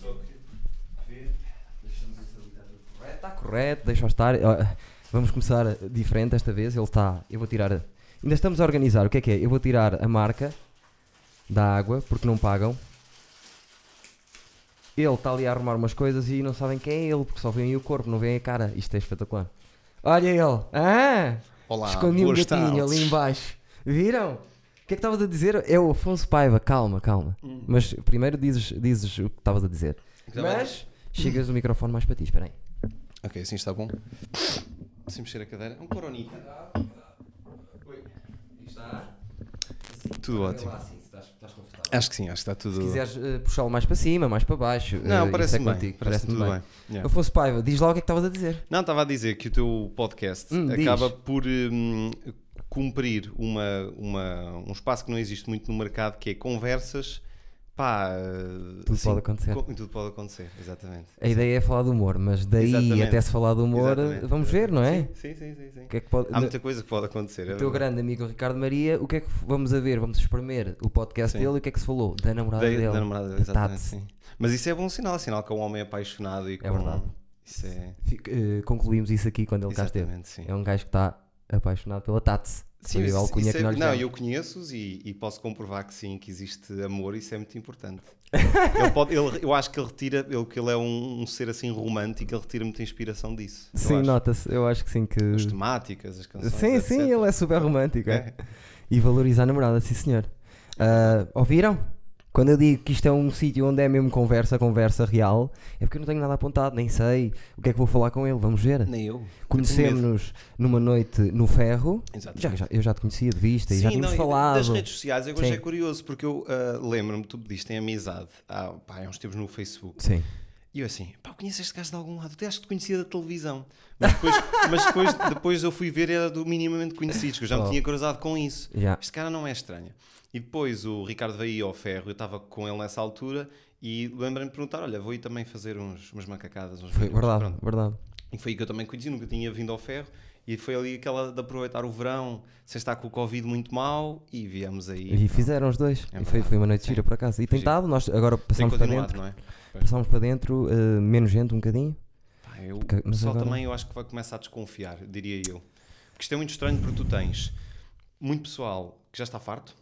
só ver. Deixa-me ver se ele está. Está correto, deixa estar. Vamos começar diferente desta vez. Ele está. Eu vou tirar. Ainda estamos a organizar. O que é que é? Eu vou tirar a marca da água porque não pagam. Ele está ali a arrumar umas coisas e não sabem quem é ele porque só veem o corpo, não veem a cara. Isto é espetacular. Olha ele! Ah! Olá, Escondi um gatinho tardes. ali embaixo. Viram? O que é que estavas a dizer? É o Afonso Paiva. Calma, calma. Hum. Mas primeiro dizes, dizes o que estavas a dizer. Bem. Mas chegas o microfone mais para ti, espera aí. Ok, assim está bom. Sem mexer a cadeira. Um coronita. Está? Tudo ótimo. Acho que sim, acho que está tudo. Se quiseres eh, puxá-lo mais para cima, mais para baixo. eh, Não, isso parece é bem. contigo, Parece parece-me tudo bem. bem. Yeah. Afonso Paiva, diz lá o que é que estavas a dizer. Não, estava a dizer que o teu podcast Hum, diz. acaba por hum, cumprir uma, uma, um espaço que não existe muito no mercado, que é conversas. Pá, Tudo pode acontecer. co- tudo pode acontecer, exatamente. A ideia é falar do humor, mas daí Exatamente. até se falar do humor, Exatamente. vamos ver, não é? Sim, sim, sim. sim. Que é que pode... Há muita coisa que pode acontecer. é O teu verdade. grande amigo Ricardo Maria, o que é que vamos a ver? Vamos espremer o podcast Sim. dele e o que é que se falou? Da namorada Da, dele. da namorada dele, exatamente. Sim. Mas isso é bom sinal, sinal que é um homem apaixonado e com. verdade. Isso é. Eh, concluímos isso aqui quando ele cá esteve. Exatamente, sim. É um gajo que está apaixonado pela Tats. Sim, Foi alcunha que é- nós não, demos. eu conheço-os e, e posso comprovar que sim, que existe amor, isso é muito importante. ele pode, ele- eu acho que ele retira, ele, que ele é um, um ser assim romântico, ele retira muita inspiração disso. Sim, nota-se. Eu acho que sim que... As temáticas, as canções. Sim, etc. sim, ele é super romântico. é. É. E valoriza a namorada, sim senhor. Ah, ouviram? Quando eu digo que isto é um sítio onde é mesmo conversa, conversa real, é porque eu não tenho nada apontado, nem sei o que é que vou falar com ele. Vamos ver. Nem eu. Conhecemos-nos numa noite no ferro. Exatamente. Já, já- eu já te conhecia de vista e já Sim, tínhamos não, falado. Das redes sociais, agora Sim. já é curioso, porque eu ah, lembro-me, tu pediste em amizade há, pá, há uns tempos no Facebook. Sim. E eu assim, pá, eu conheço este gajo de algum lado, até acho que te conhecia da televisão. Mas depois, mas depois, depois eu fui ver, era do minimamente conhecidos, que eu já me Oh. tinha cruzado com isso. Já. Este cara não é estranho. E depois o Ricardo veio ao ferro, eu estava com ele nessa altura e lembrei-me de perguntar: olha, vou ir também fazer uns, umas macacadas. Uns Foi vídeos." verdade, Pronto. verdade. E foi aí que eu também conheci, nunca tinha vindo ao ferro. E foi ali aquela de aproveitar o verão, sem estar com o Covid muito mal e viemos aí. E fizeram os dois. É e foi, foi uma noite gira por acaso. E estado, nós agora Tem passamos para dentro. não é? Passámos para dentro, eh, menos gente um bocadinho. Pá, eu, Porque- o mas pessoal agora- também eu acho que vai começar a desconfiar, diria eu. Porque isto é muito estranho porque tu tens muito pessoal que já está farto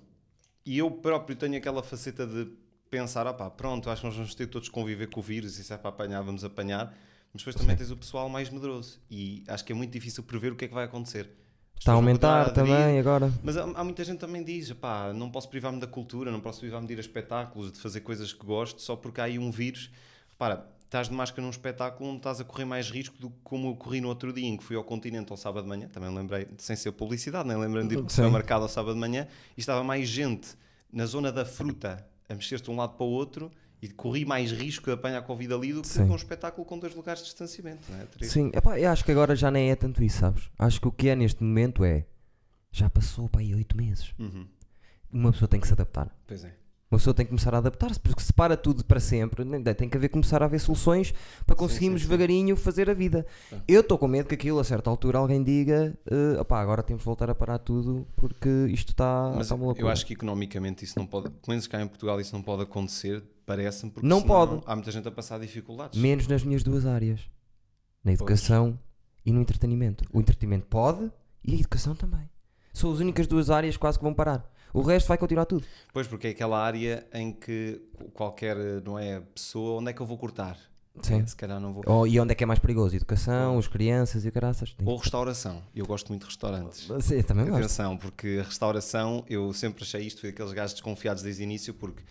e eu próprio tenho aquela faceta de pensar, ah pá, pronto, acho que nós vamos ter todos que conviver com o vírus e se é para apanhar, vamos apanhar. Mas depois também Sim. tens o pessoal mais medroso e acho que é muito difícil prever o que é que vai acontecer. Está a aumentar a também agora. mas há, há muita gente que também diz, pá, não posso privar-me da cultura, não posso privar-me de ir a espetáculos, de fazer coisas que gosto, só porque há aí um vírus. Repara, estás de máscara num espetáculo onde estás a correr mais risco do que como eu corri no outro dia, em que fui ao continente ao sábado de manhã, também lembrei, sem ser publicidade, nem lembrando de ir para o supermercado ao sábado de manhã, e estava mais gente na zona da fruta a mexer-se de um lado para o outro e corri mais risco de apanhar Covid ali do que Sim. com um espetáculo com dois lugares de distanciamento. Não é? Triste. Sim, epá, eu acho que agora já nem é tanto isso, sabes? Acho que o que é neste momento é. Já passou para aí oito meses. Uhum. Uma pessoa tem que se adaptar. Pois é. Uma pessoa tem que começar a adaptar-se, porque se para tudo para sempre, tem que haver começar a haver soluções para conseguirmos sim, sim. devagarinho fazer a vida. É. Eu estou com medo que aquilo, a certa altura, alguém diga: eh, opá, agora temos de voltar a parar tudo porque isto está Mas está uma eu loucura. acho que economicamente isso não pode, pelo menos cá em Portugal, isso não pode acontecer, parece-me, porque Não pode. há muita gente a passar dificuldades. Menos nas minhas duas áreas: na educação e no entretenimento. O entretenimento pode e a educação também. São as únicas duas áreas quase que vão parar. O resto vai continuar tudo. Pois, porque é aquela área em que qualquer, não é, pessoa, onde é que eu vou cortar? Sim. É, Se calhar não vou. Oh, e onde é que é mais perigoso? Educação, as crianças e caraças. Ou restauração. Eu gosto muito de restaurantes. Sim, também gosto. Atenção, porque a restauração, eu sempre achei isto, foi aqueles gajos desconfiados desde o início, porque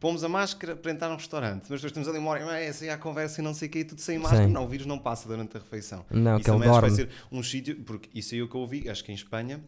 pomos a máscara para entrar num restaurante, mas depois temos ali uma hora, "Ah, essa é a conversa e não sei o que, e tudo sem máscara. Sim. Não, o vírus não passa durante a refeição. Não, Isso que também que vai ser um sítio, porque isso aí é o que eu ouvi, acho que em Espanha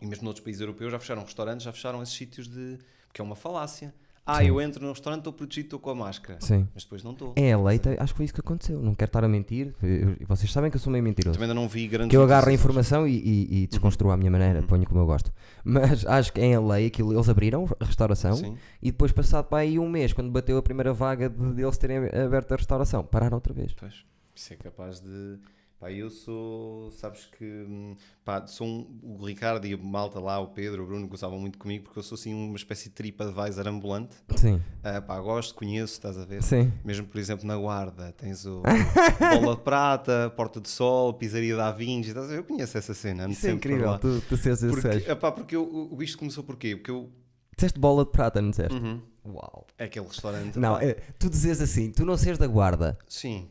e mesmo noutros países europeus já fecharam restaurantes, já fecharam esses sítios de. porque é uma falácia. Ah, Sim. eu entro no restaurante, estou protegido, estou com a máscara. Sim. Mas depois não estou. É eleita, acho que foi isso que aconteceu. Não quero estar a mentir. eu- vocês sabem que eu sou meio mentiroso. Também ainda não vi grandes. Que eu agarro a informação e, e, e desconstruo à minha maneira, Uhum. ponho como eu gosto. Mas acho que em LA aquilo, eles abriram a restauração Sim. e depois, passado para aí um mês, quando bateu a primeira vaga de, de eles terem aberto a restauração, pararam outra vez. Pois. Isso é capaz de. Pá, eu sou, sabes que, pá, sou um- o Ricardo e a malta lá, o Pedro, o Bruno, gozavam muito comigo porque eu sou assim uma espécie de TripAdvisor ambulante. Sim, Ah, pá, gosto, conheço, estás a ver? sim. Mesmo, por exemplo, na Guarda, tens o Bola de Prata, Porta de Sol, Pizzaria da Vinci, estás a ver? Eu conheço essa cena. Isso é incrível, tu, tu seres esse Porque, epá, porque eu, o- isto começou porquê? Porque eu. Disseste bola de prata, não disseste? Uhum. Uau. É aquele restaurante. Não, é, tu dizes assim, tu não seres da guarda Sim.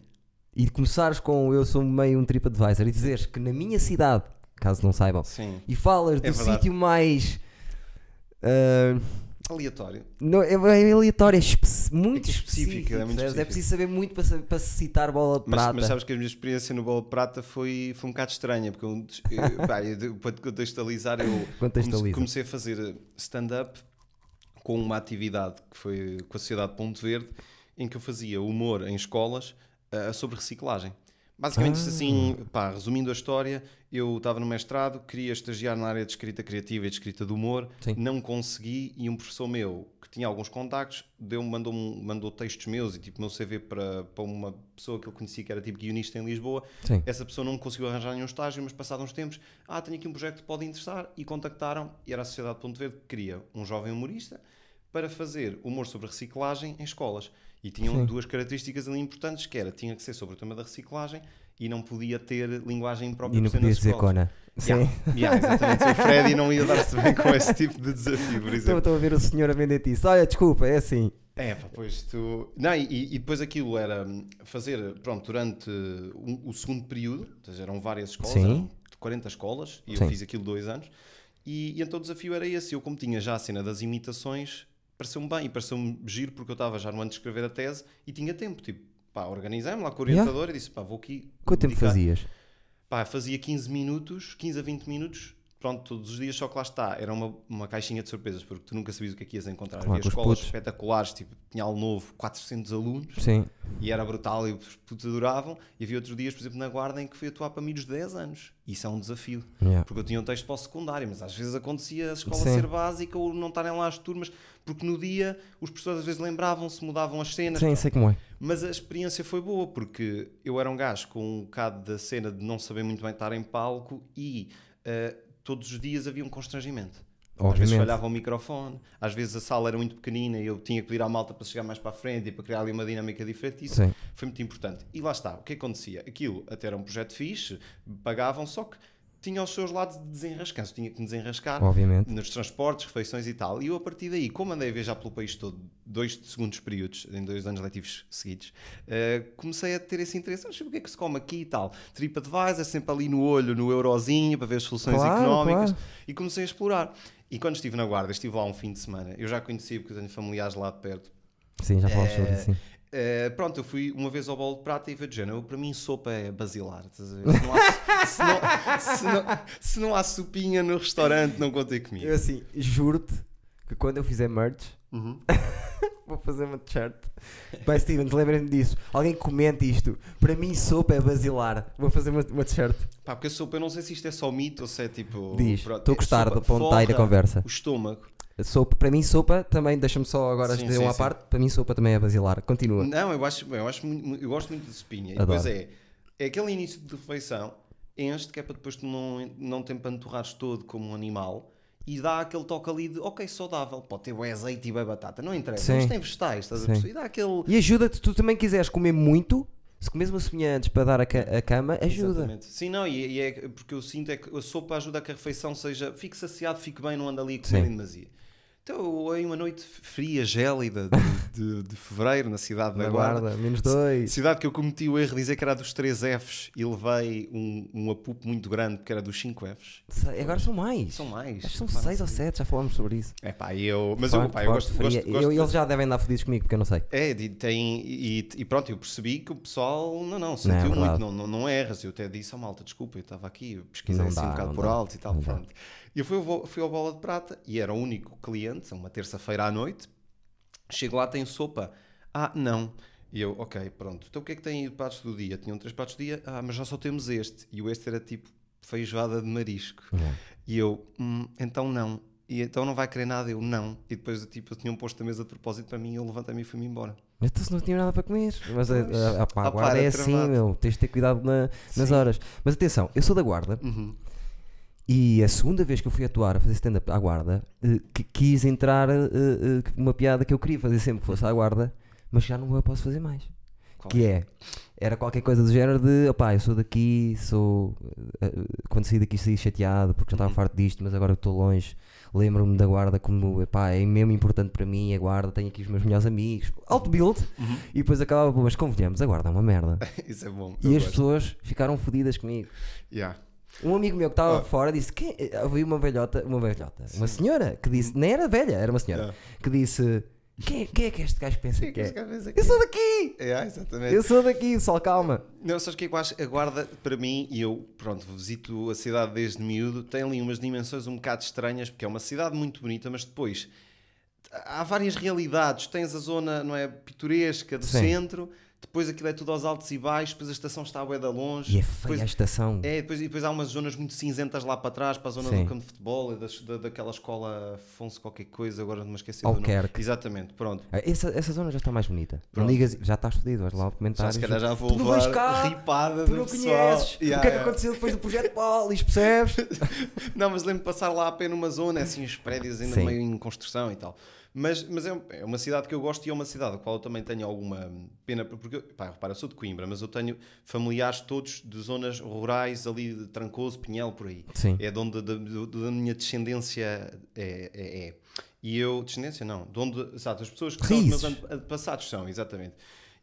E começares com eu sou meio um TripAdvisor e dizeres que na minha cidade, caso não saibam, Sim. e falas do É verdade. sítio mais. ah, Aleatório. não, é, é aleatório, é espe- muito É específico, específico. é muito percebes? específico. preciso saber muito para, para citar bola de Mas, prata. mas sabes que a minha experiência no Bola de Prata foi, foi um bocado estranha, porque eu, eu, pá, eu- para te contextualizar, eu Contextualiza. comecei, comecei a fazer stand-up com uma atividade que foi com a Sociedade Ponto Verde, em que eu fazia humor em escolas ah, sobre reciclagem. Basicamente, isto assim, pá, resumindo a história, eu estava no mestrado, queria estagiar na área de escrita criativa e de escrita de humor, Sim. não consegui e um professor meu que tinha alguns contactos deu mandou, mandou textos meus e tipo meu CV para, para uma pessoa que ele conhecia que era tipo guionista em Lisboa. Sim. Essa pessoa não conseguiu arranjar nenhum estágio, mas passados uns tempos, ah, tenho aqui um projeto que pode interessar e contactaram e era a Sociedade Ponto Verde que queria um jovem humorista para fazer humor sobre reciclagem em escolas. E tinham Sim. duas características ali importantes, que era, tinha que ser sobre o tema da reciclagem e não podia ter linguagem própria E não podias dizer. Cona. Sim. Yeah, exatamente. O Freddy não ia dar-se bem com esse tipo de desafio, por exemplo. estou a ver o senhor a vender isso. Olha, desculpa, é assim. É, pois tu. Não, e, e depois aquilo era fazer, pronto, durante um- o segundo período, ou seja, eram várias escolas, Sim. eram 40 escolas, e eu Sim. fiz aquilo dois anos, e, e então o desafio era esse. Eu, como tinha já a cena das imitações, pareceu-me bem, e pareceu-me giro, porque eu estava já no ano de escrever a tese e tinha tempo, tipo, pá, organizei-me lá com o Yeah. orientador e disse, pá, vou aqui. Quanto tempo dedicar- fazias? Pá, fazia 15 minutos, 15 a 20 minutos, pronto, todos os dias, só que lá está, era uma, uma caixinha de surpresas, porque tu nunca sabias o que é que ias encontrar. Claro, Havia escolas putos. espetaculares, tipo, tinha ao novo 400 alunos, Sim. e era brutal e os putos adoravam, e havia outros dias, por exemplo, na Guarda, em que fui atuar para miúdos de 10 anos. Isso é um desafio, Yeah. porque eu tinha um texto para o secundário, mas às vezes acontecia a escola Sim. ser básica ou não estarem lá as turmas, porque no dia os professores às vezes lembravam-se, mudavam as cenas, Sim, sei como é. mas a experiência foi boa porque eu era um gajo com um bocado da cena de não saber muito bem estar em palco e eh, todos os dias havia um constrangimento. Às vezes Obviamente. falhava o microfone, às vezes a sala era muito pequenina e eu tinha que pedir à malta para chegar mais para a frente e para criar ali uma dinâmica diferente. Isso Sim. foi muito importante. E lá está, o que acontecia? Aquilo até era um projeto fixe, pagavam, só que tinha os seus lados de desenrascanço, tinha que me desenrascar Obviamente. nos transportes, refeições e tal. E eu, a partir daí, como andei a viajar pelo país todo, dois segundos períodos, em dois anos letivos seguidos, eh, comecei a ter esse interesse. Mas o que é que se come aqui e tal? TripAdvisor, sempre ali no olho, no eurozinho, para ver as soluções Claro, económicas. claro. E comecei a explorar. E quando estive na Guarda, estive lá um fim de semana. Eu já conhecia, porque eu tenho familiares lá de perto. Sim, já falas sobre Eh, isso. sim. Eh, pronto, eu fui uma vez ao bolo de prata e veio de género. Para mim, sopa é basilar. Se não, há, se, não, se não- se não há sopinha no restaurante, não contei comigo. Eu assim, juro-te que quando eu fizer merch, Uhum. vou fazer uma t-shirt. Vai, Steven, lembrem-me disso. Alguém comente isto. Para mim, sopa é basilar. Vou fazer uma, uma t-shirt. Pá, porque a sopa, eu não sei se isto é só mito ou se é tipo. Diz. Estou a gostar do ponto da conversa. O estômago. Sopa, para mim, sopa também, deixa-me só agora Sim, dizer sim, uma sim. parte. Para mim, sopa também é basilar. Continua. Não, eu acho, eu acho muito, eu gosto muito de sopinha. E Adoro. depois é, é aquele início de refeição, enche que é para depois tu não, não te empanturrares todo como um animal e dá aquele toque ali de, ok, saudável, pode ter bem azeite e bem batata, não interessa, Sim. mas tem vegetais, estás a Sim. perceber? E dá aquele... E ajuda-te, tu também quiseres comer muito, se comes uma sopinha antes para dar a, ca- a cama, ajuda. Exatamente. Sim, não, e, e é porque eu sinto é que a sopa ajuda a que a refeição seja, fique saciado, fique bem, não anda ali a comer em demasia. Então, em uma noite fria, gélida de, de, de fevereiro, na cidade da Na Guarda, guarda, menos dois. Cidade que eu cometi o erro de dizer que era dos 3 Fs e levei um, um apupo muito grande porque era dos 5 Fs. Sei, Agora são mais. São mais. Acho que são Pá, não 6 ou sabia. 7, já falámos sobre isso. É pá, eu. Mas eu, Forte, pá, eu gosto, gosto, gosto Eu- Eles já devem andar fodidos comigo porque eu não sei. É, de- tem. E, e pronto, eu percebi que o pessoal. Não, não, é sentiu muito. verdade. Não, não, não erras. Eu até disse à malta, desculpa, eu estava aqui, eu pesquisei Não assim dá, um bocado não por dá, alto e tal. não dá. E eu fui, ao fui ao Bola de Prata e era o único cliente, uma terça-feira à noite. Chego lá, tem sopa. Ah, não. E eu, ok, pronto. Então o que é que tem aí de pratos do dia? Tinham três pratos do dia. Ah, mas já só temos este. E o este era tipo feijoada de marisco. E eu, "Hum, então não. E então não vai querer nada, eu não. E depois tipo, eu tinha um posto da mesa de propósito para mim, eu levantei-me e fui-me embora. Mas tu se não tinha nada para comer. Mas a, a, a, pá, a guarda é assim, meu. Tens de ter cuidado na- nas horas. Mas atenção, eu sou da guarda Uhum. E a segunda vez que eu fui atuar a fazer stand-up à guarda, eh, que quis entrar eh, eh, uma piada que eu queria fazer sempre que fosse à guarda, mas já não a posso fazer mais. Qual Que é, era qualquer coisa do género de, opá, eu sou daqui, sou. eh, quando saí daqui saí chateado porque já estava Uhum. farto disto, mas agora estou longe, lembro-me da guarda como, epá, é mesmo importante para mim, a guarda, tenho aqui os meus melhores amigos, alto build, Uhum. e depois acabava, pô, mas convenhamos, a guarda é uma merda. Isso é bom. e as gosto. pessoas ficaram fodidas comigo. Yeah. Um amigo meu que estava Ah. fora disse que havia uma velhota, uma velhota, uma senhora que disse, nem era velha, era uma senhora, Yeah. que disse: quem, quem é que este gajo pensa que é? Esse gajo fez Eu aqui. sou daqui! É, exatamente. Eu sou daqui, sol calma. Não, sabes o que é que eu acho? A Guarda, para mim, e eu, pronto, visito a cidade desde miúdo, tem ali umas dimensões um bocado estranhas, porque é uma cidade muito bonita, mas depois há várias realidades. Tens a zona, não é, pitoresca do Sim. centro, depois aquilo é tudo aos altos e baixos, depois a estação está a da longe. E é feia depois, a estação. é, depois, e depois há umas zonas muito cinzentas lá para trás, para a zona Sim. do campo de futebol, e das- da, daquela escola Afonso qualquer coisa, agora não me esqueci do nome. Exatamente, pronto. Ah, Essa, essa zona já está mais bonita. Não Pronto. digas, já estás fodido, vais lá comentário. se calhar já vou Tu levar cá, ripada Tu não pessoal. conheces Yeah, o que é que aconteceu depois do projeto Polis, percebes? Não, mas lembro de passar lá a pé numa zona, assim, os prédios ainda Sim. meio em construção e tal. Mas, mas é, é uma cidade que eu gosto e é uma cidade a qual eu também tenho alguma pena, porque, pá, repara, eu sou de Coimbra, mas eu tenho familiares todos de zonas rurais, ali de Trancoso, Pinhel, por aí. Sim. É de onde da, minha descendência é, é, é. E eu, descendência não, de onde, exato, as pessoas que são os meus antepassados são, exatamente.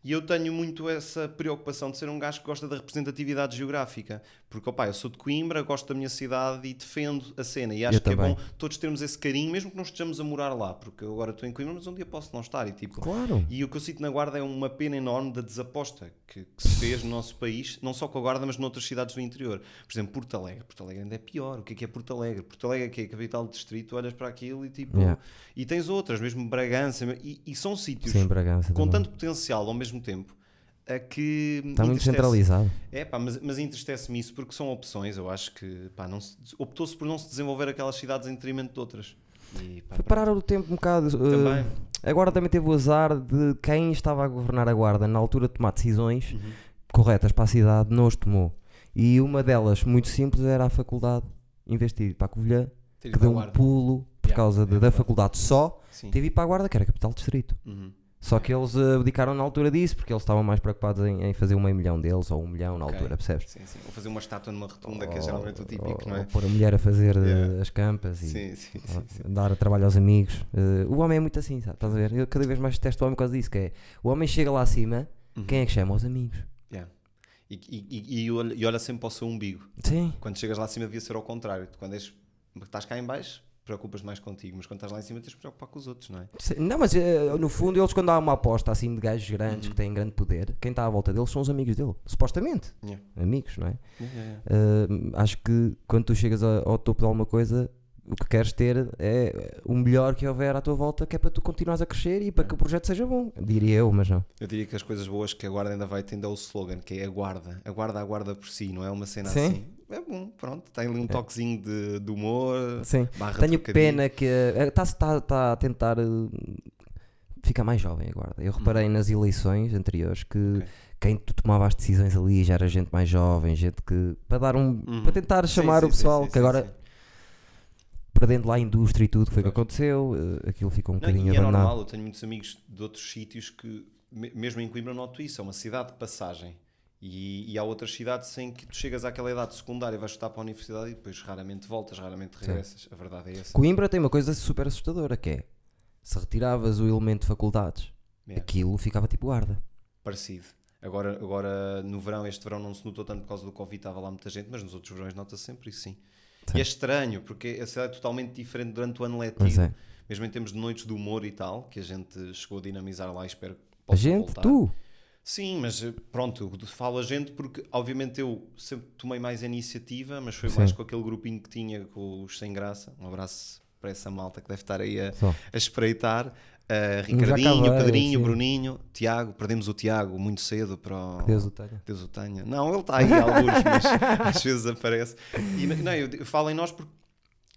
E eu tenho muito essa preocupação de ser um gajo que gosta da representatividade geográfica. Porque, opá, eu sou de Coimbra, gosto da minha cidade e defendo a cena. E acho Eu que é também. bom todos termos esse carinho, mesmo que não estejamos a morar lá. Porque eu agora estou em Coimbra, mas um dia posso não estar. E, tipo, Claro. e o que eu sinto na Guarda é uma pena enorme da desaposta que, que se fez no nosso país, não só com a Guarda, mas noutras cidades do interior. Por exemplo, Porto Alegre. Porto Alegre ainda é pior. O que é que é Porto Alegre? Porto Alegre, que é a capital do distrito, olhas para aquilo e tipo. Yeah. E tens outras, mesmo Bragança, e, e são sítios Sim, Bragança. com também. tanto potencial ao mesmo tempo a que. Está muito centralizado. É pá, mas, mas entristece-me isso porque são opções. Eu acho que optou-se por não se desenvolver aquelas cidades em detrimento de outras. E, pá, Foi parar o tempo um bocado. uh, Também. agora também teve o azar de quem estava a governar a guarda na altura de tomar decisões Uhum. corretas para a cidade, não as tomou. E uma delas, muito simples, era a faculdade investir para a Covilhã, que deu um pulo por Yeah, causa é de- da faculdade só, Sim. teve ido para a guarda, que era a capital distrito. Uhum. Só que eles abdicaram na altura disso, porque eles estavam mais preocupados em, em fazer um meio milhão deles, ou um milhão na Ok. altura, percebes? Sim, sim. Ou fazer uma estátua numa rotunda, que é geralmente o típico, ou, não é? ou pôr a mulher a fazer uh, Yeah. as campas e Sim, sim, sim. dar trabalho aos amigos. Uh, o homem é muito assim, sabe? estás a ver? Eu cada vez mais testo o homem por causa disso, que é o homem chega lá acima, Uhum. quem é que chama? Os amigos. Yeah. E, e, e- olha, e olha sempre para o seu umbigo. Sim. Quando chegas lá acima devia ser ao contrário. Quando és, estás cá em baixo, preocupas mais contigo, mas quando estás lá em cima tens de preocupar com os outros, não é? Não, mas uh, no fundo, eles quando há uma aposta assim de gajos grandes Uhum. que têm grande poder, quem está à volta deles são os amigos dele, supostamente. Yeah. Amigos, não é? Yeah, yeah, Uh, acho que quando tu chegas ao topo de alguma coisa, o que queres ter é o melhor que houver à tua volta, que é para tu continuares a crescer e para que o projeto seja bom. Diria eu, mas não. Eu diria que as coisas boas que a guarda ainda vai tendo é o slogan, que é aguarda. Aguarda, aguarda por si, não é uma cena Sim. assim. É bom, pronto. Tem ali um toquezinho de, de humor. Sim. Tenho pena que está tá, tá a tentar uh, ficar mais jovem agora. Eu reparei nas eleições anteriores que Ok. quem tu tomava as decisões ali já era gente mais jovem, gente que para dar um Uhum. para tentar Sim, chamar sim, o pessoal sim, sim, que sim, agora sim. Perdendo lá a indústria e tudo foi o que aconteceu, uh, aquilo ficou um Não, bocadinho e é abandonado. normal, eu tenho muitos amigos de outros sítios que, me- mesmo em Coimbra, noto isso. É uma cidade de passagem. E, e há outras cidades em que tu chegas àquela idade secundária, vais estudar para a universidade e depois raramente voltas, raramente regressas. A verdade é essa. Coimbra tem uma coisa super assustadora que é se retiravas o elemento de faculdades, Yeah. aquilo ficava tipo guarda. Parecido. Agora, agora, no verão, este verão não se notou tanto por causa do Covid, estava lá muita gente, mas nos outros verões nota-se sempre isso, sim. Sim. E é estranho, porque a cidade é totalmente diferente durante o ano letivo. é. Mesmo em termos de noites de humor e tal, que a gente chegou a dinamizar lá e espero que A possa gente, voltar. tu, Sim, mas eh, pronto, falo a gente porque obviamente eu sempre tomei mais a iniciativa, mas foi Sim. mais com aquele grupinho que tinha com os sem graça. Um abraço para essa malta que deve estar aí a, a espreitar. Uh, Ricardinho, Pedrinho, sim. Bruninho, Tiago, perdemos o Tiago muito cedo para o... Deus o tenha. Deus o tenha. Não, ele está aí alguns, mas às vezes aparece. E não, eu, falo em nós porque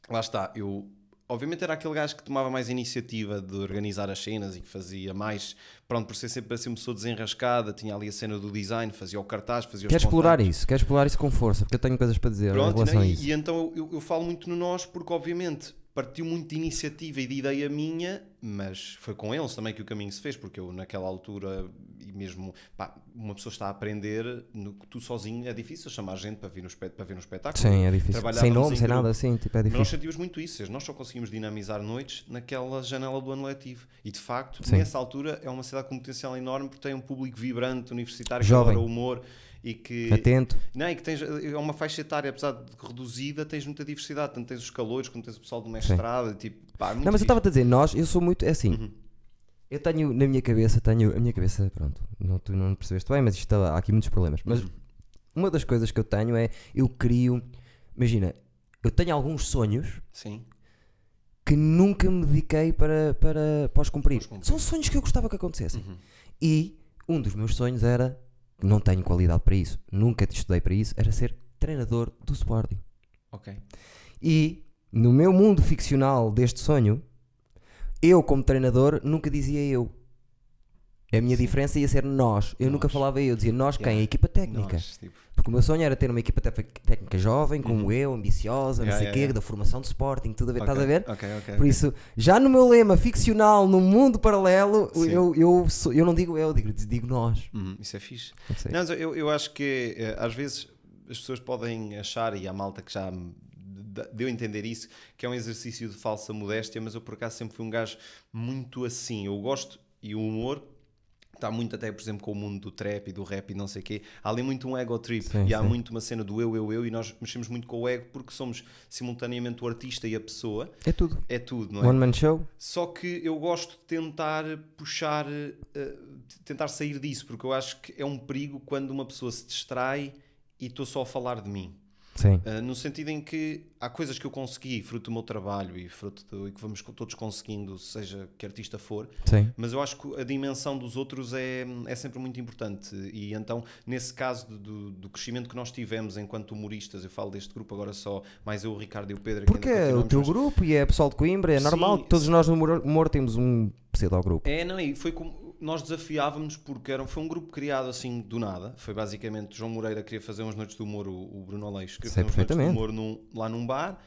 lá está, eu obviamente era aquele gajo que tomava mais iniciativa de organizar as cenas e que fazia mais, pronto, por ser sempre assim uma pessoa desenrascada, tinha ali a cena do design, fazia o cartaz, fazia os Quero explorar isso, quero explorar isso com força, porque eu tenho coisas para dizer em Pronto, relação não, a e, isso. e então eu, eu falo muito no nós porque obviamente partiu muito de iniciativa e de ideia minha, mas foi com eles também que o caminho se fez, porque eu naquela altura, e mesmo pá, uma pessoa está a aprender, no, tu sozinho é difícil chamar gente para, vir no, espe- para ver um espetáculo. Sim, é difícil. Sem nome, em sem nada assim, tipo, é Mas nós difícil. sentimos muito isso, nós só conseguimos dinamizar noites naquela janela do ano letivo. E de facto, Sim. nessa altura, é uma cidade com um potencial enorme porque tem um público vibrante, universitário, Jovem. que adora o humor e que. Atento. Não, e que tens, é uma faixa etária, apesar de reduzida, tens muita diversidade. Tanto tens os calores como tens o pessoal do mestrado. Tipo, pá, muito Não, mas eu estava a dizer, nós, eu sou muito, é assim, Uhum. eu tenho na minha cabeça, tenho, a minha cabeça, pronto, não, tu não percebeste bem, mas isto há aqui muitos problemas. Mas Uhum. uma das coisas que eu tenho é, eu crio, imagina, eu tenho alguns sonhos Sim. que nunca me dediquei para, para, para os cumprir. Os cumprir. São sonhos que eu gostava que acontecessem. Uhum. E um dos meus sonhos era, não tenho qualidade para isso, nunca te estudei para isso, era ser treinador do Sporting. Ok. E no meu mundo ficcional deste sonho, eu como treinador nunca dizia eu. A minha diferença ia ser nós. Eu nunca Nós. falava eu, dizia nós quem? Yeah. A equipa técnica. Nós, tipo, Porque o meu sonho era ter uma equipa técnica jovem, como Uhum. eu, ambiciosa, não Yeah, sei o yeah, quê, yeah. da formação de Sporting, tudo a ver, estás a ver? Ok, ok. Por isso, já no meu lema ficcional, no mundo paralelo, Sim. eu, eu, sou- eu não digo eu, digo, digo nós. Uhum, isso é fixe. Não. Não, mas eu, eu acho que eh, às vezes as pessoas podem achar, e há malta que já deu a entender isso, que é um exercício de falsa modéstia, mas eu por acaso sempre fui um gajo muito assim. Eu gosto, e o humor está muito até, por exemplo, com o mundo do trap e do rap e não sei o quê. Há ali muito um ego trip Sim, e há sim. muito uma cena do eu, eu, eu, e nós mexemos muito com o ego porque somos simultaneamente o artista e a pessoa. É tudo. É tudo, não é? One man show? Só que eu gosto de tentar puxar, de tentar sair disso, porque eu acho que é um perigo quando uma pessoa se distrai e estou só a falar de mim. Sim. Uh, no sentido em que há coisas que eu consegui, fruto do meu trabalho e fruto do, e que vamos todos conseguindo, seja que artista for, Sim. mas eu acho que a dimensão dos outros é, é sempre muito importante. E então, nesse caso do- do, crescimento que nós tivemos enquanto humoristas, eu falo deste grupo agora só, mais eu, o Ricardo e o Pedro. que Porque é o teu mas- grupo e é pessoal de Coimbra, é normal que todos sim. nós no humor, humor temos um pseudo-grupo. É, não, e foi como nós desafiávamos porque era, foi um grupo criado assim do nada. Foi basicamente João Moreira queria fazer umas noites de humor, o, o Bruno Aleixo queria Sei fazer umas noites de humor num- lá num bar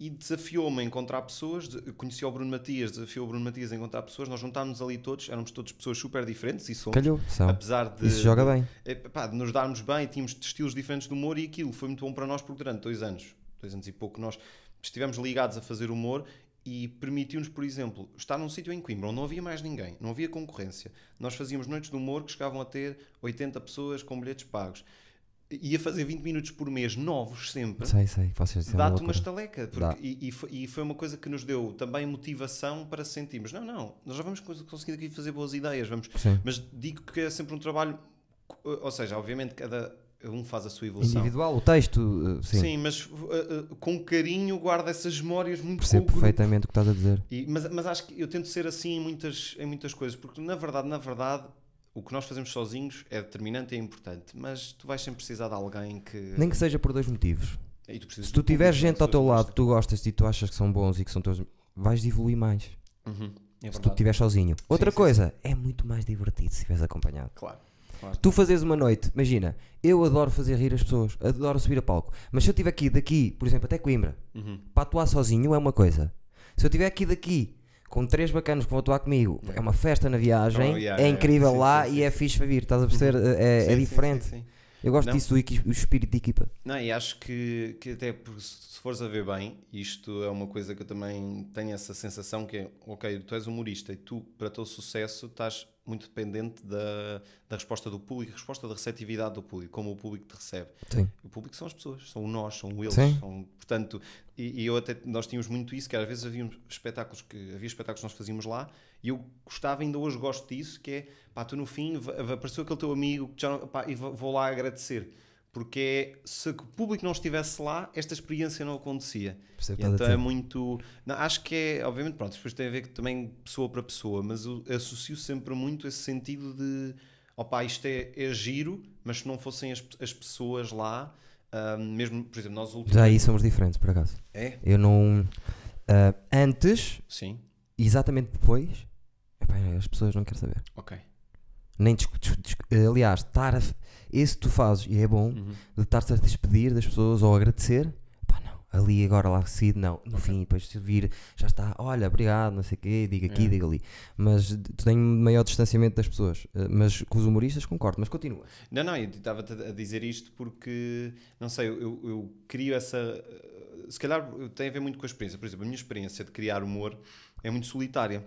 e desafiou-me a encontrar pessoas. Conheci o Bruno Matias, desafiou o Bruno Matias a encontrar pessoas. Nós juntámos ali todos, éramos todos pessoas super diferentes e somos. Calhou, são. Apesar de, Isso joga bem. pá, de nos darmos bem, tínhamos estilos diferentes de humor e aquilo foi muito bom para nós porque durante dois anos, dois anos e pouco, nós estivemos ligados a fazer humor e permitiu-nos, por exemplo, estar num sítio em Coimbra onde não havia mais ninguém, não havia concorrência. Nós fazíamos noites de humor que chegavam a ter 80 pessoas com bilhetes pagos. Ia fazer 20 minutos por mês, novos sempre. Sei, sei. Vocês dizem Dá-te uma estaleca. porque- e, e foi, uma coisa que nos deu também motivação para sentirmos: não, não, nós já vamos cons- conseguir aqui fazer boas ideias, vamos Sim. mas digo que é sempre um trabalho, ou seja, obviamente cada um faz a sua evolução. Individual, o texto, uh, sim. Sim, mas uh, uh, com carinho guarda essas memórias muito Percebo perfeitamente o que estás a dizer. E- mas, mas acho que eu tento ser assim em muitas, em muitas coisas, porque na verdade, na verdade, o que nós fazemos sozinhos é determinante e é importante, mas tu vais sempre precisar de alguém que. Nem que seja por dois motivos. Tu Se tu tiveres gente ao teu lado que tu gostas e tu achas que são bons e que são teus, vais evoluir mais. Uhum, é Se tu estiveres sozinho. Outra sim, coisa, é muito mais divertido se estiveres acompanhado. Claro, claro. Tu fazes uma noite, imagina, eu adoro fazer rir as pessoas, adoro subir a palco, mas se eu estiver aqui daqui, por exemplo, até Coimbra, Uhum. para atuar sozinho é uma coisa. Se eu estiver aqui daqui com três bacanos que vão atuar comigo, é uma festa na viagem, Oh, yeah, é yeah, incrível sim, lá sim, e sim, é fixe para vir, estás a perceber? É, Sim, é sim, diferente. Eu gosto Não. disso o espírito de equipa. Não, e acho que, que até porque se fores a ver bem, isto é uma coisa que eu também tenho essa sensação que é, ok, tu és humorista e tu, para o teu sucesso, estás muito dependente da, da resposta do público, resposta da receptividade do público, como o público te recebe. Sim. O público são as pessoas, são o nós, são o eles. São, portanto, e, e eu até, nós tínhamos muito isso, que às vezes havia espetáculos que havia espetáculos que nós fazíamos lá e eu gostava, ainda hoje gosto disso, que é, pá, tu no fim apareceu aquele teu amigo que já não- pá, e vou lá agradecer. Porque é, se o público não estivesse lá, esta experiência não acontecia. A então é muito. não, acho que é, obviamente, pronto, depois tem a ver que também pessoa para pessoa, mas eu associo sempre muito esse sentido de opá, isto é, é giro, mas se não fossem as, as pessoas lá, ah, mesmo, por exemplo, nós últimos. Já aí somos diferentes, por acaso. É? Eu não. Ah, antes, Sim, exatamente depois, epá, as pessoas não querem saber. ok. Nem discu- dis- dis- aliás, estar a, esse tu fazes, e é bom, Uhum. de estar-te a despedir das pessoas ou agradecer, pá, não, ali agora lá seguido, não, no fim, depois se vir, já está, olha, obrigado, não sei o quê, diga aqui, É. diga ali. Mas tu tens maior distanciamento das pessoas, eh, mas com os humoristas concordo, mas continua. Não, não, eu estava a dizer isto porque, não sei, eu, eu, eu crio essa. eh, Se calhar tem a ver muito com a experiência. Por exemplo, a minha experiência de criar humor é muito solitária.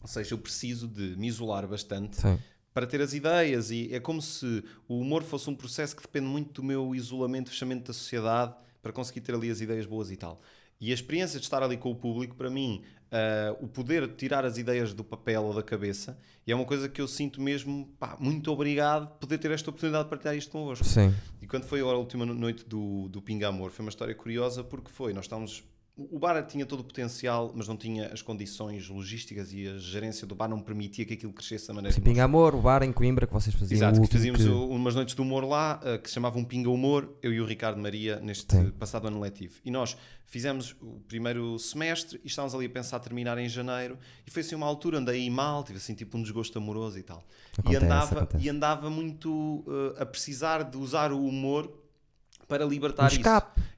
Ou seja, eu preciso de me isolar bastante Sim. Para ter as ideias e é como se o humor fosse um processo que depende muito do meu isolamento, fechamento da sociedade para conseguir ter ali as ideias boas e tal. E a experiência de estar ali com o público, para mim, ah, o poder tirar as ideias do papel ou da cabeça, e é uma coisa que eu sinto mesmo, pá, muito obrigado por poder ter esta oportunidade de partilhar isto convosco. Sim. E quando foi a última no- noite do, do Pinga Amor, foi uma história curiosa porque foi, nós estávamos. O bar tinha todo o potencial, mas não tinha as condições logísticas e a gerência do bar não permitia que aquilo crescesse da maneira Sim, como Pinga Amor, o bar em Coimbra que vocês faziam. Exato, que fazíamos que- umas noites de humor lá, uh, que se chamava um Pinga Humor, eu e o Ricardo Maria, neste Sim. passado ano letivo. E nós fizemos o primeiro semestre e estávamos ali a pensar terminar em janeiro. E foi assim uma altura, andei mal, tive assim tipo um desgosto amoroso e tal. Acontece, e, andava, acontece. e andava muito uh, a precisar de usar o humor para libertar Um isso.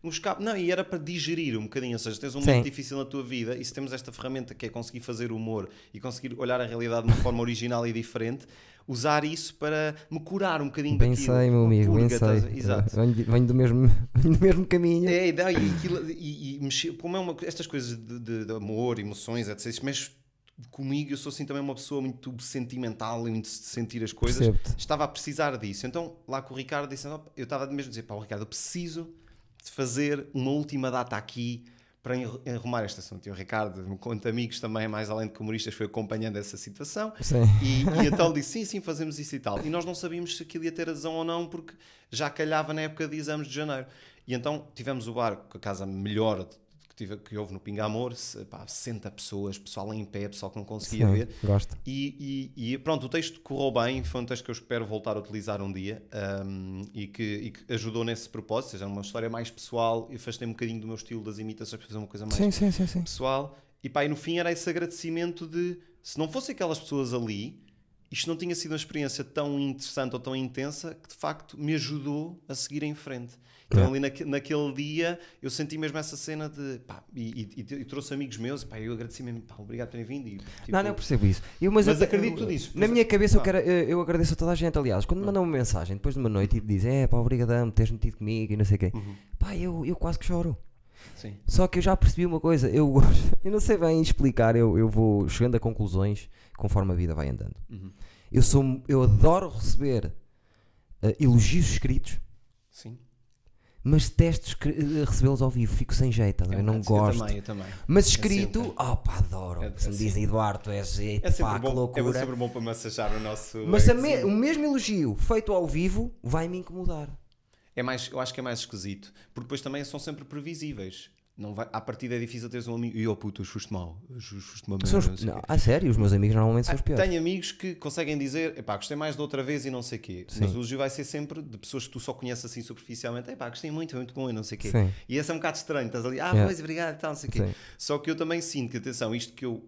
Um escape. Não, e era para digerir um bocadinho. Ou seja, tens um Sim. momento difícil na tua vida e se temos esta ferramenta que é conseguir fazer humor e conseguir olhar a realidade de uma forma original e diferente, usar isso para me curar um bocadinho Bem daquilo. sei, meu amigo, bem purga, a- sei. Exato. Venho, venho do, mesmo, venho do mesmo caminho. É, não, e, aquilo- e- e mexer, como é uma, estas coisas de, de- de amor, emoções, etc. Isso mexe comigo, eu sou assim também uma pessoa muito sentimental e muito de sentir as coisas. Percebo-te. Estava a precisar disso. Então, lá com o Ricardo, disse, "Oh, eu estava mesmo a dizer, pá, o Ricardo, eu preciso de fazer uma última data aqui para arrumar esta assunto. E o Ricardo, enquanto amigos também, mais além de humoristas, foi acompanhando essa situação. E, e então disse, sim, sim, fazemos isso e tal. E nós não sabíamos se aquilo ia ter adesão ou não, porque já calhava na época de exames de janeiro. E então tivemos o bar com a casa melhor que, tive, que houve no Pinga Amor, se- pá, 60 pessoas, pessoal em pé, pessoal que não conseguia Sim, ver. Gosto. E, e- e pronto, o texto correu bem, foi um texto que eu espero voltar a utilizar um dia um, e, que, e que ajudou nesse propósito, ou seja, uma história mais pessoal, eu afastei um bocadinho do meu estilo das imitações para fazer uma coisa mais sim, sim, sim. pessoal. E pá, e no fim era esse agradecimento de se não fossem aquelas pessoas ali, isto não tinha sido uma experiência tão interessante ou tão intensa que de facto me ajudou a seguir em frente. Então, É. ali naque- naquele dia, eu senti mesmo essa cena de pá, e, e- e- trouxe amigos meus, e, pá, eu agradeci mesmo, pá, obrigado por terem vindo. E, tipo, Não, não eu percebo isso. Eu, mas Mas eu- acredito eu- nisso, Na pois- minha cabeça eu, quero, eu, eu agradeço a toda a gente. Aliás, quando me mandam uma mensagem depois de uma noite e dizem é pá, obrigadão, teres metido comigo e não sei o quê, Uhum. pá, eu, eu quase que choro. Sim. Só que eu já percebi uma coisa, eu, eu não sei bem explicar, eu, eu vou chegando a conclusões conforme a vida vai andando. Uhum. Eu, sou, eu adoro receber eh, elogios escritos, Sim. Mas detesto eh, recebê-los ao vivo, fico sem jeito, estás a ver? É um não gosto. Eu também, eu também. Mas É escrito, sempre. oh pá, adoro. É- Se me é dizem Eduardo, tu és É sempre, pá, que bom, é loucura. sempre bom para massajar o nosso. Mas me- o mesmo elogio feito ao vivo vai me incomodar. É mais, eu acho que é mais esquisito, porque depois também são sempre previsíveis. Não vai, à partida é difícil teres um amigo. E oh puto, foste mal. Foste uma merda. São os- não não, a sério, os meus amigos normalmente são Ah, os piores. Tenho amigos que conseguem dizer, epá, gostei mais da outra vez e não sei o quê. Mas o elogio vai ser sempre de pessoas que tu só conheces assim superficialmente. Epá, gostei muito, muito bom e não sei o quê. Sim. E esse é um bocado estranho. Estás ali, ah, Yeah. pois, obrigado e tal, não sei o quê. Sim. Só que eu também sinto que, atenção, isto que eu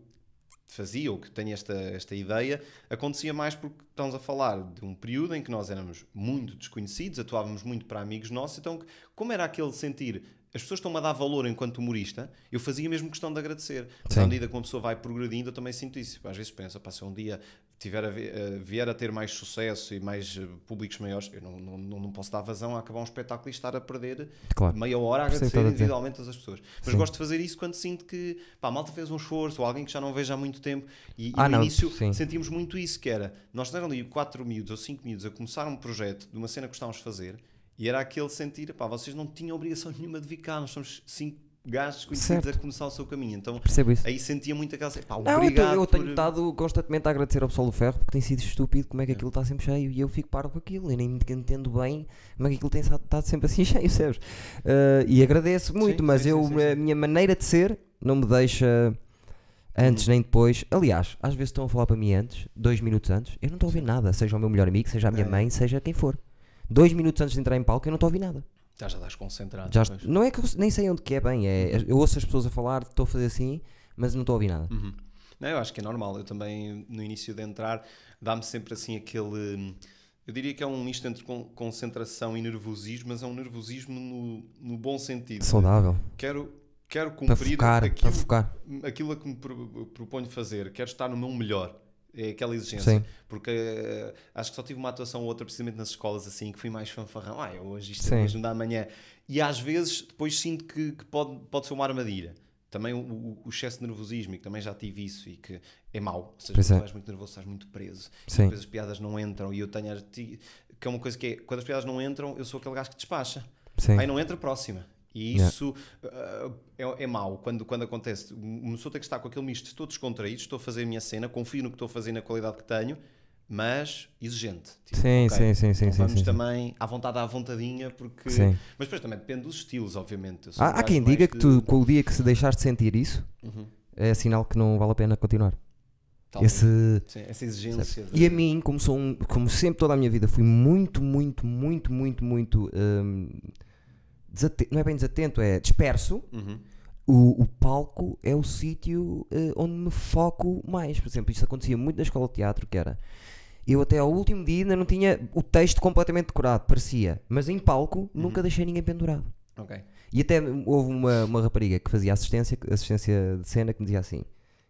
fazia, ou que tenho esta, esta ideia, acontecia mais porque estamos a falar de um período em que nós éramos muito desconhecidos, atuávamos muito para amigos nossos, então como era aquele sentir as pessoas estão-me a dar valor enquanto humorista, eu fazia mesmo questão de agradecer. Mas à medida que uma pessoa vai progredindo, eu também sinto isso. Às vezes penso, pá, se um dia tiver a ver- eh, vier a ter mais sucesso e mais eh, públicos maiores, eu não, não, não, posso dar vazão a acabar um espetáculo e estar a perder Claro. meia hora a agradecer a individualmente as pessoas. Mas Sim. gosto de fazer isso quando sinto que pá, a malta fez um esforço, ou alguém que já não vejo há muito tempo. E, e Ah, no não, início sim. sentimos muito isso, que era, nós eram ali quatro miúdos ou cinco miúdos a começar um projeto de uma cena que gostávamos de fazer, e era aquele sentir, pá, vocês não tinham obrigação nenhuma de vir cá, nós somos cinco gajos conhecidos Certo. a começar o seu caminho. Então Percebo isso. aí sentia muito aquela, pá, Não, eu, obrigado eu tenho por- estado constantemente a agradecer ao pessoal do ferro porque tem sido estúpido como é que aquilo está sempre cheio e eu fico paro com aquilo. Eu nem entendo bem como é que aquilo tem estado sempre assim cheio, percebes? Uh, e agradeço muito, Sim, mas sim, eu, sim, a minha maneira de ser não me deixa antes nem depois. Aliás, às vezes estão a falar para mim antes, dois minutos antes, eu não estou a ouvir nada, seja o meu melhor amigo, seja a minha É. mãe, seja quem for. Dois minutos antes de entrar em palco, eu não estou a ouvir nada. Já já estás concentrado. Já, não é que eu nem sei onde que é bem, é, eu ouço as pessoas a falar, estou a fazer assim, mas não estou a ouvir nada. Uhum. Não, eu acho que é normal. Eu também, no início de entrar, dá-me sempre assim aquele. Eu diria que é um misto entre con- concentração e nervosismo, mas é um nervosismo no, no bom sentido. Saudável. Quero, quero Para cumprir focar, para aquilo, focar. aquilo a que me pro- proponho fazer. Quero estar no meu melhor. É aquela exigência. Sim. Porque eh, acho que só tive uma atuação ou outra, precisamente nas escolas, assim, que fui mais fanfarrão. Ah, hoje isto é mesmo da amanhã. E às vezes depois sinto que, que pode, pode ser uma armadilha. Também o, o- excesso de nervosismo, e que também já tive isso, e que é mau. Ou seja, Pois quando é. estás muito nervoso, estás muito preso. Sim. Depois as piadas não entram, e eu tenho. Que é uma coisa que é, quando as piadas não entram, eu sou aquele gajo que despacha. Sim. Aí não entra próxima. E isso uh, é, é mau quando, quando acontece. Uma pessoa tem que estar com aquele misto, estou descontraído, estou a fazer a minha cena, confio no que estou a fazer na qualidade que tenho, mas exigente. Tipo, Sim, ok, sim, sim, sim, então Vamos sim, sim. também à vontade, à vontadinha, porque. Sim. Mas depois também depende dos estilos, obviamente. Há, há quem diga que de- tu, com o dia que se deixares de sentir isso, Uhum. é sinal que não vale a pena continuar. Talvez. Esse, Sim, essa exigência. de- E a mim, como, sou um, como sempre toda a minha vida, fui muito, muito, muito, muito, muito. hum, desate- não é bem desatento, é disperso. Uhum. O, o palco é o sítio eh, onde me foco mais. Por exemplo, isto acontecia muito na escola de teatro, que era. Eu até ao último dia ainda não tinha o texto completamente decorado, parecia. Mas em palco nunca deixei ninguém pendurado. E até houve uma, uma rapariga que fazia assistência, assistência de cena que me dizia assim: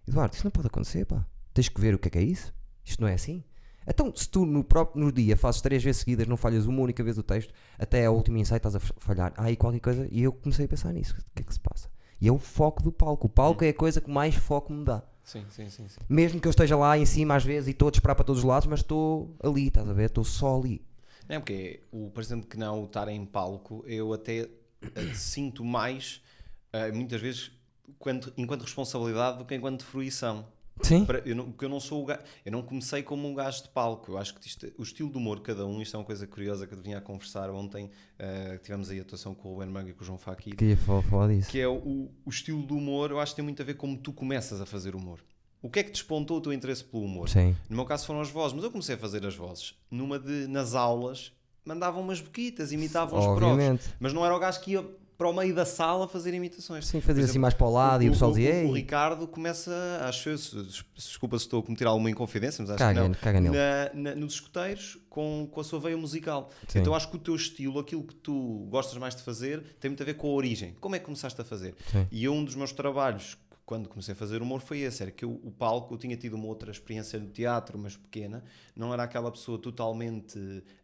Eduardo, isso não pode acontecer, pá. Tens que ver o que é que é isso. Isto não é assim. Então, se tu no próprio no dia fazes três vezes seguidas, não falhas uma única vez o texto, até ao último ensaio estás a falhar. Ah, e qualquer coisa. E eu comecei a pensar nisso: o que é que se passa? E é o foco do palco. O palco é a coisa que mais foco me dá. Sim, sim, sim. sim. Mesmo que eu esteja lá em cima às vezes e estou a disparar para todos os lados, mas estou ali, estás a ver? Estou só ali. É porque o presente que não estar em palco, eu até eh, sinto mais, eh, muitas vezes, quanto- enquanto responsabilidade do que enquanto fruição. Sim. Para- eu não, porque eu não sou o gajo, eu não comecei como um gajo de palco. Eu acho que isto- o estilo de humor de cada um, isto é uma coisa curiosa que eu vinha a conversar ontem. eh, tivemos aí a atuação com o Ruben Manga e com o João Faqui. Queria falar, falar disso. Que é o, o estilo do humor, eu acho que tem muito a ver como tu começas a fazer humor. O que é que despontou o teu interesse pelo humor? Sim. No meu caso foram as vozes, mas eu comecei a fazer as vozes numa de, nas aulas, mandavam umas boquitas, imitavam os profs. Obviamente. Mas não era o gajo que ia para o meio da sala fazer imitações. Sim, fazia assim mais para o lado e o pessoal dizia: o, o Ricardo começa, acho eu, desculpa se estou a cometer alguma inconfidência, mas acho caga, que não. caga nele. Na, na- nos escuteiros com, com a sua veia musical. Sim. Então acho que o teu estilo, aquilo que tu gostas mais de fazer, tem muito a ver com a origem. Como é que começaste a fazer? Sim. E um dos meus trabalhos, quando comecei a fazer humor, foi esse: era que eu, o palco, eu tinha tido uma outra experiência no teatro, mas pequena, não era aquela pessoa totalmente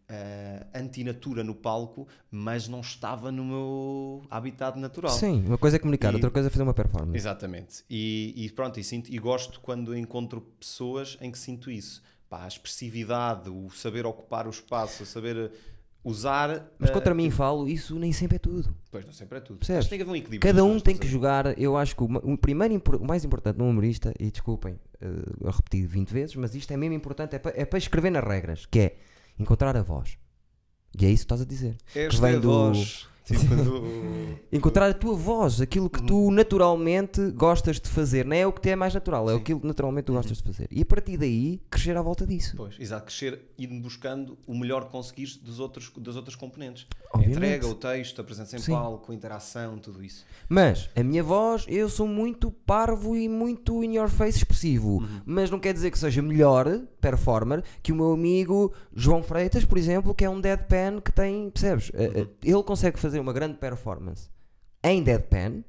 ah, antinatura no palco, mas não estava no meu habitat natural. Sim, uma coisa é comunicar, E- outra coisa é fazer uma performance. Exatamente. E, e pronto, e, sinto- e gosto quando encontro pessoas em que sinto isso. Pá, a expressividade, o saber ocupar o espaço, o saber usar. Mas eh, contra mim falo, isso nem sempre é tudo. Pois não sempre é tudo. Percebes? Que tem que haver um equilíbrio. Cada um tem que jogar. Eu acho que o, o primeiro, o mais importante no humorista, e desculpem, eh, eu repeti 20 vezes, mas isto é mesmo importante, é para, é para escrever nas regras, que é encontrar a voz. E é isso que estás a dizer. Esta vem é do- voz. Tipo do... Encontrar a tua voz, aquilo que Uhum. tu naturalmente gostas de fazer. Não é o que te é mais natural, é Sim. aquilo que naturalmente tu Uhum. gostas de fazer. E a partir daí, crescer à volta disso. Pois, exato, crescer e buscando o melhor que conseguires dos outros, das outras componentes. Obviamente. entrega, o texto, a presença em Sim. palco, a interação, tudo isso. Mas a minha voz, eu sou muito parvo e muito in your face expressivo. Uhum. Mas não quer dizer que seja melhor performer que o meu amigo João Freitas, por exemplo, que é um deadpan que tem, percebes? Eh, Uhum. eh, Ele consegue fazer uma grande performance em deadpan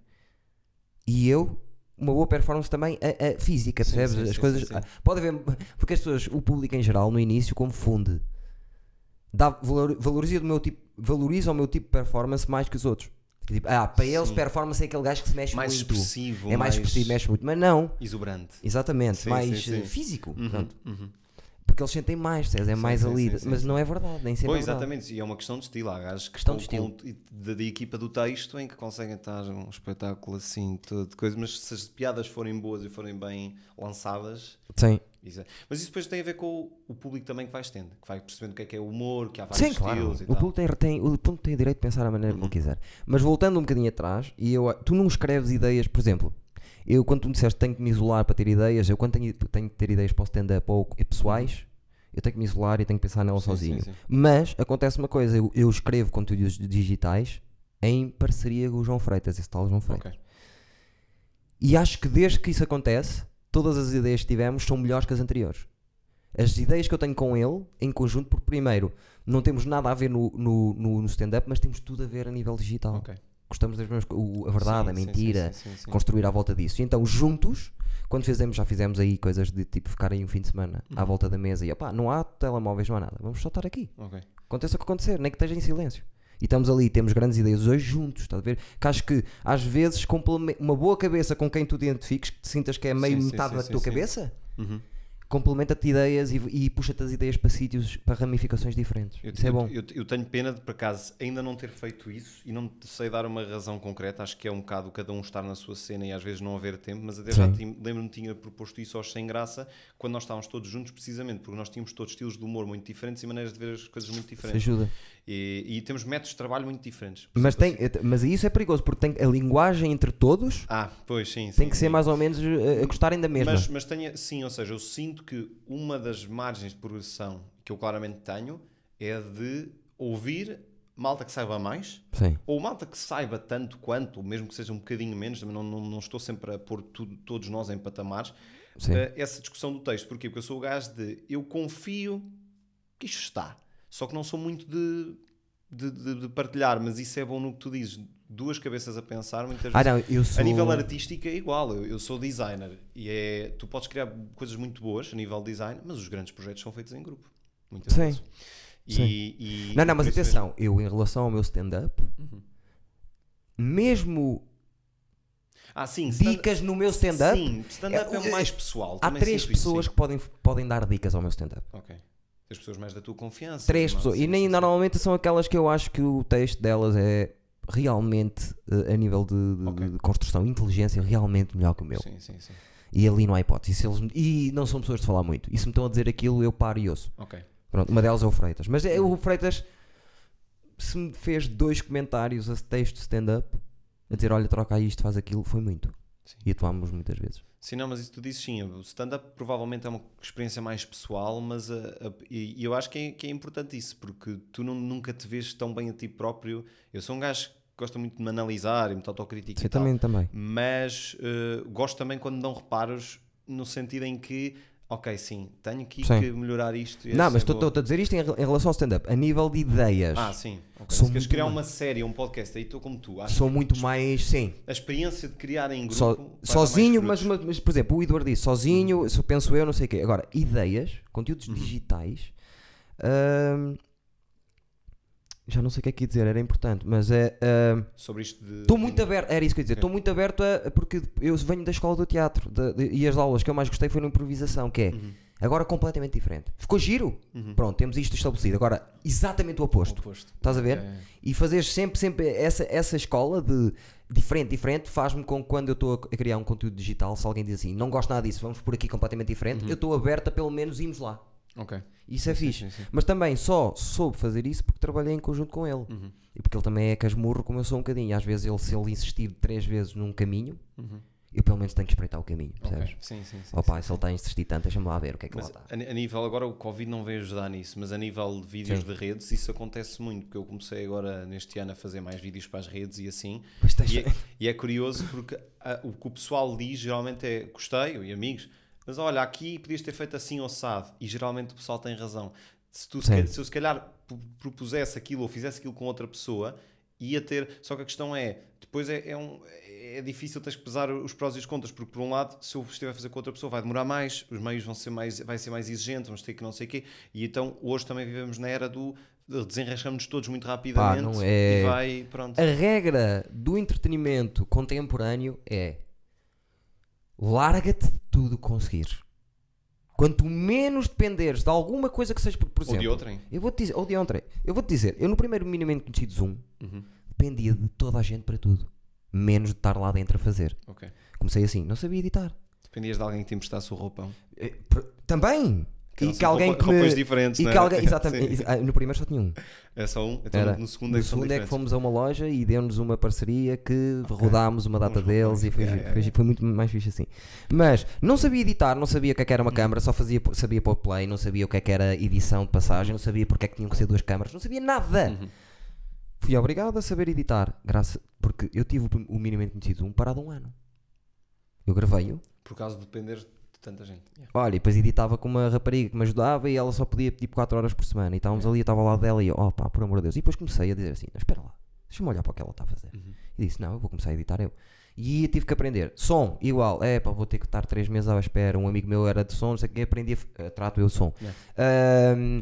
e eu uma boa performance também a, a física, Sim, percebes? sim, as sim, coisas. Pode haver. Porque as pessoas, o público em geral, no início, confunde. Dá, valor, valoriza, o meu tipo, valoriza o meu tipo de performance mais que os outros. Tipo, ah, para eles, performance é aquele gajo que se mexe Mais muito. expressivo, É mais expressivo, mexe muito. Mas não, exuberante. exatamente, mais eh, físico. Uhum, uhum. Porque eles sentem mais, é Sim, mais sim, ali. sim, mas não é verdade, nem sempre Pois, é verdade. exatamente, e é uma questão de estilo. Há gajos que Questão de estão com- da, equipa do texto em que conseguem estar um espetáculo assim, todo de coisa, mas se as piadas forem boas e forem bem lançadas, Sim, isso é- mas isso depois tem a ver com o, público também que vai estendo, que vai percebendo o que é que é o humor, que há vários Sim, claro. estilos O tal. público tem, tem- o público tem direito de pensar da maneira Uhum. como quiser. Mas voltando um bocadinho atrás, e eu, tu não escreves ideias, por exemplo, eu quando tu me disseste tenho que me isolar para ter ideias, eu quando tenho, tenho que ter ideias para o stand-up ou pessoais, eu tenho que me isolar e tenho que pensar nela Sim, sozinho. sim, sim. Mas acontece uma coisa, eu, eu escrevo conteúdos digitais em parceria com o João Freitas, esse tal João Freitas. Ok. E acho que desde que isso acontece, todas as ideias que tivemos são melhores que as anteriores. As ideias que eu tenho com ele, em conjunto, porque primeiro, não temos nada a ver no, no, no- stand-up, mas temos tudo a ver a nível digital. Ok. Gostamos das mesmas coisas, a verdade, Sim, a mentira, sim, sim, construir à volta disso. E então, juntos, quando fizemos, já fizemos aí coisas de tipo ficar aí um fim de semana Uhum. à volta da mesa e opá, não há telemóveis, não há nada, vamos só estar aqui. Ok. Aconteça o que acontecer, nem que esteja em silêncio. E estamos ali, temos grandes ideias hoje juntos, estás a ver? Que acho que às vezes uma boa cabeça com quem tu te identifiques, que te sintas que é meio metade da tua cabeça, Uhum. Complementa-te ideias e, e puxa-te as ideias para sítios, para ramificações diferentes. Eu, Isso é bom. Eu, eu tenho pena de, por acaso, ainda não ter feito isso e não sei dar uma razão concreta. Acho que é um bocado cada um estar na sua cena e às vezes não haver tempo, mas até já Sim. tinha- lembro-me que tinha proposto isso aos Sem Graça quando nós estávamos todos juntos, precisamente porque nós tínhamos todos estilos de humor muito diferentes e maneiras de ver as coisas muito Isso diferentes. ajuda. E, e temos métodos de trabalho muito diferentes. Mas, tem, assim- mas isso é perigoso, porque tem a linguagem entre todos Ah, pois sim. tem sim, que ser sim. mais ou menos eh, a gostarem da mesma. Mas, mas tenha, sim, ou seja, eu sinto que uma das margens de progressão que eu claramente tenho é de ouvir malta que saiba mais Sim. ou malta que saiba tanto quanto, mesmo que seja um bocadinho menos, também não, não, não estou sempre a pôr tudo- todos nós em patamares, Sim. eh, essa discussão do texto. Porquê? Porque eu sou o gajo de eu confio que isto está, só que não sou muito de, de, de- de partilhar, mas isso é bom no que tu dizes. Duas cabeças a pensar, muitas Ah, vezes. não, sou. A nível artístico é igual, eu, eu sou designer e é, tu podes criar coisas muito boas a nível design, mas os grandes projetos são feitos em grupo. Muitas Sim. vezes. E, Sim. e- Não, não, mas isso atenção, eu em relação ao meu stand-up, Uhum. mesmo Ah, sim, dicas no meu stand-up, Sim, stand-up é, É, mais pessoal. há três isso, pessoas sim. que podem, podem dar dicas ao meu stand-up. Ok. As pessoas mais da tua confiança. Três pessoas. E nem sim, sim. normalmente são aquelas que eu acho que o texto delas é realmente, eh, a nível de, de- Ok. de construção, inteligência, realmente melhor que o meu. Sim, sim, sim. E ali não há hipótese. E, se eles- e não são pessoas de falar muito. E se me estão a dizer aquilo, eu paro e ouço. Ok. Pronto, uma delas é o Freitas. Mas é, o Freitas, se me fez dois comentários a texto stand-up, a dizer: olha, troca isto, faz aquilo, foi muito. Sim. E atuámos muitas vezes. Sim, não, mas isso tu dizes sim. O stand-up provavelmente é uma experiência mais pessoal, mas a- a- e, e eu acho que é, que é importante isso, porque tu não- nunca te vês tão bem a ti próprio. Eu sou um gajo gosta muito de me analisar e me autocrítica Sim, e tal. também, também. mas eh, gosto também quando dão reparos no sentido em que, ok, sim, tenho aqui Sim. que melhorar isto. Não, mas é estou a dizer isto em, em relação ao stand-up. A nível de ideias, Ah, sim. ok. Sou Se queres criar mais- uma série, um podcast, aí estou como tu. Acho sou muito mais. Sim. A experiência de criar em grupo. So- sozinho, mas, mas, por exemplo, o Eduardo disse sozinho, se penso eu, não sei o quê. Agora, ideias, conteúdos Uhum. digitais, hum, já não sei o que é que ia dizer, era importante, mas é. hum, Sobre isto de. Estou muito aberto, era isso que eu ia dizer, estou muito aberto a. Porque eu venho da escola do teatro de- de- e as aulas que eu mais gostei foram improvisação, que é Uhum. agora completamente diferente. Ficou giro? Uhum. Pronto, temos isto estabelecido. Agora, exatamente o oposto. Oposto. Estás a ver? Ok. E fazer sempre, sempre essa, essa escola de diferente, diferente, faz-me com que quando eu estou a a criar um conteúdo digital, se alguém diz assim, não gosto nada disso, vamos por aqui completamente diferente, eu estou aberto a pelo menos irmos lá. Ok. Isso é. Sim, fixe. sim, sim. Mas também só soube fazer isso porque trabalhei em conjunto com ele. Uhum. E porque ele também é casmurro como eu sou um bocadinho. Às vezes ele, se ele insistir três vezes num caminho, Uhum. eu pelo menos tenho que espreitar o caminho, percebes? Sim, sim, sim. Opa, se ele está a insistir tanto, deixa-me lá ver o que é que Mas lá está. a, a nível, agora o Covid não veio ajudar nisso, mas a nível de vídeos de redes, isso acontece muito, porque eu comecei agora neste ano a fazer mais vídeos para as redes e assim, e é, e é curioso porque ah, o que o pessoal diz geralmente é gostei, e amigos, mas olha, aqui podias ter feito assim ou assado, e geralmente o pessoal tem razão. Se, tu, se, se eu se calhar pro- propusesse aquilo ou fizesse aquilo com outra pessoa, ia ter. Só que a questão é, depois é, é, um, é difícil teres que pesar os prós e os contras, porque por um lado, se eu estiver a fazer com outra pessoa, vai demorar mais, os meios vão ser mais, vai ser mais exigente, vamos ter que não sei o quê, e então hoje também vivemos na era do de desenrascamos todos muito rapidamente não é- e vai, pronto. A regra do entretenimento contemporâneo é larga-te de tudo que conseguires. Quanto menos dependeres de alguma coisa que seja, por, por Ou exemplo, de outrem. Eu vou-te dizer, ou de ontem, eu vou-te dizer, eu no primeiro minimamente conhecido Zoom Uhum. dependia de toda a gente para tudo, menos de estar lá dentro a fazer. Ok. Comecei assim, não sabia editar. Dependias de alguém que te emprestasse o roupão. Eh, Também, Que e que alguém roupa- que me- diferentes, E que é? alguém, exatamente, ah, no primeiro só tinha um. É só um, então Era. no segundo é No que são segundo é que fomos a uma loja e deu-nos uma parceria que rodámos uma data Uns deles e foi, Yeah, giro, yeah, foi, foi muito mais fixe assim. Mas não sabia editar, não sabia o que é que Uhum. era uma câmara, só fazia, sabia pôr play, não sabia o que é que era edição de passagem, não sabia porque é que tinham que ser duas câmaras, não sabia nada. Uhum. Fui obrigado a saber editar, graças, porque eu tive o minimamente conhecido um parado um ano. Eu gravei-o, Por causa de depender de tanta gente. Yeah. olha, e depois editava com uma rapariga que me ajudava e ela só podia tipo 4 horas por semana. E estávamos ali, eu estava ao lado dela e eu, oh pá, por amor de Deus. E depois comecei a dizer assim: espera lá, deixa-me olhar para o que ela está a fazer. Uhum. E disse: Não, eu vou começar a editar eu. E tive que aprender. Som, igual. É pá, vou ter que estar 3 meses à espera. Um amigo meu era de som, não sei quem, aprendi a. f- eh, trato eu o som. Ahm,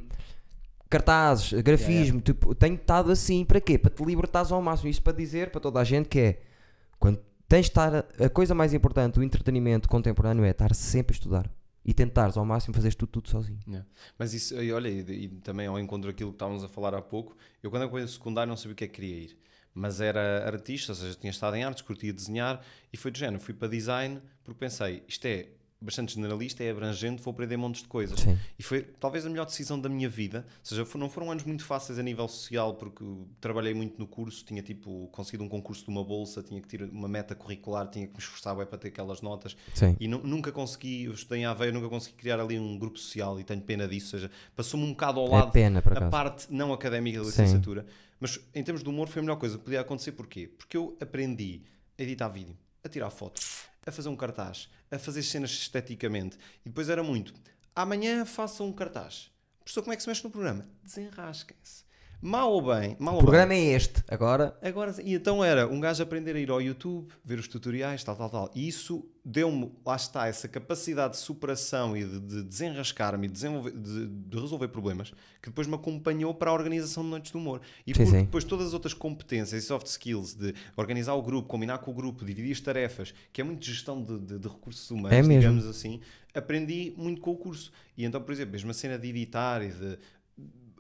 cartazes, grafismo. Tipo, tenho estado assim. Para quê? Para te libertares ao máximo. Isso para dizer para toda a gente que é. Quando tens de estar. A, coisa mais importante, o entretenimento contemporâneo é estar sempre a estudar. E tentares ao máximo fazeres tudo, tudo sozinho. Mas isso, e olha, e, e também ao encontro daquilo que estávamos a falar há pouco, eu quando acabei o secundário não sabia o que é que queria ir. Mas era artista, ou seja, tinha estado em artes, curtia desenhar e foi do género. Fui para design porque pensei, isto é bastante generalista, é abrangente, vou aprender montes de coisas. Sim. E foi talvez a melhor decisão da minha vida. Ou seja, não foram anos muito fáceis a nível social, porque trabalhei muito no curso, tinha tipo conseguido um concurso de uma bolsa, tinha que ter uma meta curricular, tinha que me esforçar bué para ter aquelas notas. Sim. E nu- nunca consegui, eu estudei em Aveiro, nunca consegui criar ali um grupo social e tenho pena disso. Ou seja, passou-me um bocado ao É lado pena, por a parte não académica da Sim. licenciatura. Mas em termos de humor foi a melhor coisa que podia acontecer. Porquê? Porque eu aprendi a editar vídeo, a tirar fotos, a fazer um cartaz, a fazer cenas esteticamente. E depois era muito. Amanhã façam um cartaz. Professor, como é que se mexe no programa? Desenrasquem-se. Mal ou bem, mal O ou bem. programa é este. Agora. Agora, e então era um gajo aprender a ir ao YouTube, ver os tutoriais, tal, tal, tal. E isso deu-me, lá está, essa capacidade de superação e de, de desenrascar-me e desenvolver- de, de resolver problemas que depois me acompanhou para a organização de noites de humor. E Sim, sim. depois todas as outras competências e soft skills de organizar o grupo, combinar com o grupo, dividir as tarefas, que é muito gestão de, de- de recursos humanos, É digamos assim, aprendi muito com o curso. E então, por exemplo, mesmo a cena de editar e de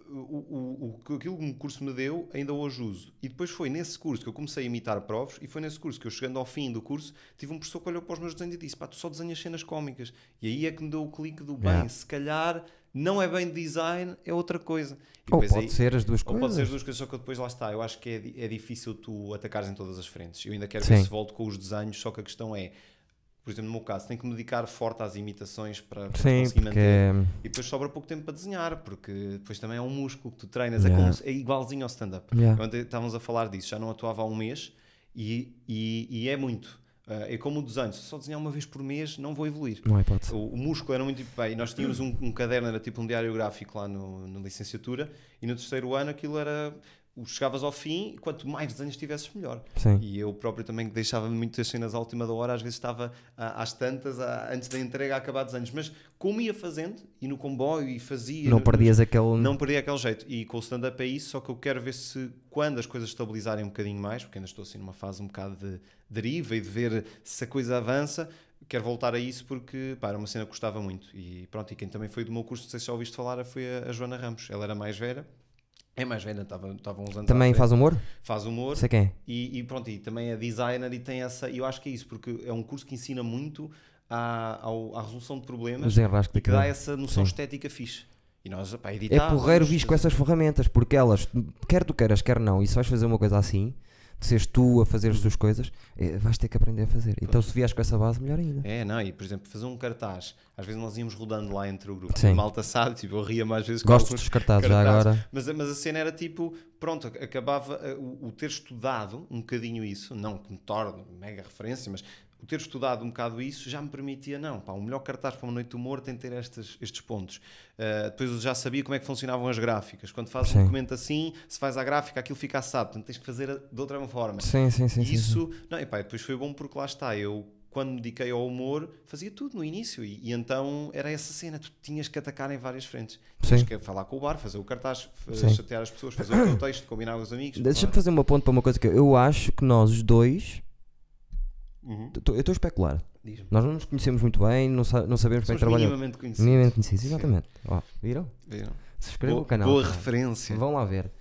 o, o, aquilo que o curso me deu, ainda hoje uso. E depois foi nesse curso que eu comecei a imitar provas, e foi nesse curso que eu, chegando ao fim do curso, tive um professor que olhou para os meus desenhos e disse: pá, tu só desenhas cenas cómicas. E aí é que me deu o clique do bem, Yeah. se calhar não é bem design, é outra coisa. E Ou pode aí- ser as duas ou coisas. pode ser as duas coisas, só que depois lá está. Eu acho que é, é difícil tu atacares em todas as frentes. Eu ainda quero ver Sim. se volto com os desenhos, só que a questão é, por exemplo, no meu caso, tenho que me dedicar forte às imitações para, para Sim, conseguir porque manter. E depois sobra pouco tempo para desenhar, porque depois também é um músculo que tu treinas, é, Yeah. como se- é igualzinho ao stand-up. Yeah. Ontem estávamos a falar disso, já não atuava há um mês e, e, e é muito. Ah, é como o desenho, se só desenhar uma vez por mês, não vou evoluir. não há hipótese. O, o músculo era muito bem. Nós tínhamos um, um caderno, era tipo um diário gráfico lá no, na licenciatura, e no terceiro ano aquilo era. Chegavas ao fim e quanto mais desenhos tivesses, melhor. Sim. E eu próprio também deixava muitas cenas à última da hora, às vezes estava ah, às tantas, ah, antes da entrega, a acabar desenhos. Mas como ia fazendo, e no comboio, e fazia. Não perdias aquele. não perdi aquele jeito. E com o stand-up é isso, só que eu quero ver se quando as coisas estabilizarem um bocadinho mais, porque ainda estou assim numa fase um bocado de deriva e de ver se a coisa avança, quero voltar a isso porque pá, era uma cena que gostava muito. E pronto, e quem também foi do meu curso, não sei se já ouviste falar, foi a, a Joana Ramos. Ela era mais velha. É mais velha, estava, estava uns anos Também faz humor? faz humor Sei quem é. e, e pronto, e também é designer e tem essa. E eu acho que é isso, porque é um curso que ensina muito à, ao- à resolução de problemas Desenrasque e que dá essa noção Sim. estética fixe. E nós, pá, É editávamos, porreiro visto com essas ferramentas, porque elas, quer tu queiras, quer não, e se vais fazer uma coisa assim, de seres tu a fazer as tuas coisas, eh, vais ter que aprender a fazer. Então se vieres com essa base, melhor ainda. É, não, e por exemplo, fazer um cartaz, às vezes nós íamos rodando lá entre o grupo. Sim. A malta sabe, tipo, eu ria mais vezes Gosto dos cartazes já agora. Mas, a- mas a cena era tipo, pronto, acabava eh, o, o ter estudado um bocadinho isso, não que me torne mega referência, mas o ter estudado um bocado isso já me permitia, não, pá, o melhor cartaz para uma noite de humor tem de ter estes, estes pontos. Uh, depois eu já sabia como é que funcionavam as gráficas. Quando fazes Sim. um documento assim, se faz a gráfica, aquilo fica assado, portanto tens que fazer de outra forma. Sim, sim, sim. sim, sim. Isso, não, e pá, depois foi bom porque lá está, eu quando me dediquei ao humor fazia tudo no início e, e então era essa cena, tu tinhas que atacar em várias frentes. Tinhas Sim. que falar com o bar, fazer o cartaz, Sim. chatear as pessoas, fazer o teu texto, combinar com os amigos. Deixa-me fazer uma ponto para uma coisa que eu acho que nós os dois, Uhum. tô- eu estou a especular, nós não nos conhecemos muito bem, não, sa- não sabemos bem Somos trabalhar. minimamente conhecidos. Minimamente conhecidos, exatamente. Ó, viram? Viram? Subscrevam Boa, o canal. boa pá. referência. Vão lá ver.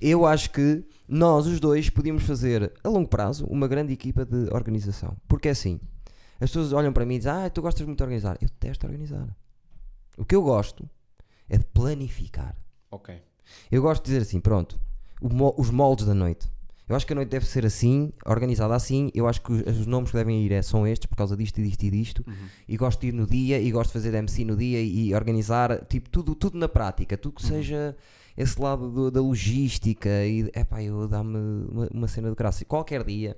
Eu acho que nós, os dois, podíamos fazer a longo prazo uma grande equipa de organização. Porque é assim: as pessoas olham para mim e dizem, Ah, tu gostas muito de organizar. Eu detesto organizar. O que eu gosto é de planificar. Ok. Eu gosto de dizer assim, pronto, mo- os moldes da noite. Eu acho que a noite deve ser assim, organizada assim. Eu acho que os, os nomes que devem ir é, são estes, por causa disto e disto e disto. E gosto de ir no dia e gosto de fazer MC no dia e, e organizar, tipo, tudo, tudo na prática. Tudo que seja esse lado do- da logística e, epá, eu dá-me uma, uma cena de graça. Qualquer dia.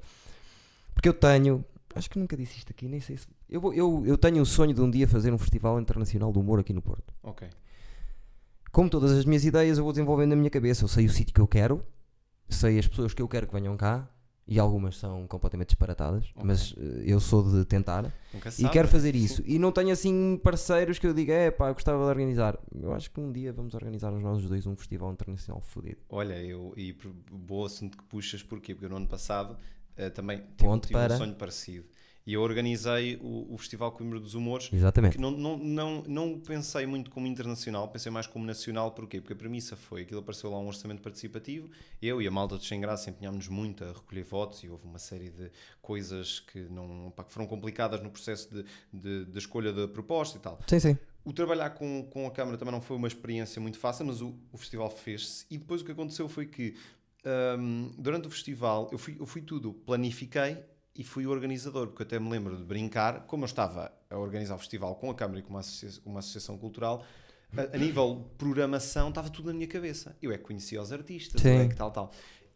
Porque eu tenho, acho que nunca disse isto aqui, nem sei se. Eu, vou- eu, eu tenho o sonho de um dia fazer um festival internacional do humor aqui no Porto Ok. como todas as minhas ideias, eu vou desenvolvendo na minha cabeça. Eu sei o sítio que eu quero, sei as pessoas que eu quero que venham cá, e algumas são completamente disparatadas, Ok. mas eh, eu sou de tentar Nunca e sabe. quero fazer isso. E não tenho assim parceiros que eu diga, é pá, gostava de organizar. Eu acho que um dia vamos organizar os nós dois um festival internacional fodido. Olha, eu, e por- bom assunto que puxas, porquê? Porque no ano passado eh, também tive, Ponto tive para- um sonho parecido. E eu organizei o, o Festival Coimbra dos Humores, Exatamente. que não, não, não, não pensei muito como internacional, pensei mais como nacional, porquê? Porque a premissa foi, aquilo apareceu lá um orçamento participativo, eu e a malta de Sem Graça empenhámos muito a recolher votos e houve uma série de coisas que, não, pá, que foram complicadas no processo de, de, de escolha da proposta e tal. Sim, sim. O trabalhar com, com a Câmara também não foi uma experiência muito fácil, mas o, o festival fez-se. E depois o que aconteceu foi que, hum, durante o festival, eu fui, eu fui tudo, planifiquei e fui o organizador, porque eu até me lembro de brincar, como eu estava a organizar o festival com a Câmara e com uma, associa- uma associação cultural, a, a nível de programação estava tudo na minha cabeça. Eu é que conhecia os artistas, é que tal, tal.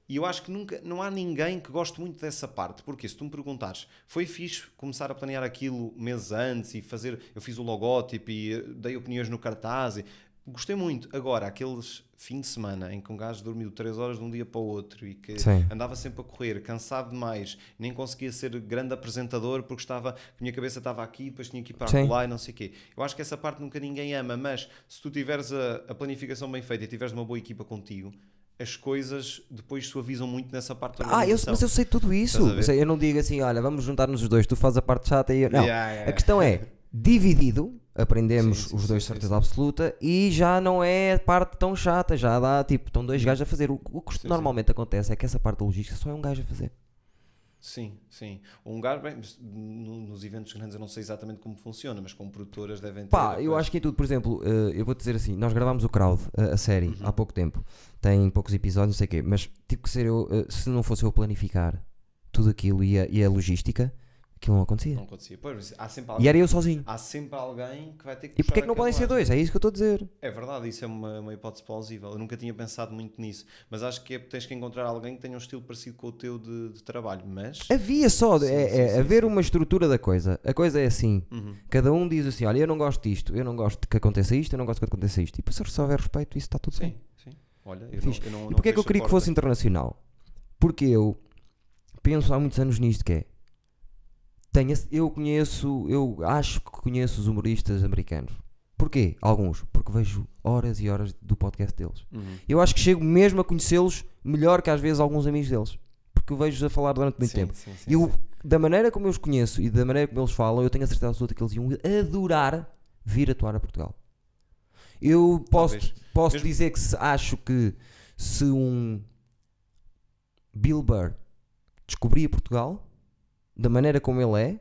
E eu acho que nunca, não há ninguém que goste muito dessa parte, porque se tu me perguntares, foi fixe começar a planear aquilo meses antes e fazer, eu fiz o logótipo e eh, dei opiniões no cartaz, e, gostei muito. Agora, aqueles fim de semana em que um gajo dormiu 3 horas de um dia para o outro e que Sim. andava sempre a correr, cansado demais, nem conseguia ser grande apresentador porque estava, a minha cabeça estava aqui, depois tinha que ir para Sim. lá e não sei o quê. Eu acho que essa parte nunca ninguém ama, mas se tu tiveres a, a planificação bem feita e tiveres uma boa equipa contigo, as coisas depois suavizam muito nessa parte da Ah, eu, mas eu sei tudo isso. Eu, sei- eu não digo assim, olha, vamos juntar-nos os dois, tu fazes a parte chata e eu. Não. Yeah, yeah, A questão é, dividido, aprendemos Sim, sim, os dois sim, certeza absoluta e já não é a parte tão chata, já dá tipo, estão dois gajos a fazer. O, o que normalmente acontece é que essa parte da logística só é um gajo a fazer. Sim, sim. Um lugar, bem, nos eventos grandes eu não sei exatamente como funciona, mas como produtoras devem ter. Pá, eu acho que em tudo, por exemplo, eh, eu vou dizer assim, nós gravámos o Crowd, a, série, Uhum. há pouco tempo, tem poucos episódios, não sei o quê, mas tive que ser eu, eh, se não fosse eu planificar tudo aquilo e a, e a logística, aquilo não acontecia. Não acontecia. Pois, há sempre E alguém, era eu sozinho. há sempre alguém que vai ter que E porquê é que não podem ser dois? É isso que eu estou a dizer. É verdade, isso é uma, uma hipótese plausível. Eu nunca tinha pensado muito nisso, mas acho que é, tens que encontrar alguém que tenha um estilo parecido com o teu de, de trabalho. Mas Havia só, Sim, é, sim, é sim, haver uma estrutura da coisa. A coisa é assim. Uhum. Cada um diz assim: olha, eu não gosto disto, eu não gosto que aconteça isto, eu não gosto que aconteça isto. E depois, se houver respeito, isso está tudo sim, bem. sim. Olha, eu Fixe. não, eu não, E porquê é que eu queria que fosse internacional? Porque eu penso há muitos anos nisto que é. Tenho, eu conheço, eu acho que conheço os humoristas americanos. Porquê? Alguns. Porque vejo horas e horas do podcast deles. Uhum. Eu acho que chego mesmo a conhecê-los melhor que às vezes alguns amigos deles. Porque vejo-os a falar durante muito Sim, tempo. sim, sim, E eu, da maneira como eu os conheço e da maneira como eles falam, eu tenho a certeza absoluta que eles iam adorar vir atuar a Portugal. Eu posso, Talvez. posso Mesmo- dizer que se- acho que se um Bill Burr descobria Portugal, da maneira como ele é,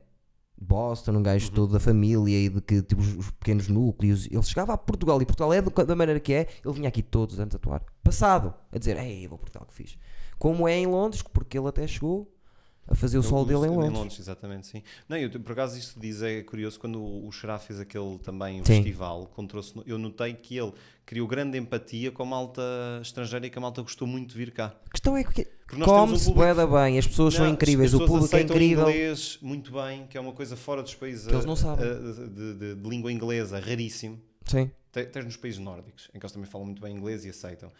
Boston, um gajo Uhum. todo da família e de que tipo, os, os pequenos núcleos, ele chegava a Portugal e Portugal é da maneira que é, ele vinha aqui todos os anos atuar. Passado, a dizer, ei, eu vou Portugal que fiz. Como é em Londres, porque ele até chegou a fazer o sol dele em Londres. exatamente, sim. Não, eu, por acaso isto diz é curioso quando o, Xará fez aquele também Sim. festival, eu notei que ele criou grande empatia com a malta estrangeira e que a malta gostou muito de vir cá. A questão é que Temos um come-se público- bem, as pessoas são Não, incríveis, as o pessoas público é incrível. inglês muito bem, que é uma coisa fora dos países Que eles não eh, sabem. eh, de, de- de língua inglesa, raríssimo. Sim. Te- Tens nos países nórdicos, em que eles também falam muito bem inglês e aceitam.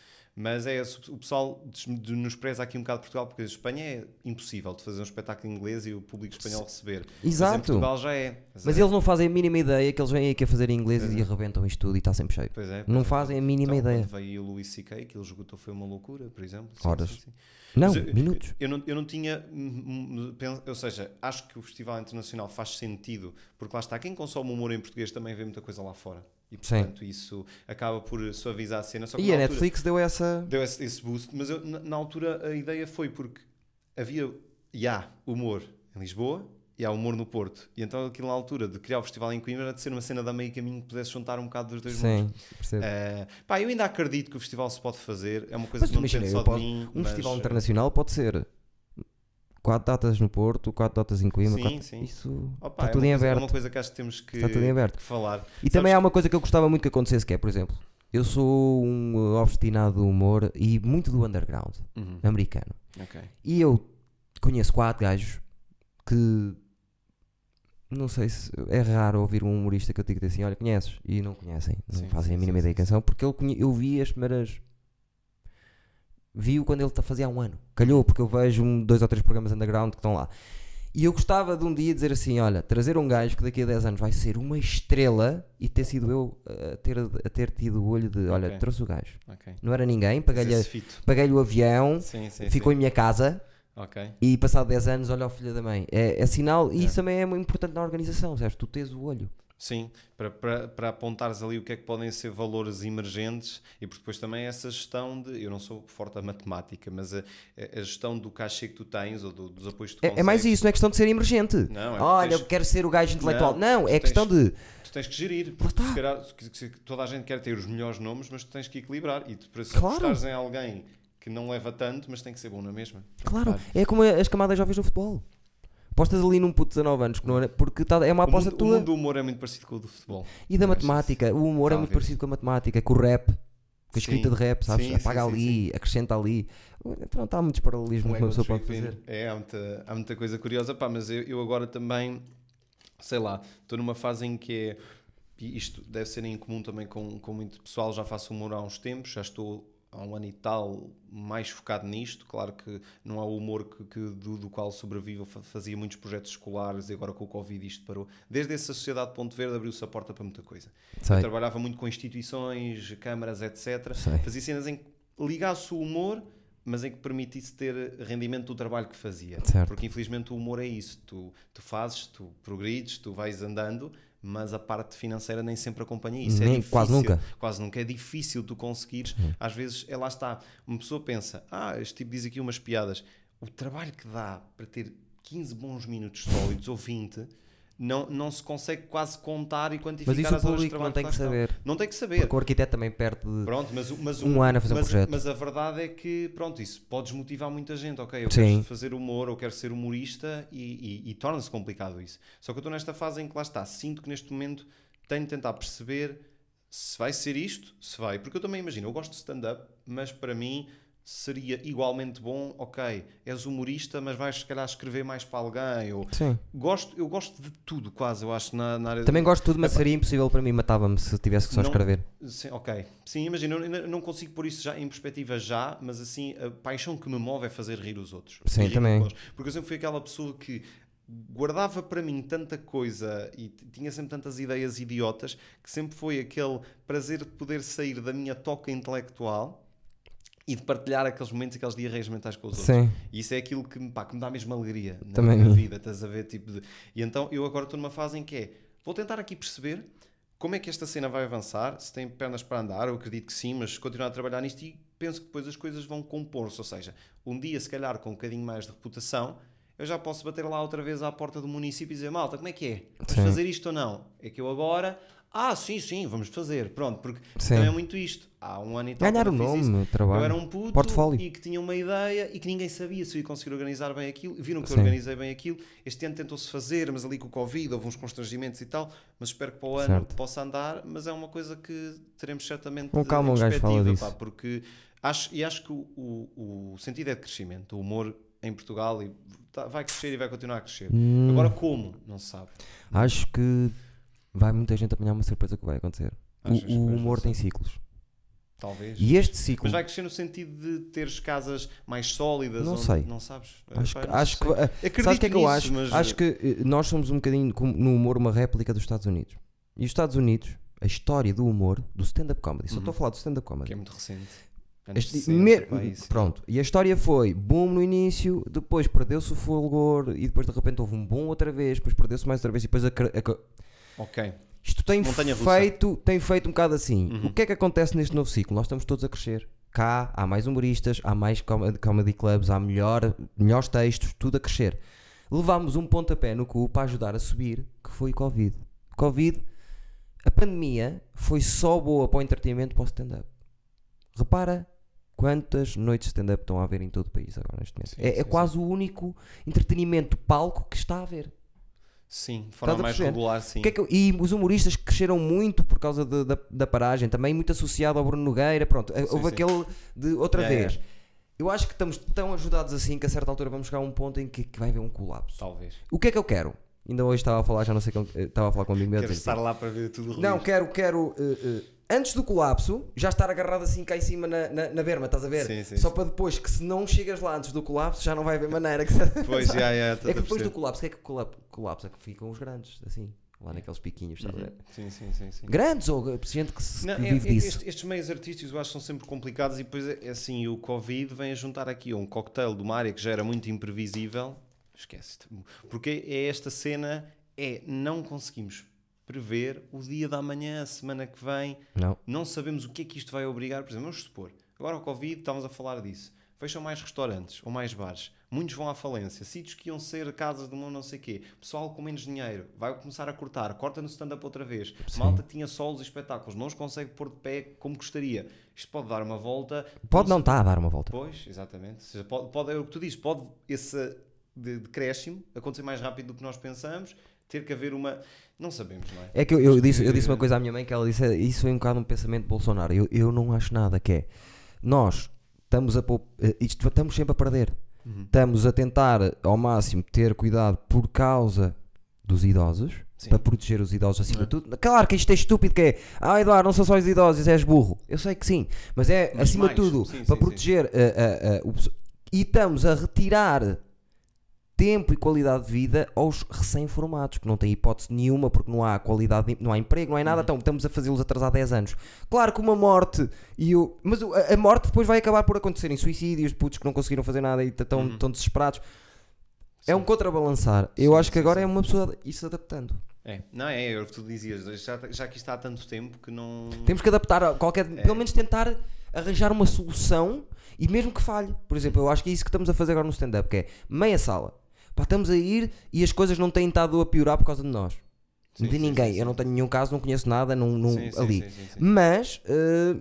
Mas é o pessoal des- de- nos preza aqui um bocado Portugal, porque a Espanha é impossível de fazer um espetáculo em inglês e o público espanhol receber. Mas Exato. Portugal já é. Mas eles não fazem a mínima ideia que eles vêm aqui a fazer em inglês e é. arrebentam isto tudo e está sempre cheio. Pois é, pois Não é. fazem a mínima Então, ideia. Veio o Louis C.K., que ele esgotou foi uma loucura, por exemplo. Sim, Horas. sim, sim. Não, Mas eu- minutos. Eu não, eu não tinha. hum, hum, Ou seja, acho que o Festival Internacional faz sentido, porque lá está, quem consome humor em português também vê muita coisa lá fora. E Sim. portanto isso acaba por suavizar a cena. Só que E a Netflix deu essa. deu esse, esse boost, mas eu, na, na altura a ideia foi porque havia. Já, humor em Lisboa e há humor no Porto. E então aquilo na altura de criar o festival em Coimbra era de ser uma cena da meio caminho que pudesse juntar um bocado dos dois mundos. Sim, percebo. Eh, pá, eu ainda acredito que o festival se pode fazer, é uma coisa Mas que não imagina, depende só de mim. um mas, festival eh, internacional pode ser quatro datas no Porto, quatro datas em Coimbra. Sim, quatro- sim. Isso opa, está é tudo em coisa- aberto. É uma coisa que acho que temos que, Está tudo em aberto. falar. E Sabes também há uma coisa que eu gostava muito que acontecesse, que é, por exemplo, eu sou um uh, obstinado do humor e muito do underground Uhum, americano. ok. E eu conheço quatro gajos que não sei se é raro ouvir um humorista que eu digo assim, olha, conheces? E não conhecem, não Sim, fazem sim, a mínima sim, ideia quem são, porque eu, eu vi as primeiras. Vi-o quando ele tá- fazia há um ano. Calhou, porque eu vejo um, dois ou três programas underground que estão lá. E eu gostava de um dia dizer assim: olha, trazer um gajo que daqui a 10 anos vai ser uma estrela e ter sido eu a ter, a ter tido o olho de: olha, Ok. trouxe o gajo. ok. Não era ninguém, paguei-lhe paguei o avião, Sim, sim, ficou sim. em minha casa. Ok. E passado 10 anos, olha o filho da mãe. É, é sinal, e É. isso também é muito importante na organização, sabes? Tu tens o olho. Sim, para, para, para apontares ali o que é que podem ser valores emergentes e porque depois também essa gestão de. Eu não sou forte a matemática, mas a, a gestão do cachê que tu tens ou do- dos apoios que tu É, é mais consegues, isso, não é questão de ser emergente. Não, é olha, tens- eu quero ser o gajo intelectual. Não, Não, é tu questão de. Tu tens que gerir, porque se calhar, toda a gente quer ter os melhores nomes, mas tu tens que equilibrar e tu, para se Claro. apostares em alguém que não leva tanto, mas tem que ser bom na mesma. Claro, é como as camadas jovens no futebol. Apostas ali num puto de 19 anos, que não é, porque tá- é uma O aposta mundo, o tua. mundo do humor é muito parecido com o do futebol. E da acho matemática. O humor é muito Talvez. parecido com a matemática, com o rap. Com a escrita Sim. de rap, sabes? Sim, Apaga sim, ali, acrescenta ali. Pronto, há muitos paralelismos Um que uma pessoa pode fazer. É, há muita, há muita coisa curiosa, pá, mas eu, eu agora também, sei lá, estou numa fase em que é, isto deve ser em comum também com, com muito pessoal, já faço humor há uns tempos, já estou há um ano e tal mais focado nisto, claro que não há o humor que, que do, do qual sobrevivo, fazia muitos projetos escolares e agora com o Covid isto parou. Desde essa Sociedade de Ponto Verde abriu-se a porta para muita coisa. Trabalhava muito com instituições, câmaras, etc. Sei. Fazia cenas em que ligasse o humor, mas em que permitisse ter rendimento do trabalho que fazia. Certo. Porque infelizmente o humor é isso. Tu, tu fazes, tu progrides, tu vais andando, mas a parte financeira nem sempre acompanha isso. é Nem- difícil. quase nunca. Quase nunca. É difícil tu conseguires. Às vezes, é lá está. Uma pessoa pensa, ah, este tipo diz aqui umas piadas. O trabalho que dá para ter 15 bons minutos sólidos ou 20 não, não se consegue quase contar e quantificar Mas isso o as de público não tem que saber. Não tem que saber. Porque o arquiteto também perde. Pronto, mas, o- mas o- Um ano a fazer um mas, projeto. Mas a verdade é que, pronto, isso pode desmotivar muita gente. Ok, eu Sim. quero fazer humor, eu quero ser humorista e, e- e torna-se complicado isso. Só que eu estou nesta fase em que lá está, sinto que neste momento tenho de tentar perceber se vai ser isto, se vai. Porque eu também imagino, eu gosto de stand-up, mas para mim seria igualmente bom, ok, és humorista, mas vais se calhar escrever mais para alguém. Ou... Sim. Gosto, eu gosto de tudo, quase, eu acho, na, na área Também gosto de tudo, mas Epá. seria impossível para mim, matava-me se tivesse que só Não- escrever. Sim, ok. Sim, imagina, eu não- consigo pôr isso já em perspectiva já, mas assim, a paixão que me move é fazer rir os outros. Sim, também. Porque eu sempre fui aquela pessoa que guardava para mim tanta coisa e tinha sempre tantas ideias idiotas que sempre foi aquele prazer de poder sair da minha toca intelectual e de partilhar aqueles momentos, aqueles diarreias mentais com os outros. Sim. E isso é aquilo que, me- pá, que me dá mesmo alegria na Também minha vida, estás a ver? Tipo de... E então eu agora estou numa fase em que é, vou tentar aqui perceber como é que esta cena vai avançar, se tem pernas para andar, eu acredito que sim, mas continuar a trabalhar nisto e penso que depois as coisas vão compor-se, ou seja, um dia se calhar com um bocadinho mais de reputação, eu já posso bater lá outra vez à porta do município e dizer, malta, como é que é? Vamos fazer isto ou não? É que eu agora... Ah, sim, sim, vamos fazer. Pronto, porque Sim. também é muito isto. Há um ano e tal Ganhar o eu nome, isso, o trabalho. eu era um puto Portfólio. e que tinha uma ideia e que ninguém sabia se eu ia conseguir organizar bem aquilo. Viram que eu Sim. organizei bem aquilo. Este ano tentou-se fazer, mas ali com o Covid houve uns constrangimentos e tal. Mas espero que para o ano Certo. possa andar. Mas é uma coisa que teremos certamente Com calma um gajo fala disso. pá, porque acho, e acho que o, o, o sentido é de crescimento. O humor em Portugal e tá- vai crescer e vai continuar a crescer. Hum, Agora como? Não se sabe. acho que vai muita gente apanhar uma surpresa que vai acontecer. O, Achas que o humor tem ciclos. Talvez. E este ciclo. Mas vai crescer no sentido de teres casas mais sólidas? Não sei. Não sabes? Acho, que- não acho que. sei. ah, Acredito Sabes o que é que eu acho? mas- Acho que eh, nós somos um bocadinho no humor uma réplica dos Estados Unidos. E os Estados Unidos, a história do humor, do stand-up comedy, só Uhum. estou a falar do stand-up Que comedy. é muito recente. Anos Este- 60, me- pá, isso. pronto, e a história foi boom no início, depois perdeu-se o fulgor e depois de repente houve um boom outra vez, depois perdeu-se mais outra vez e depois a, a Ok. isto tem feito, tem feito um bocado assim. Uhum. O que é que acontece neste novo ciclo? Nós estamos todos a crescer. Cá há mais humoristas, há mais com- comedy clubs, há melhor, melhores textos, tudo a crescer. levámos um pontapé no cu para ajudar a subir, que foi o Covid. Covid, a pandemia foi só boa para o entretenimento para o stand-up. Repara quantas noites de stand-up estão a haver em todo o país agora neste momento. Sim, é é sim, quase o único entretenimento palco que está a haver. Sim, de forma mais regular, sim. É que e os humoristas cresceram muito por causa de- da, da paragem, também muito associado ao Bruno Nogueira, pronto, houve sim. aquele de outra Yeah, vez. Eu acho que estamos tão ajudados assim que a certa altura vamos chegar a um ponto em que, que vai haver um colapso. Talvez. O que é que eu quero? Ainda hoje estava a falar, já não sei com, eh, estava a falar com amigo meu. a Quero dizer estar assim, lá para ver tudo Não, quero, quero eh, eh, antes do colapso, já estar agarrado assim cá em cima na, na, na berma, estás a ver? Sim, sim, Só sim. para depois que se não chegas lá antes do colapso, já não vai haver maneira que Pois, já, já, É que depois perceber. do colapso, o que é que o colapso, colapso é que ficam os grandes, assim, lá naqueles piquinhos, estás a ver? Sim, sim, sim. sim. Grandes ou gente que, se, Não, que é- vive é- disso? este- estes meios artísticos eu acho que são sempre complicados e depois é assim, o Covid vem a juntar aqui um cocktail de uma área que já era muito imprevisível. Esquece-te. Porque é esta cena, é não conseguimos prever o dia da manhã, a semana que vem, Não. não sabemos o que é que isto vai obrigar. Por exemplo, vamos supor, agora o Covid, estávamos a falar disso. Fecham mais restaurantes ou mais bares. Muitos vão à falência. Sítios que iam ser casas de um não sei quê. Pessoal com menos dinheiro vai começar a cortar. Corta no stand-up outra vez. Malta que tinha solos e espetáculos. Não os consegue pôr de pé como gostaria. Isto pode dar uma volta. Pode não estar a dar uma volta. Pois, exatamente. Seja, pode, pode, é o que tu dizes. Pode esse de- decréscimo acontecer mais rápido do que nós pensamos. Ter que haver uma... Não sabemos, não é? É que eu, eu disse, eu disse uma coisa à minha mãe que ela disse, "É, isso foi um bocado um pensamento de Bolsonaro. Eu, eu não acho nada, que é, nós estamos a eh, isto, estamos sempre a perder. Uhum. Estamos a tentar ao máximo ter cuidado por causa dos idosos, Sim. para proteger os idosos acima é? de tudo. Claro que isto é estúpido, que é, ah Eduardo, não são só os idosos, és burro. Eu sei que sim, mas é Mas acima de tudo Sim, para sim, proteger eh, eh, eh, o e estamos a retirar tempo e qualidade de vida aos recém-formados, que não têm hipótese nenhuma porque não há qualidade, de- não há emprego, não há Uhum. nada, então estamos a fazê-los atrasar 10 anos. Claro que uma morte e o, mas a, morte depois vai acabar por acontecerem suicídios de putos que não conseguiram fazer nada e estão Uhum. tão desesperados. É Sim. um contrabalançar. Eu Sim, acho que agora sim. é uma pessoa ir se adaptando. É, não é, é o que tu dizias, já, já que isto está há tanto tempo que não. Temos que adaptar a qualquer. É. Pelo menos tentar arranjar uma solução e mesmo que falhe. Por exemplo, eu acho que é isso que estamos a fazer agora no stand-up, que é meia sala. Pá, estamos a ir e as coisas não têm estado a piorar por causa de nós. Sim, de ninguém. sim, eu não tenho nenhum caso, não conheço nada não, não- ali. Mas eh,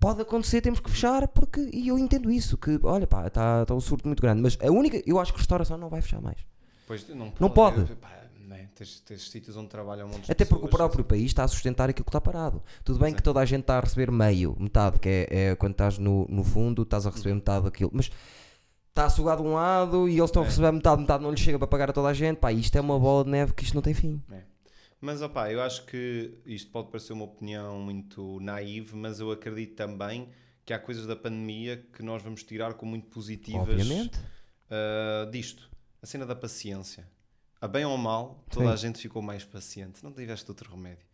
pode acontecer, temos que fechar porque. E eu entendo isso, que olha pá, está tá um surto muito grande. Mas a única. Eu acho que restauração não vai fechar mais. Pois, não Não pode. eu- pá, né, tens, tens sítios onde trabalham um monte de Até porque o pessoas, próprio país está a sustentar aquilo que está parado. Tudo bem Sim. que toda a gente está a receber meio, metade, que é, é quando estás no, no fundo, estás a Uhum. receber metade daquilo. Mas está a sugar de um lado e eles estão a É. receber metade, metade não lhes chega para pagar a toda a gente. Pá, isto é uma bola de neve que isto não tem fim. Mas opá, eu acho que isto pode parecer uma opinião muito naive, mas eu acredito também que há coisas da pandemia que nós vamos tirar como muito positivas Obviamente. ah, disto. A cena da paciência. A bem ou mal, toda Sim. a gente ficou mais paciente. Não tiveste outro remédio.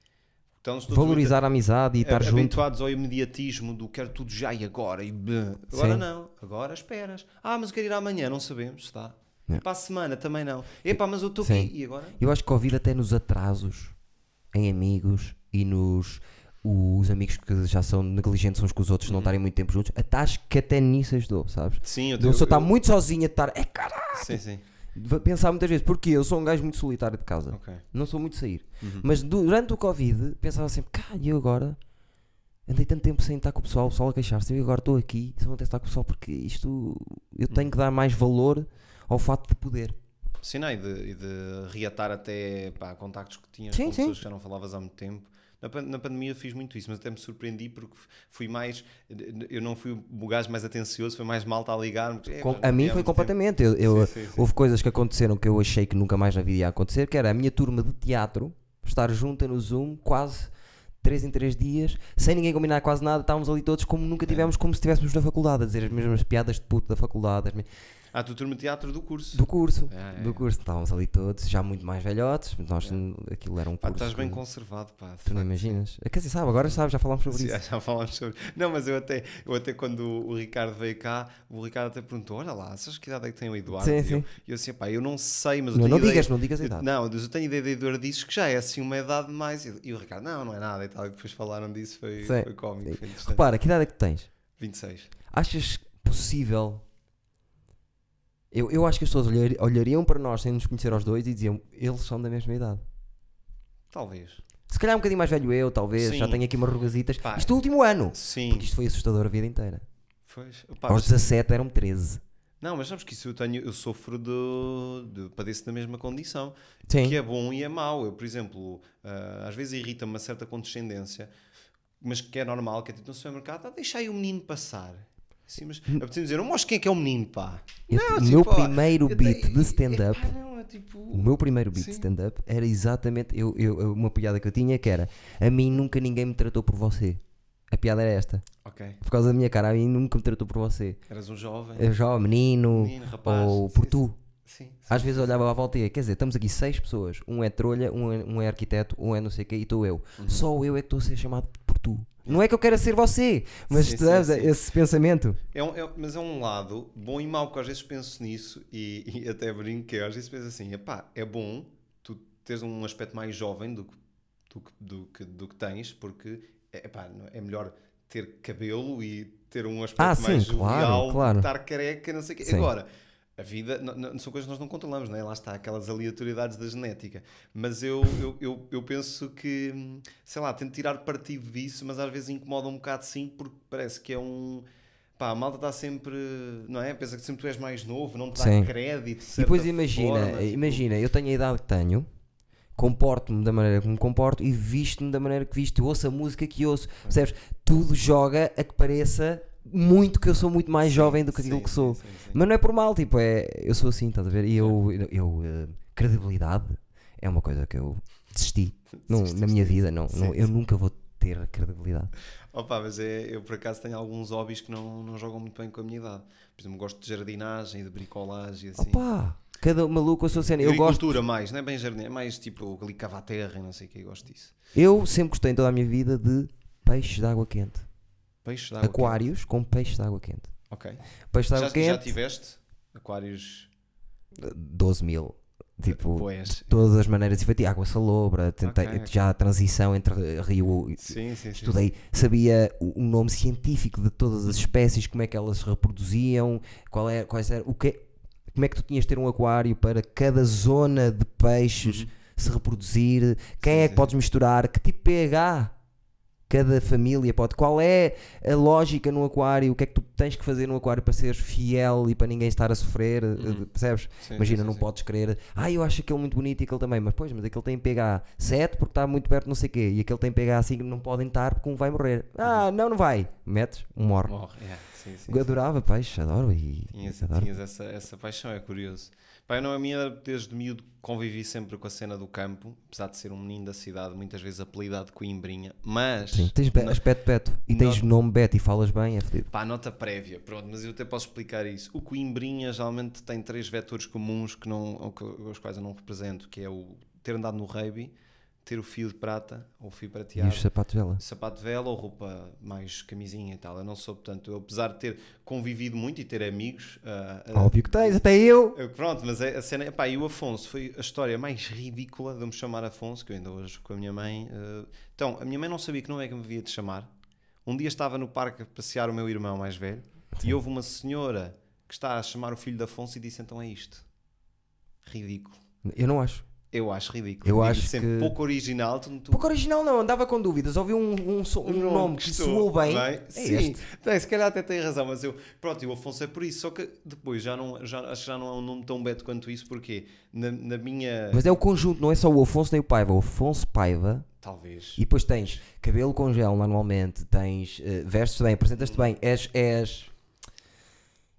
Estamos todos Valorizar a amizade e estar junto. habituados ao imediatismo do quero tudo já e agora. E blá. Agora Sim. não. Agora esperas. Ah, mas eu quero ir amanhã. Não sabemos, está. É. Para a semana também não. Epá, mas eu estou aqui. E agora? Eu acho que Covid até nos atrasos em amigos e nos os amigos que já são negligentes uns com os outros, Uhum. não estarem muito tempo juntos, acho que até nisso ajudou, sabes? Sim, eu De uma pessoa estar muito sozinha, de estar, é cara, Sim, sim. Pensar muitas vezes, porque eu sou um gajo muito solitário de casa, Ok. não sou muito sair, Uhum. mas durante o Covid pensava sempre, cara, e eu agora andei tanto tempo sem estar com o pessoal, o pessoal a queixar-se, e agora estou aqui, só não tenho estar com o pessoal porque isto eu tenho que dar mais valor ao fato de poder. Sim, não, e de, e de reatar até pá, contactos que tinhas Sim, com sim. pessoas que já não falavas há muito tempo. Na, na pandemia fiz muito isso, mas até me surpreendi porque fui mais. Eu não fui o gajo mais atencioso, foi mais malta a ligar-me. É, a mim foi completamente. Eu, eu- Sim, sim, sim. Houve coisas que aconteceram que eu achei que nunca mais na vida ia acontecer, que era a minha turma de teatro estar junta no Zoom quase 3 em 3 dias, sem ninguém combinar quase nada, estávamos ali todos como É. nunca tivemos, como se estivéssemos na faculdade, a dizer as mesmas piadas de puto da faculdade, as me- Ah, tu turma de teatro do curso. do curso. É, é, Do é. curso, estávamos ali todos, já muito mais velhotes, nós, aquilo era um Pá, curso. estás bem que conservado, pá. Tu não imaginas? Quer dizer, sabe, agora sabes, já falámos sobre Sim, isso. já falámos sobre. Não, mas eu até, eu até quando o Ricardo veio cá, o Ricardo até perguntou: Olha lá, sabes que idade é que tem o Eduardo? Sim, E eu, sim. e eu assim, pá, eu não sei, mas eu Não, tenho não ideia- digas, não digas a Eu- idade. Não, mas eu tenho ideia de Eduardo disse que já é assim uma idade mais. E o Ricardo, não, não é nada e tal. E depois falaram disso, foi, Sim. foi cómico, foi. Repara, que idade é que tens? 26. Achas possível? Eu, eu acho que as pessoas olhar- olhariam para nós sem nos conhecer aos dois e diziam, eles são da mesma idade. Talvez. Se calhar um bocadinho mais velho eu, talvez, já Sim. tenho aqui umas rugazitas. Pá. Isto último ano. Sim. Porque isto foi assustador a vida inteira. Pois. Pá, Aos mas- 17 eram 13. Não, mas sabes que isso eu tenho, eu sofro de, de padeço da mesma condição. Sim. Que é bom e é mau. Eu, por exemplo, ah, às vezes irrita-me uma certa condescendência, mas que é normal, que é tipo no supermercado, ah, deixa aí o menino passar. Assim, mas apetece dizer, não mostra quem é que é o menino, pá. Eu- Não, o tipo, meu ó, primeiro eu beat de stand-up é tipo... O meu primeiro beat Sim. de stand-up era exatamente eu, eu- eu- uma piada que eu tinha que era a mim nunca ninguém me tratou por você. A piada era esta. Ok, Por causa da minha cara, a mim nunca me tratou por você. eras um jovem. Eu já, menino, Menino, rapaz. ou Sim, por sim. tu. Sim, sim. Às vezes eu olhava à volta e ia, quer dizer, estamos aqui seis pessoas. Um é trolha, um é, um é arquiteto, um é não sei o quê e estou eu. Uhum. Só eu é que estou a ser chamado tu. Não é que eu quero ser você, mas Sim, sim, sim. esse pensamento. É um- é- mas é um lado bom e mau, porque às vezes penso nisso e, e até brinco que às vezes penso assim, epá, é bom tu teres um aspecto mais jovem do que, do que, do que, do que tens, porque é, epá, é melhor ter cabelo e ter um aspecto Ah, mais sim, claro, jovial, claro. estar careca, não sei o quê. Agora, a vida não, não- são coisas que nós não controlamos, não é? Lá está, aquelas aleatoriedades da genética. Mas eu, eu, eu, eu penso que, sei lá, tento tirar partido disso, mas às vezes incomoda um bocado sim, porque parece que é um. Pá, a malta está sempre, não é? Pensa que sempre tu és mais novo, não te dá Sim. crédito. E depois imagina, forma, tipo- imagina, eu tenho a idade que tenho, comporto-me da maneira que me comporto e visto-me da maneira que visto, ouço a música que ouço, percebes? Tudo joga a que pareça muito que eu sou muito mais jovem do que aquilo Sim, que sou. sim, sim. Mas não é por mal, tipo, é, eu sou assim, estás a ver? E eu, eu, eu, eh, credibilidade é uma coisa que eu desisti não, na minha vida, não, não, eu nunca vou ter credibilidade. Opa, mas é, eu por acaso tenho alguns hobbies que não, não jogam muito bem com a minha idade. Por exemplo, gosto de jardinagem, de bricolagem assim. Opa, cada maluco a sua cena. Eu gosto, Agricultura mais, não é bem jardim, é mais tipo ali cavar a terra e não sei o que, eu gosto disso. eu sempre gostei em toda a minha vida de peixes de água quente. Peixe de água Aquários com peixes de água quente. quente. Ok. Peixe de Já, água já quente, tiveste aquários 12 mil. Tipo, poés? todas as maneiras de feito. Água salobra, tentei, Ok, ok. já a transição entre rio. Sim, sim, sim. Estudei, sabia o nome científico de todas as espécies, como é que elas se reproduziam, qual é, quais eram, o que, como é que tu tinhas de ter um aquário para cada zona de peixes se reproduzir, quem Uhum. Sim, é que sim. podes misturar, que tipo de pH cada família pode, qual é a lógica no aquário, o que é que tu tens que fazer no aquário para seres fiel e para ninguém estar a sofrer, Uhum. percebes? Sim, Imagina, sim, não sim. podes querer, ah, eu acho aquele muito bonito e aquele também, mas pois, mas aquele tem pH 7 porque está muito perto de não sei o quê, e aquele tem pH 5 não podem estar porque um vai morrer. Ah, não, não vai. Metes, um morre. Morre, é, sim, sim, Eu adorava peixe, adoro e Tinhas, adoro. tinhas essa, essa paixão, é curioso. Pá, eu não, a minha, desde miúdo, convivi sempre com a cena do campo, apesar de ser um menino da cidade, muitas vezes apelidado de Coimbrinha, mas. Sim, tens be- aspecto Beto e tens nome Beto e falas bem, é fedido. Pá, nota prévia, pronto, mas eu até posso explicar isso. O Coimbrinha geralmente tem três vetores comuns que não, que- os quais eu não represento, que é o ter andado no rugby, ter o fio de prata, ou fio E prateado, os sapatos dela. sapato de vela ou roupa mais camisinha e tal. Eu não sou, portanto, eu, apesar de ter convivido muito e ter amigos, ah, Óbvio que tens, até eu. eu, Pronto, mas a a cena. Pá, e o Afonso foi a história mais ridícula de me chamar Afonso, que eu ainda hoje com a minha mãe. eh, Então, a minha mãe não sabia que não é que me havia de chamar. Um dia estava no parque a passear o meu irmão mais velho e houve uma senhora que está a chamar o filho de Afonso e disse: Então é isto. Ridículo. Eu não acho. Eu acho ridículo. Eu Digo acho sempre que- pouco original. Tu, tu- Pouco original não, andava com dúvidas, ouvi um, um, so- um nome que estou soou bem. É Sim, este. tem, se calhar até tem razão, mas eu, pronto, e o Afonso é por isso. Só que depois já não, já, acho que já não é um nome tão beto quanto isso, porque na, na minha. Mas é o conjunto, não é só o Afonso nem o Paiva. O Afonso Paiva Talvez. E depois tens cabelo com gel normalmente, tens eh, vestes bem, apresentas-te bem, és, és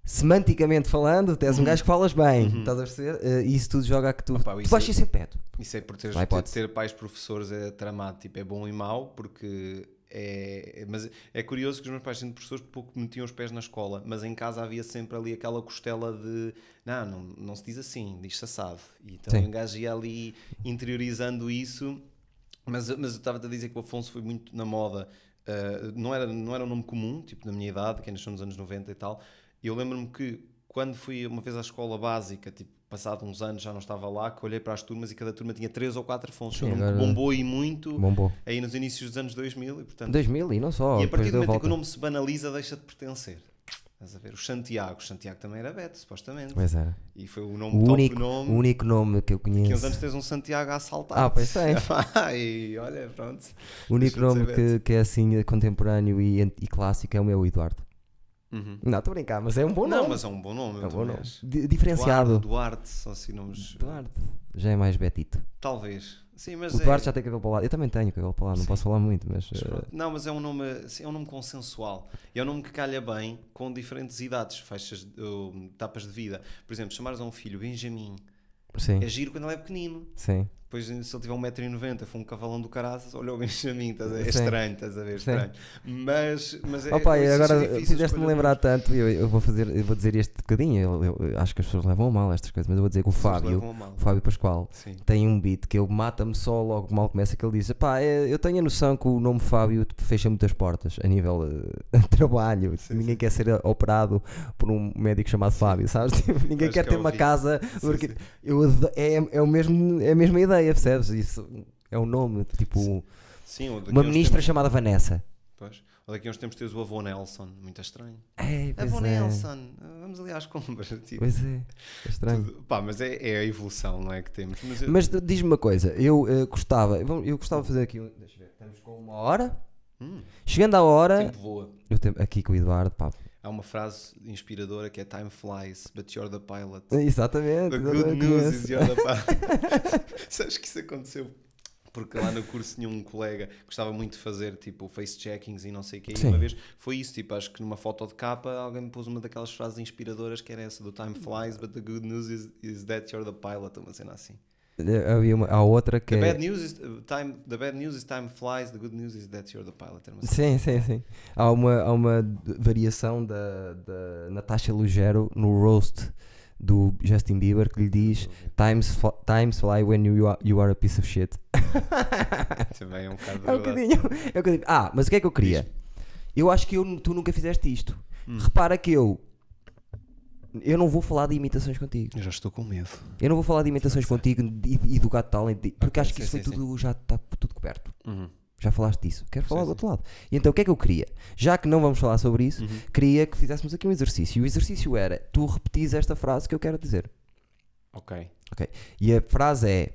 semanticamente falando, tu és um gajo que falas bem, estás a perceber? Eh, e isso tudo joga a que tu, Opa, tu isso vais é- ser sempre peto. Isso é por teres, ter, ter pais professores é tramado, tipo, é bom e mau, porque é. Mas é curioso que os meus pais, sendo professores, pouco metiam os pés na escola, mas em casa havia sempre ali aquela costela de não, não, não se diz assim, diz-se assado. E então Sim. o gajo ia ali interiorizando isso, mas, mas eu estava a dizer que o Afonso foi muito na moda. Uh, não, era, não era um nome comum, tipo na minha idade, que ainda são nos anos 90 e tal. E eu lembro-me que quando fui uma vez à escola básica, tipo, passado uns anos já não estava lá, que olhei para as turmas e cada turma tinha três ou quatro Afonsos. Sim, agora- bombou e muito Bom, bom. aí nos inícios dos anos 2000 e portanto... 2000 e não só, e a partir do momento em que o nome se banaliza deixa de pertencer. Estás a ver? O Santiago. O Santiago também era Beto, supostamente. Pois era. E foi o nome O único, nome. o único nome que eu Que uns conheço. anos tens um Santiago a assaltar. Ah, pois tens. e olha, pronto. O único nome que, que é assim contemporâneo e, e clássico é o meu Eduardo. Uhum. Não, estou a brincar, mas é um bom Não, nome. mas é um bom nome. é um bom nome. Diferenciado. Duarte, Duarte, são assim nomes. Duarte. Já é mais Betito. Talvez. Sim, mas O é. Duarte já tem cabelo para lá. Eu também tenho cabelo para lá, não Sim. posso falar muito, mas. Mas eh. Não, mas é um nome, é um nome consensual. É um nome que calha bem com diferentes idades, faixas, uh, etapas de vida. Por exemplo, chamares a um filho Benjamin sim, é giro quando ele é pequenino. sim. Depois, se ele tiver 1,90m, for um cavalão do caraças, olha o Benjamin, estás a ver? É estranho, estás a ver? Sim. Estranho. Mas, mas é. Opa, é- agora fizeste-me lembrar tanto, eu, eu vou fazer, eu vou dizer este bocadinho, eu, eu- eu acho que as pessoas levam a mal estas coisas, mas eu vou dizer que o Fábio, o Fábio Pascoal, Sim. tem um beat que ele mata-me só logo mal começa que ele diz, pá, eu tenho a noção que o nome Fábio fecha muitas portas a nível eh, de trabalho, Sim, ninguém quer ser operado por um médico chamado Fábio, sabes? Tipo, ninguém quer que ter eu uma casa, Sim, porque sim. eu é, é, o mesmo, é a mesma ideia, percebes? Isso é um nome, tipo, Sim, uma ministra tempos- chamada Vanessa. Pois. Ou daqui a uns tempos tens o avô Nelson, muito estranho. É, Avô é. Nelson, vamos ali às compras. Tipo, Pois é, é estranho. tudo- Pá, mas é, é a evolução, não é? Que temos. Mas, eu- Mas diz-me uma coisa, eu eh, gostava, eu gostava de fazer aqui, deixa eu ver, estamos com uma hora, Hum, chegando à hora, tempo voa. eu tenho aqui com o Eduardo, pá, Há uma frase inspiradora que é Time flies, but you're the pilot. exatamente, The good news is you're the pilot. Sabes que isso aconteceu? Porque lá no curso tinha um colega que gostava muito de fazer tipo face checkings e não sei o que. E uma vez foi isso, tipo, acho que numa foto de capa alguém me pôs uma daquelas frases inspiradoras que era essa do Time flies, but the good news is, is that you're the pilot, uma cena assim. Havia uma, há outra que The é, bad news is uh, time. The bad news is time flies. The good news is that you're the pilot. Uma sim, cena sim, sim, há uma, há uma variação da, da Natasha Lugero no roast do Justin Bieber que lhe diz times, fl- times fly when you are, you are a piece of shit. Também é um bocado É um bocadinho, é um bocadinho. Ah, mas o que é que eu queria? Eu acho que eu, tu nunca fizeste isto. Hum. Repara que eu. Eu não vou falar de imitações contigo. Eu já estou com medo. Eu não vou falar de imitações contigo e, e do gato talent, porque Ok, acho que sim, isso foi sim, tudo, já está tudo coberto. Uhum. Já falaste disso. Quero falar do outro lado. E então o que é que eu queria? Já que não vamos falar sobre isso, Uhum. queria que fizéssemos aqui um exercício. E o exercício era tu repetis esta frase que eu quero dizer. Ok. E a frase é.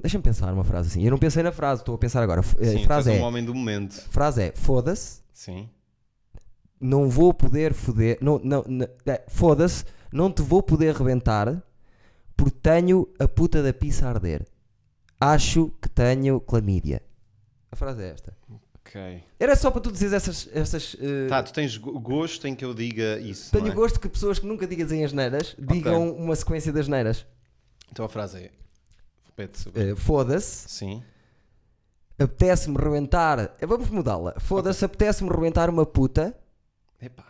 Deixa-me pensar uma frase assim. Eu não pensei na frase, estou a pensar agora. Sim, A frase é. um homem do momento. Frase é foda-se. Sim. Não vou poder foder, não, não, não- é, foda-se, não te vou poder rebentar porque tenho a puta da pizza a arder. Acho que tenho clamídia. A frase é esta. Ok. Era só para tu dizeres essas. essas eh, Tá, tu tens go- gosto em que eu diga isso. tenho é? gosto que pessoas que nunca digam as neiras digam uma sequência das neiras. Então a frase é. Repete sobre. Eh, foda-se, Sim. apetece-me rebentar. eh, Vamos mudá-la. Foda-se, apetece-me rebentar uma puta. Epá.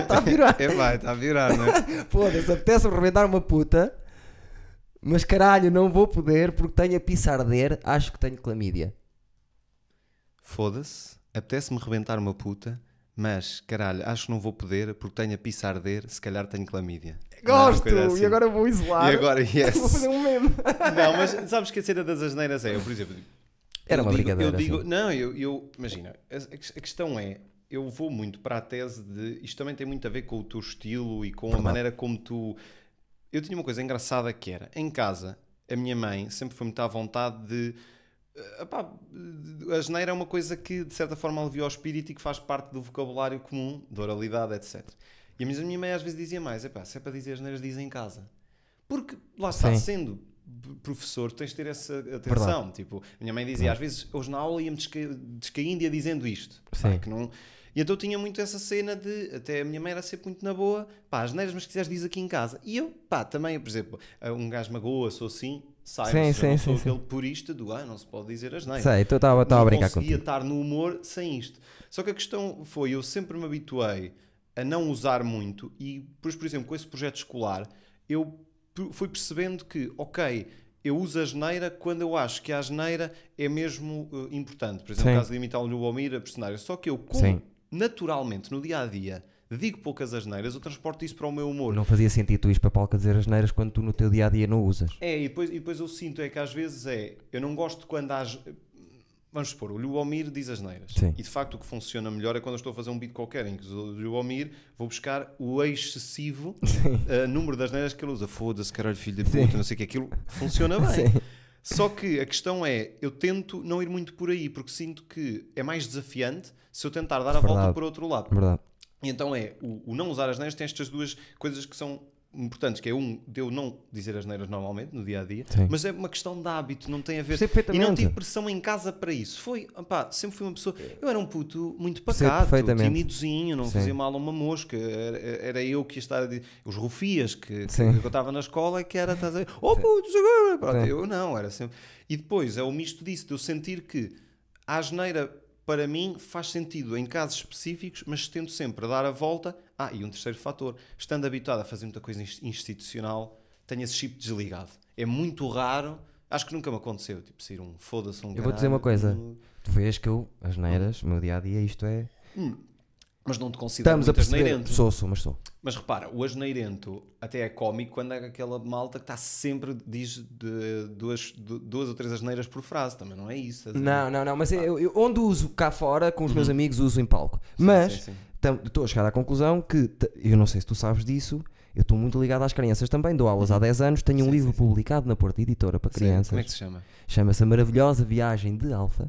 Está a virar. Epá, está a virar, não é? Foda-se, apetece-me rebentar uma puta, mas caralho, não vou poder porque tenho a pizza a arder, acho que tenho clamídia. Foda-se. Apetece-me rebentar uma puta, mas caralho, acho que não vou poder porque tenho a pizza a arder, se calhar tenho clamídia. Não é Gosto! coisa assim. E agora vou isolar. E agora, yes. Vou fazer um meme. Não, mas sabes que a cena das asneiras é, eu, por exemplo, Era eu uma digo- brincadeira. Eu digo, assim. não, eu, eu imagina, a, a questão é, eu vou muito para a tese de isto também tem muito a ver com o teu estilo e com Verdade. a maneira como tu. Eu tinha uma coisa engraçada que era, em casa, a minha mãe sempre foi muito à vontade de. eh, epá, a geneira é uma coisa que de certa forma alivia o espírito e que faz parte do vocabulário comum, da oralidade, etc. E a minha- mãe às vezes dizia mais: epá, se é para dizer as neiras, diz em casa. Porque lá está, Sim. sendo professor, tens de ter essa atenção. Tipo, a minha mãe dizia, às vezes, hoje na aula ia-me desca descaindo e ia dizendo isto. Pá, Sim. que não... E então tinha muito essa cena de, até a minha mãe era sempre muito na boa, pá, as neiras, mas se quiseres diz aqui em casa. E eu, pá, também, por exemplo, um gajo magoa, sou assim, saiba, Sim, eu sim, sou sim. aquele purista do, ah, não se pode dizer as neiras Sei, então estava a brincar conseguia contigo. estar no humor sem isto. Só que a questão foi, eu sempre me habituei a não usar muito e, por, por exemplo, com esse projeto escolar, eu fui percebendo que, ok, eu uso a geneira quando eu acho que a geneira é mesmo eh, importante. Por exemplo, Sim. no caso de imitar o Lubomir, a personagem. Só que eu, como Sim. Naturalmente, no dia-a-dia, digo poucas asneiras, eu transporto isso para o meu humor. Não fazia sentido tu ires para a palca dizer as neiras quando tu no teu dia a dia não usas. É, e depois, e depois eu sinto é que às vezes é. Eu não gosto quando há. vamos supor, o Lubomir diz as neiras. Sim. E de facto o que funciona melhor é quando eu estou a fazer um beat qualquer em que o Lubomir vou buscar o excessivo uh, número das neiras que ele usa. Foda-se, caralho, filho de puta, não sei o que, aquilo funciona bem. Sim. Só que a questão é, eu tento não ir muito por aí, porque sinto que é mais desafiante se eu tentar dar a volta Verdade. por outro lado. Verdade. E então é, o, o não usar as neiras tem estas duas coisas que são importantes, que é um, de eu não dizer as neiras normalmente, no dia a dia, Sim. mas é uma questão de hábito, não tem a ver. E não tive pressão em casa para isso. Foi, opá, sempre fui uma pessoa. Eu era um puto muito pacato, timidozinho, não Sim. fazia mal a uma mosca. Era, era eu que ia estar. Os rufias que, que, eu estava na escola que era estás a dizer, oh puto, sei lá", pronto, Sim. eu não, era sempre. E depois é o misto disso, de eu sentir que a asneira. Para mim faz sentido em casos específicos, mas tento sempre a dar a volta. Ah, e um terceiro fator, estando habituado a fazer muita coisa inst- institucional, tenho esse chip desligado. É muito raro, acho que nunca me aconteceu, tipo, sair um foda-se um Eu vou dizer uma coisa. Tu vês que eu, as neiras, o meu dia a dia, isto é. Mas não te considero Estamos a perceber. asneirento. Sou, sou, mas sou. Mas repara, o asneirento até é cómico quando é aquela malta que está sempre, diz de duas, du- duas ou três asneiras por frase, também não é isso. estás a ver? Não, não, não, mas eu, eu- onde uso cá fora, com os meus amigos, uso em palco. Mas Uhum. sim, sim. tam- estou a chegar à conclusão que, t- eu não sei se tu sabes disso, eu estou muito ligado às crianças também, dou aulas há 10 anos, tenho um Uhum. Livro publicado na Porta Editora para Sim, crianças, Como é que se chama? chama-se A Maravilhosa Viagem de Alfa.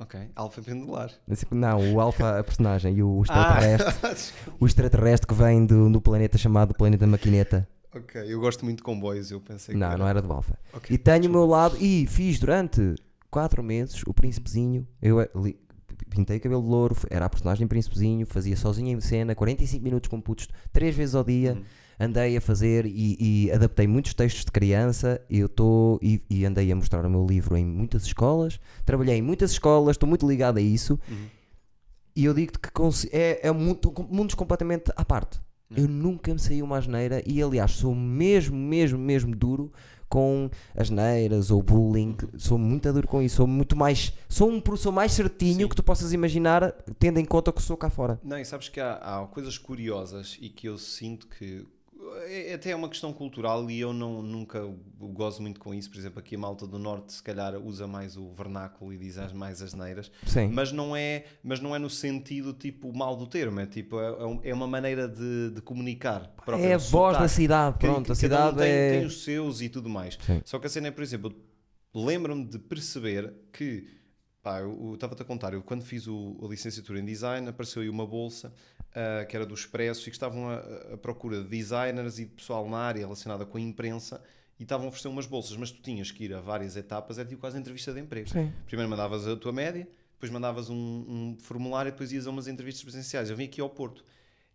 Ok, alfa pendular. Não, o Alfa, a personagem, e o Ah, extraterrestre, o extraterrestre que vem do, do planeta chamado Planeta Maquineta. ok, eu gosto muito de comboios, eu pensei que Não, não era do Alfa. Ok, E tenho o meu lado, e fiz durante 4 meses o Príncipezinho. Eu eh, li- pintei cabelo de louro, era a personagem Príncipezinho, fazia sozinho em cena, 45 minutos com putos, 3 vezes ao dia. Uhum. Andei a fazer e, e adaptei muitos textos de criança. Eu estou e, e andei a mostrar o meu livro em muitas escolas. Trabalhei em muitas escolas, estou muito ligado a isso. Uhum. E eu digo-te que é, é mundo, mundos completamente à parte. Uhum. Eu nunca me saí uma asneira e, aliás, sou mesmo, mesmo, mesmo duro com asneiras ou bullying. Sou muito duro com isso. Sou muito mais. Sou um professor mais certinho Sim. que tu possas imaginar, tendo em conta que sou cá fora. Não, e sabes que há, há coisas curiosas e que eu sinto que até é uma questão cultural e eu não, nunca gozo muito com isso. Por exemplo, aqui a malta do Norte se calhar usa mais o vernáculo e diz as- mais as neiras, Sim. mas não é, mas não é no sentido tipo mal do termo, é tipo é, é é uma maneira de, de comunicar. própria, é a voz da cidade. Pronto, que a cada um cidade tem, é. tem os seus e tudo mais. Sim. Só que a cena é, por exemplo, lembro-me de perceber que, pá, eu eu estava-te a contar, eu quando fiz o, a licenciatura em design, apareceu aí uma bolsa ah, que era do Expresso e que estavam a, a procura de designers e de pessoal na área relacionada com a imprensa e estavam a oferecer umas bolsas, mas tu tinhas que ir a várias etapas, era tipo quase entrevista de emprego. Sim. Primeiro mandavas a tua média, depois mandavas um, um formulário e depois ias a umas entrevistas presenciais. Eu vim aqui ao Porto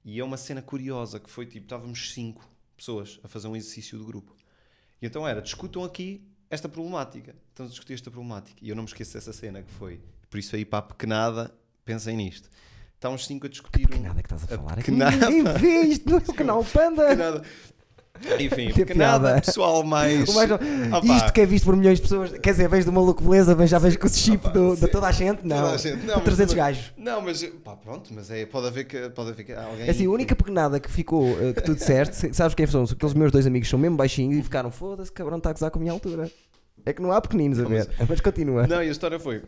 e é uma cena curiosa que foi tipo, estávamos cinco pessoas a fazer um exercício de grupo. E então era, discutam aqui esta problemática. Estamos a discutir esta problemática. E eu não me esqueço dessa cena que foi. Por isso aí para a pequenada, pensem nisto. Estávamos cinco a discutir. Que um- nada que estás a falar. É que pequenada. ninguém vê isto no canal Panda. Pequenada. Enfim, Que piada. pessoal mais. Mais- Opa. Isto que é visto por milhões de pessoas. Quer dizer, vens do maluco beleza, vens já vens com o chip Opa, do- de toda a gente? Não. Toda a gente. Não, De mas 300 toda- gajos. Não, mas pá, pronto, mas é, pode haver que pode haver que alguém. É assim, a única pequenada que ficou, eh, que tu disseste, se- sabes quem são? Aqueles meus dois amigos são mesmo baixinhos e ficaram, foda-se, cabrão, está a gozar com a minha altura. É que não há pequeninos a ver, mas continua. Não, e a história foi: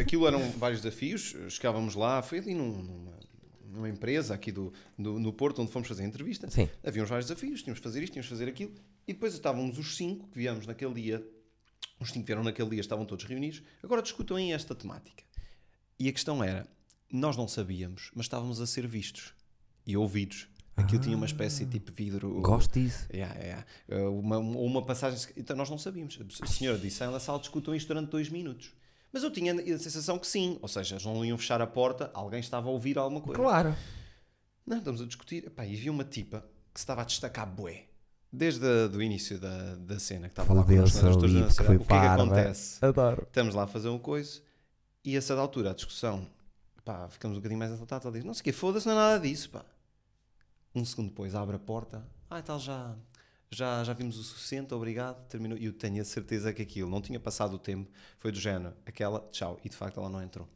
aquilo eram vários desafios, chegávamos lá, foi ali num- numa, numa empresa aqui do, do- no Porto onde fomos fazer a entrevista. Sim. Havia uns vários desafios, tínhamos de fazer isto, tínhamos de fazer aquilo, e depois estávamos os cinco que viemos naquele dia, os cinco que vieram naquele dia estavam todos reunidos, agora discutam aí esta temática. E a questão era: nós não sabíamos, mas estávamos a ser vistos e ouvidos. Aquilo tinha uma espécie de tipo vidro. Gosto disso. Yeah, yeah. Uh, Uma, uma passagem. Então nós não sabíamos. A senhora disse: "Ah, na sala discutam isto durante dois minutos. Mas eu tinha a sensação que sim. Ou seja, eles não iam fechar a porta, alguém estava a ouvir alguma coisa. Claro. Não, estamos a discutir. Epá, e vi uma tipa que se estava a destacar bué. Desde o início da, da cena, que estava lá porque sociedade. foi O que é que acontece? Adoro. Estamos lá a fazer uma coisa e a certa altura a discussão, pá, ficamos um bocadinho mais assaltados. Ela diz: Não sei o quê, foda-se, não é nada disso, pá. Um segundo depois abre a porta, ah, tal, já, já, já vimos o suficiente, obrigado, terminou. E eu tenho a certeza que aquilo não tinha passado o tempo, foi do género, aquela, tchau, e de facto ela não entrou.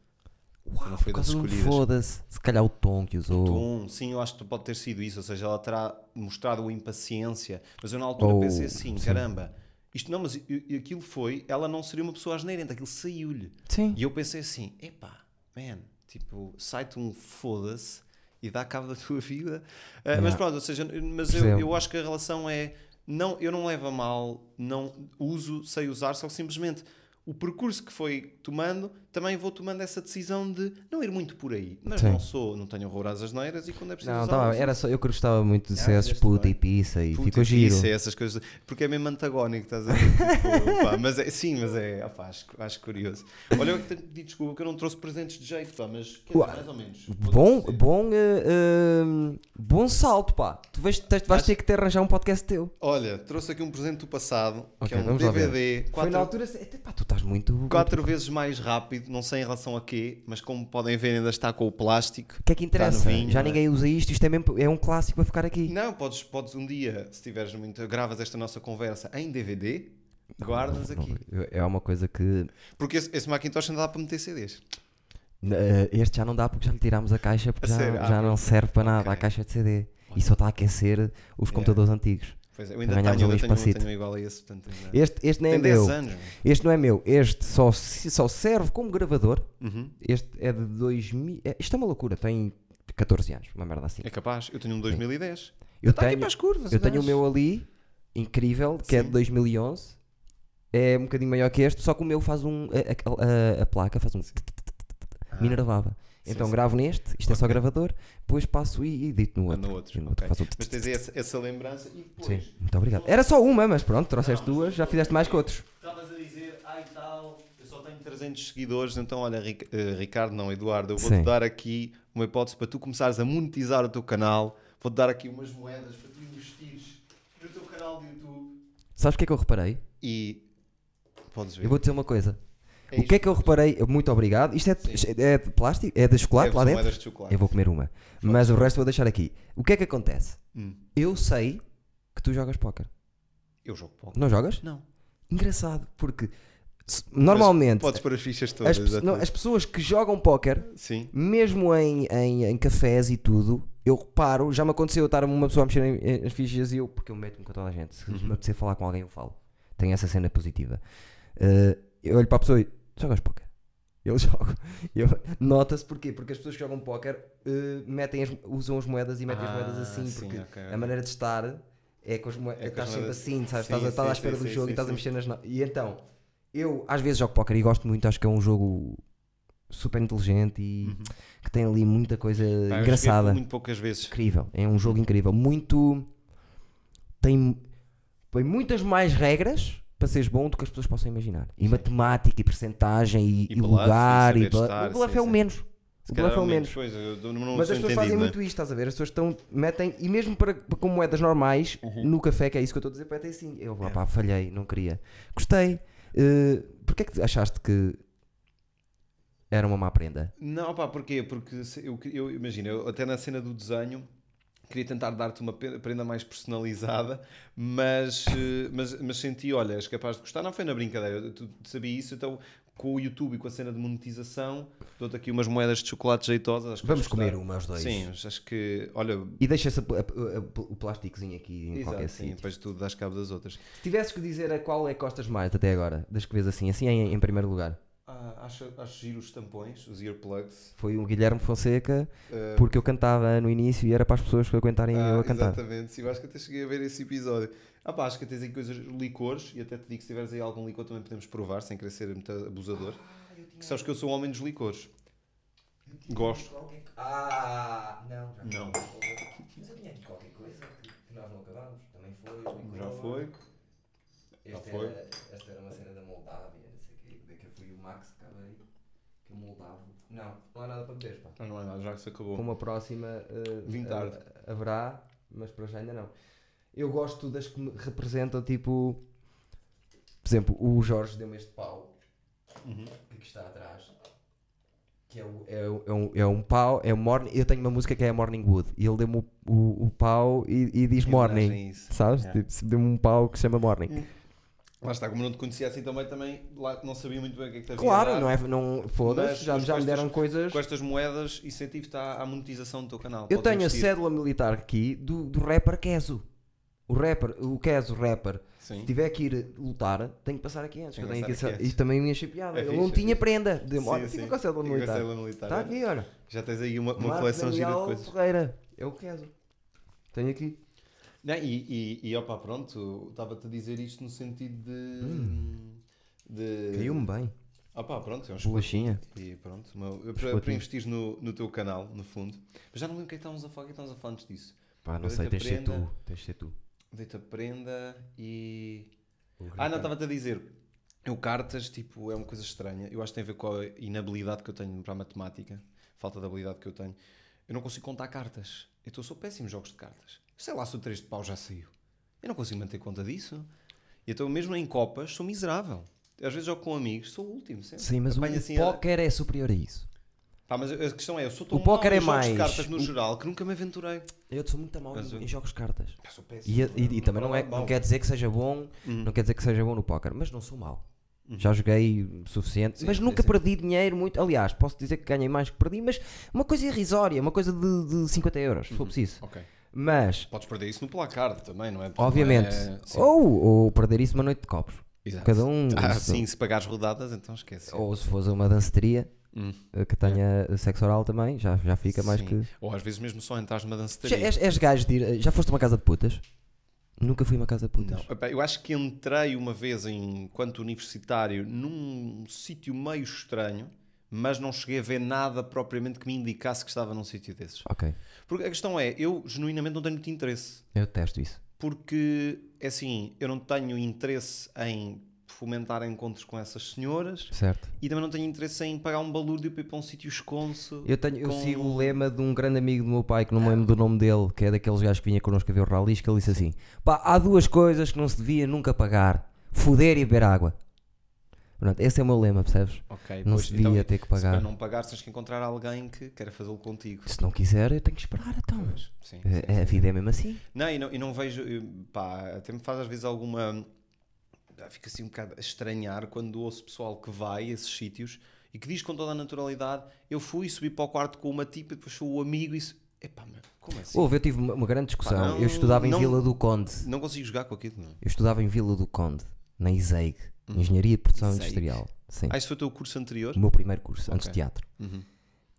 Uau, não foi das escolhidas. foda-se. Se calhar o tom que usou. Tom, sim, eu acho que pode ter sido isso, ou seja, ela terá mostrado impaciência, mas eu na altura Ou- pensei assim, sim. caramba, Isto não, mas aquilo foi, ela não seria uma pessoa asneirenta, aquilo saiu-lhe. Sim. E eu pensei assim, epá, man, tipo, sai-te um foda-se e dá cabo da tua vida. Mas Yeah. pronto, ou seja, mas eu, eu acho que a relação é, não, eu não levo a mal, não uso, sei usar, só que simplesmente o percurso que foi tomando, também vou tomando essa decisão de não ir muito por aí. Mas Sim. não sou, não tenho horror às asneiras e quando é preciso Não, usar, tá, uso. era só, eu que gostava muito de Ah, CS, puta e pizza e ficou e giro. É essas coisas. Porque é mesmo antagónico, estás a ver? Tipo, pá, mas é, sim, mas é. opá, acho, acho curioso. Olha, eu que tenho que pedir desculpa que eu não trouxe presentes de jeito, pá, mas quer dizer, mais ou menos. Bom, bom, eh, eh, bom salto, pá. Tu vais, tens- vais ter que te arranjar um podcast teu. Olha, trouxe aqui um presente do passado, que Ok, é um. DVD, Foi na quatro, altura. Até, pá, tu estás muito. quatro vezes mais rápido, não sei em relação a quê, mas como podem ver, ainda está com o plástico. O que é que interessa? novinho, Já não é? ninguém usa isto, isto é, mesmo, é um clássico para ficar aqui. Não, podes, podes um dia, se tiveres muito, gravas esta nossa conversa em DVD, guardas Não, aqui. não, É uma coisa que. Porque esse, esse Macintosh ainda dá para meter CDs. eh, Este já não dá porque já lhe tirámos a caixa porque A já, sério? Ah, já não serve para nada Ok. a caixa de CD. E só está a aquecer os computadores antigos. Pois é, eu ainda Ganhámos tenho, ali ainda tenho, tenho igual a esse, portanto ainda... Este, este nem é 10 meu. anos. meu. Este não é meu. Este só, só serve como gravador. Uhum. Este é de 2000. é- isto é uma loucura. Tem 14 anos, uma merda assim. É capaz, eu tenho um 2010. Eu Está aqui tenho, para as curvas. eu tenho o meu ali, incrível, que é de Sim. 2011. É um bocadinho maior que este, só que o meu faz um. A, a- a placa faz um. Ah. Sim, Então sim. gravo neste, isto é só gravador, depois passo e edito no Ah, outro. no outro, no outro ok. faço o Mas tens essa, essa lembrança e depois... Sim, muito obrigado. Era só uma, mas pronto, trouxeste duas, já fizeste mais que outros. Estavas a dizer, ai tal, eu só tenho 300 seguidores, então olha, Ric- eh, Ricardo, não, Eduardo, eu vou-te dar aqui uma hipótese para tu começares a monetizar o teu canal, vou-te dar aqui umas moedas para tu investires no teu canal de YouTube Sabes o que é que eu reparei? e podes ver. Eu vou dizer uma coisa. É o que é que eu reparei? Muito obrigado. Isto é, é de plástico? É de chocolate É, lá dentro? de chocolate. Eu vou comer uma. Mas o resto vou deixar aqui. O que é que acontece? Hum. Eu sei que tu jogas póquer. Eu jogo pouco. Não jogas? Não. Engraçado, porque normalmente Podes pôr as fichas todas. as, não, as pessoas que jogam póquer, mesmo em, em, em cafés e tudo, eu reparo, já me aconteceu eu estar uma pessoa a mexer em, em- as fichas e eu, porque eu meto-me com toda a gente. Se Uhum. me apetecer falar com alguém, eu falo. Tenho essa cena positiva. Uh, eu olho para a pessoa e jogas póquer. Eu jogo. Eu- Nota-se porquê? Porque as pessoas que jogam póquer uh, metem as- usam as moedas e metem as moedas Ah, assim, sim, porque ok, a maneira de estar é com as moedas. É estás sempre moedas. assim, sabes? Sim, estás, estás à sim, espera sim, do sim, jogo sim, e estás a sim. mexer nas. no- E então, eu às vezes jogo póquer e gosto muito, acho que é um jogo super inteligente e Uhum. que tem ali muita coisa Pá, engraçada. Muito poucas vezes. Incrível, é um jogo incrível. Muito. Tem, tem muitas mais regras para seres bom do que as pessoas possam imaginar. E matemática, e percentagem, e, E e bluff, lugar. e E bluff. estar, o bluff sim, é o sim. menos. O bluff é o menos. Eu não, não Mas as pessoas fazem né? muito isto, estás a ver? As pessoas estão, metem, e mesmo para, para com moedas normais, Uhum. no café, que é isso que eu estou a dizer, ter assim. Eu, É. pá, falhei, não queria. Gostei. Uh, Porquê é que achaste que era uma má prenda? Não, pá, porquê? Porque eu, eu imagino, até na cena do desenho queria tentar dar-te uma prenda mais personalizada, mas, eh, mas, mas senti, olha, és capaz de gostar. Não foi na brincadeira, tu sabia isso, então com o YouTube e com a cena de monetização, dou-te aqui umas moedas de chocolate jeitosas. Vamos comer uma aos dois. Sim, acho que, olha, E deixa esse, pl- a- a- a- o plásticozinho aqui em qualquer exato, sim, sítio. depois tu dás cabo das outras. Se tivesses que dizer a qual é que gostas mais até agora, das que vês assim, assim em, em primeiro lugar, Ah, acho, acho giro os tampões, os earplugs. foi o Guilherme Fonseca, eh, porque eu cantava no início e era para as pessoas que aguentarem Ah, eu a cantar. Exatamente, sim, eu acho que até cheguei a ver esse episódio. Ah pá, acho que tens aí coisas, licores, e até te digo que se tiveres aí algum licor também podemos provar, sem querer ser muito abusador. Que sabes que eu sou um homem dos licores. Gosto. Ah, não, já Não. Mas eu tinha aqui qualquer coisa que nós não acabámos. Também foi. Já foi. Já foi. Era, esta era uma cena da Moldávia, não sei o quê. Daqui foi o Max que acabei. Que eu moldavo. Não, não há nada para beber, pá. Ah, não é nada, já que se acabou. Com uma próxima eh, Vim tarde. ha- haverá, mas para já ainda não. Eu gosto das que me representam, tipo, por exemplo, o Jorge deu-me este pau Uhum. que aqui está atrás. Que é, o- é, é um, é um pau, é um morning. Eu tenho uma música que é Morning Wood e ele deu-me o, o, o pau e, e diz morning. Sabes? Yeah. Tipo, deu-me um pau que se chama morning. Lá está, como não te conhecia assim também, também lá não sabia muito bem o que é que te havia Claro, a não é? Não, Foda-se, já, já me deram coisas. Com estas moedas, incentivo-te à, à monetização do teu canal. Eu Podes tenho a investir. cédula militar aqui do, do rapper Keso. O rapper, o Kes, o rapper, Sim. se tiver que ir lutar, tem que passar aqui antes. que Tem eu que tenho passar que aqui antes. Isto também me enche piada. É Ele fixe, não é tinha fixe. prenda. Deu-me, olha, sim. fica com a cédula Fica com a militar. cédula militar, Está é. aqui, olha. Já tens aí uma, uma Marco coleção gira de Daniel coisas. Ferreira. É o Kes. Tenho aqui. Não, e, e, e opa, pronto, estava-te a dizer isto no sentido de. de... Caiu-me bem. Opa, pronto, é um Bolachinha. E pronto, uma, para, para investir no, no teu canal, no fundo. Mas já não lembro o que é estávamos a falar, o que é estávamos a falar antes disso. Pá, não Deita sei, tens de ser tu. Tens de ser tu. Deita prenda e. Ah, não, estava-te a dizer. Eu cartas, tipo, é uma coisa estranha. Eu acho que tem a ver com a inabilidade que eu tenho para a matemática. Falta de habilidade que eu tenho. Eu não consigo contar cartas. Eu sou péssimo em jogos de cartas. Sei lá se o 3 de pau já saiu. Eu não consigo manter conta disso. E então mesmo em copas sou miserável. Às vezes jogo com amigos, sou o último sempre. Sim, mas Apanho o assim póquer é superior a isso. Pá, mas a questão é, eu sou tão O póquer é jogos de mais- cartas no o- geral que nunca me aventurei. Eu sou muito mal Mas em, eu- jogos de cartas. Pá, sou péssimo. E, e- e também não, é, não quer dizer que seja bom, Hum. não quer dizer que seja bom no póquer, mas não sou mau. Já joguei suficiente, Sim, mas nunca sim. perdi dinheiro muito. Aliás, posso dizer que ganhei mais que perdi, mas uma coisa irrisória, uma coisa de, de 50 euros, se for preciso. Ok. Mas, Podes perder isso no placar também, não é? Porque obviamente, não é- ou, ou perder isso uma noite de copos. Exato. Cada um. Ah, se- sim, se pagares rodadas, então esquece. Ou se fosse uma danceteria Hum. eh, que tenha sexo oral também, já, já fica mais Sim. que. Ou às vezes mesmo só entras numa Já, danceteria. és, és gajo de ir. Já foste a uma casa de putas? Nunca fui a uma casa de putas. Não. Eu acho que entrei uma vez enquanto universitário num sítio meio estranho, mas não cheguei a ver nada propriamente que me indicasse que estava num sítio desses. Ok, Porque a questão é, eu genuinamente não tenho muito interesse. eu testo isso. Porque, é assim, eu não tenho interesse em fomentar encontros com essas senhoras Certo. e também não tenho interesse em pagar um balúrdio para ir para um sítio esconso. Eu, tenho, eu com- sigo o lema de um grande amigo do meu pai, que não me lembro do nome dele, que é daqueles gajos que vinha connosco a ver o ralis, que ele disse assim: pá, há duas coisas que não se devia nunca pagar: foder e beber água. Pronto, esse é o meu lema, percebes? Ok, Não pois, se devia então, ter que Se para pagar. não pagar, tens que encontrar alguém que queira fazê-lo contigo. Se não quiser, eu tenho que esperar, então. Pois, sim, É- sim, A vida é mesmo assim. Não, e não, e não vejo, pá, até me faz às vezes alguma. Fico assim um bocado a estranhar quando ouço pessoal que vai a esses sítios e que diz com toda a naturalidade: Eu fui subir para o quarto com uma tipa, depois sou o amigo e. isso- Epá, meu, como assim? Houve, eu tive uma, uma grande discussão. Pá, não- eu estudava em não- Vila do Conde. Não consigo jogar com aquilo, não. Eu estudava em Vila do Conde, na ISEG, Engenharia de Produção. Industrial. Sim. Ah, esse foi o teu curso anterior? O meu primeiro curso, antes de teatro. Uhum.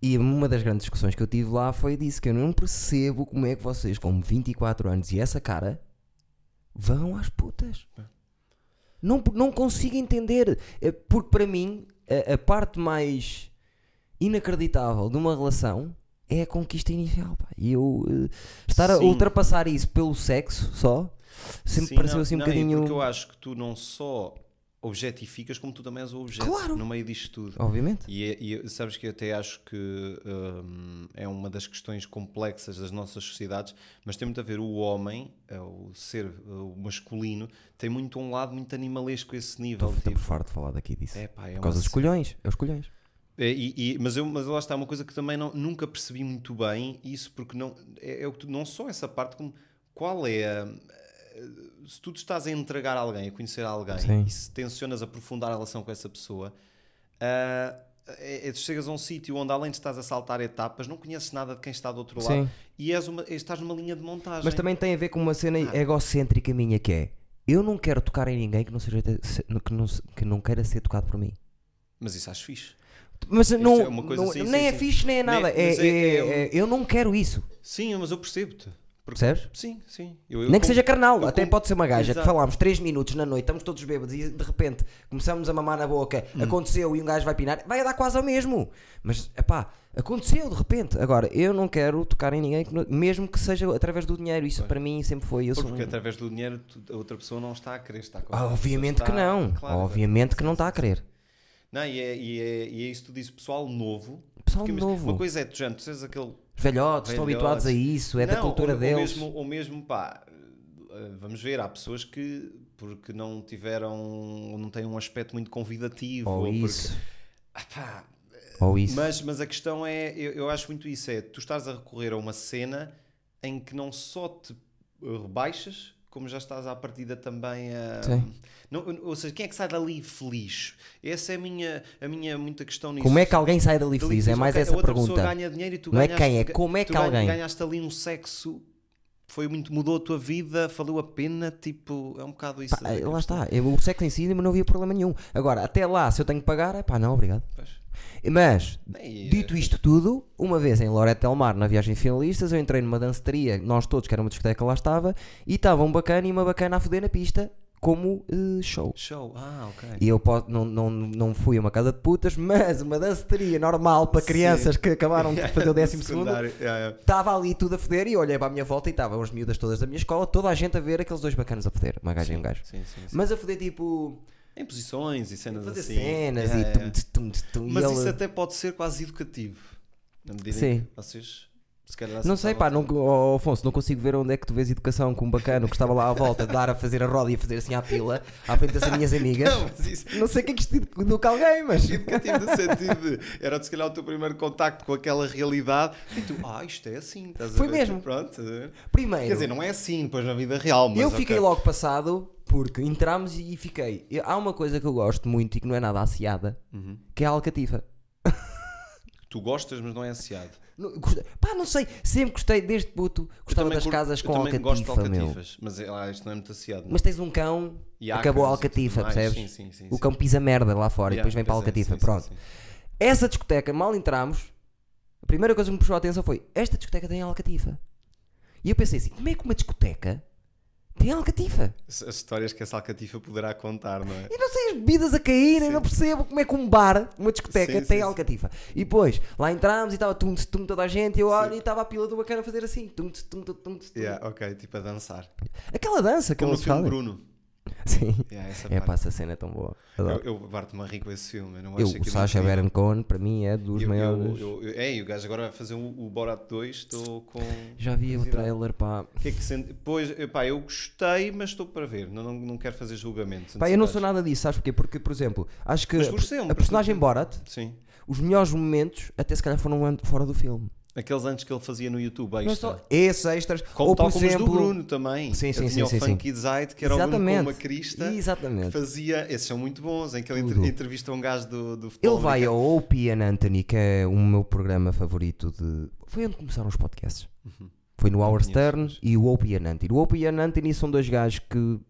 E uma das grandes discussões que eu tive lá foi disso: que eu não percebo como é que vocês, com 24 anos e essa cara, vão às putas. É. Não, não consigo entender. Eh, Porque para mim, a, a parte mais inacreditável de uma relação é a conquista inicial. pá. E eu eh, estar a Sim. ultrapassar isso pelo sexo só sempre Sim, pareceu não, assim um não, bocadinho. Porque eu acho que tu não só objetificas, como tu também és o objeto Claro. no meio disto tudo. Obviamente. E, é- e sabes que eu até acho que hum, é uma das questões complexas das nossas sociedades, mas tem muito a ver o homem, é o ser o masculino, tem muito um lado muito animalesco esse nível. Estou tipo, farto de falar daqui disso. é pá, é Por causa dos colhões. É os colhões. é, e- e- mas, eu, mas lá está uma coisa que também não, nunca percebi muito bem, isso porque não, é, é o que tu- não só essa parte, como qual é a. Se tu estás a entregar a alguém, a conhecer alguém, Sim. e se tensionas aprofundar a relação com essa pessoa, ah, é, é, tu chegas a um sítio onde além de estás a saltar etapas, não conheces nada de quem está do outro lado Sim. e és uma, estás numa linha de montagem. Mas também tem a ver com uma cena Ah. egocêntrica minha que é eu não quero tocar em ninguém que não, seja, se- que não, que não queira ser tocado por mim. Mas isso acho fixe. Mas não, é não- assim, nem é fixe, nem é Nem- nada. é, mas é- é- é um- é- eu não quero isso. Sim, mas eu percebo-te. Porque- Percebes? Sim, sim. Eu- eu Nem que seja carnal, eu até pode ser uma gaja que Exato. falámos 3 minutos na noite, estamos todos bêbados e de repente começamos a mamar na boca, Hum. aconteceu e um gajo vai pinar, vai dar quase ao mesmo. Mas, epá, aconteceu de repente. Agora, eu não quero tocar em ninguém, que mesmo que seja através do dinheiro. Isso para mim sempre foi. Eu Porque um- através do dinheiro a outra pessoa não está a querer estar com Ah, Obviamente que está- não. Claro, Obviamente que não está a querer. Não, e é, e, é, e é isso que tu dizes, pessoal novo. Pessoal Porque novo. Uma coisa é, tu já tu és aquele. Os velhotes estão Velhotes. habituados a isso, é da Não, cultura ou, deles. Ou mesmo, ou mesmo, pá, eh, vamos ver, há pessoas que, porque não tiveram, ou não têm um aspecto muito convidativo. Ou porque- isso. Ah, pá, Ou isso. Mas, mas a questão é, eu, eu acho muito isso, é tu estás a recorrer a uma cena em que não só te rebaixas, como já estás à partida também a... Sim. Não, ou seja, quem é que sai dali feliz? Essa é a minha, a minha muita questão nisso. Como é que alguém sai dali feliz? É mais essa outra pergunta. pessoa ganha dinheiro e tu Não é ganhaste, quem, é como é que alguém- ganhaste ali um sexo foi muito, mudou a tua vida, valeu a pena, tipo, é um bocado isso. Pá, eh, lá está, eu- o sexo em si não havia problema nenhum. Agora, até lá, se eu tenho que pagar, é pá, não, obrigado. Pois. Mas, Nem- dito isto tudo, uma vez em Lorette Del Mar, na viagem finalistas, eu entrei numa danceteria, nós todos, que era uma discoteca, lá estava, e estava um bacana e uma bacana a foder na pista, como eh, show. Show, ah, ok. E eu po- não, não, não fui a uma casa de putas, mas uma danceteria normal para Sim. crianças que acabaram de fazer o décimo segundo. Estava ali tudo a foder e olhei para a minha volta e estavam as miúdas todas da minha escola, toda a gente a ver aqueles dois bacanas a foder, uma gaja e um gajo. Sim, sim, sim. Mas a foder tipo. Em posições e cenas fazer assim. cenas Yeah, e tum, tum, tum, e Mas isso até pode ser quase educativo. Na medida Sim. em que vocês, se calhar, Não sei, pá, não, oh, Afonso, não consigo ver onde é que tu vês educação com um bacano que estava lá à volta, dar a fazer a roda e a fazer assim à pila, à frente das minhas amigas. Não, mas isso Não sei o que é que isto educa alguém, mas. educativo no sentido de era se calhar o teu primeiro contacto com aquela realidade e tu, ah, isto é assim, estás a Foi ver? mesmo. Pronto? Primeiro, Quer dizer, não é assim depois na vida real, mas eu fiquei ok. logo passado porque entramos e fiquei. Há uma coisa que eu gosto muito e que não é nada aciada, Uhum. que é a alcatifa. Tu gostas, mas não é ansiado. Não, gost- Pá, não sei, sempre gostei, desde puto, gostava das casas com também gosto de alcatifa, meu. alcatifas, mas é, ah, isto não é muito ansiado. Mas tens um cão, E acabou a e tudo alcatifa, mais. percebes? Sim, sim, sim, O sim. cão pisa merda lá fora e depois vem para a é, alcatifa. Pronto. Essa discoteca, mal entramos, a primeira coisa que me puxou a atenção foi: esta discoteca tem alcatifa. E eu pensei assim: como é que uma discoteca tem alcatifa? As as histórias que essa alcatifa poderá contar, não é? E não sei as bebidas a caírem, Sim. não percebo como é que um bar, uma discoteca, Sim, tem sim, alcatifa. E depois, lá entramos e estava tum, tum, toda a gente, e eu olho e estava a pila do bacana a fazer assim: tum, tum, tum, tum, tum. Yeah, ok, tipo a dançar. Aquela dança que Como não no filme. Bruno. Sim. Yeah, essa É parte. pá, essa cena é tão boa. Adoro. Eu, eu parto-me a rir com esse filme. Eu, não Eu, acho o Sacha incrível. Baron Cohen, para mim, é dos Eu- maiores. Eu, eu, é, e o gajo agora vai fazer o, Borat 2. Estou com. Já vi o trailer, pá. Que é que sente? Pois, epá, eu gostei, mas estou para ver. Não, não, não quero fazer julgamento. Pá, eu não sou nada disso, sabes porquê? Porque, por exemplo, acho que a, é um a personagem Borat, Sim. os melhores momentos, até se calhar foram fora do filme. Aqueles antes que ele fazia no YouTube, é extra. só esses extras, Como, ou tal por como exemplo. os do Bruno também. Sim, sim, sim, tinha sim, o sim. Funky Zite, que era o Bruno com Exatamente. uma crista. que Exatamente. Fazia, esses são muito bons, em que ele Tudo. entrevista um gajo do, do futebol. Ele vai americano. ao Opie and Anthony, que é o meu programa favorito de. Foi onde começaram os podcasts. Foi no Uhum. conheço, Stern mas- e o Opie and Anthony. O Opie and Anthony são dois gajos que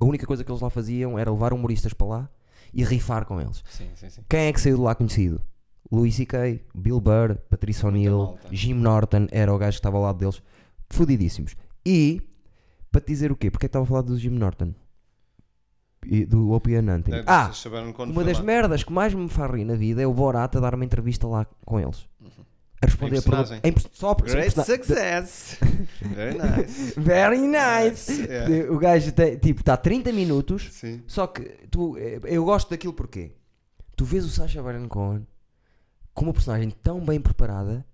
a única coisa que eles lá faziam era levar humoristas para lá e rifar com eles. Sim, sim, sim. Quem é que saiu de lá conhecido? Louis C.K., Bill Burr, Patrícia O'Neill. Jim Norton era o gajo que estava ao lado deles. Fudidíssimos. E, para te dizer o quê? Porque é que estava a falar do Jim Norton? E do Opie and Anthony. É, ah, uma das lá. merdas que mais me faz rir na vida é o Borat a dar uma entrevista lá com eles. A responder a pergunta. personagem. em perso- Só porque Great success! Very nice. Very nice! Yeah. O gajo tem, tipo, está 30 minutos Sim. Só que tu, eh, eu gosto daquilo porque tu vês o Sacha Baron Cohen com uma personagem tão bem preparada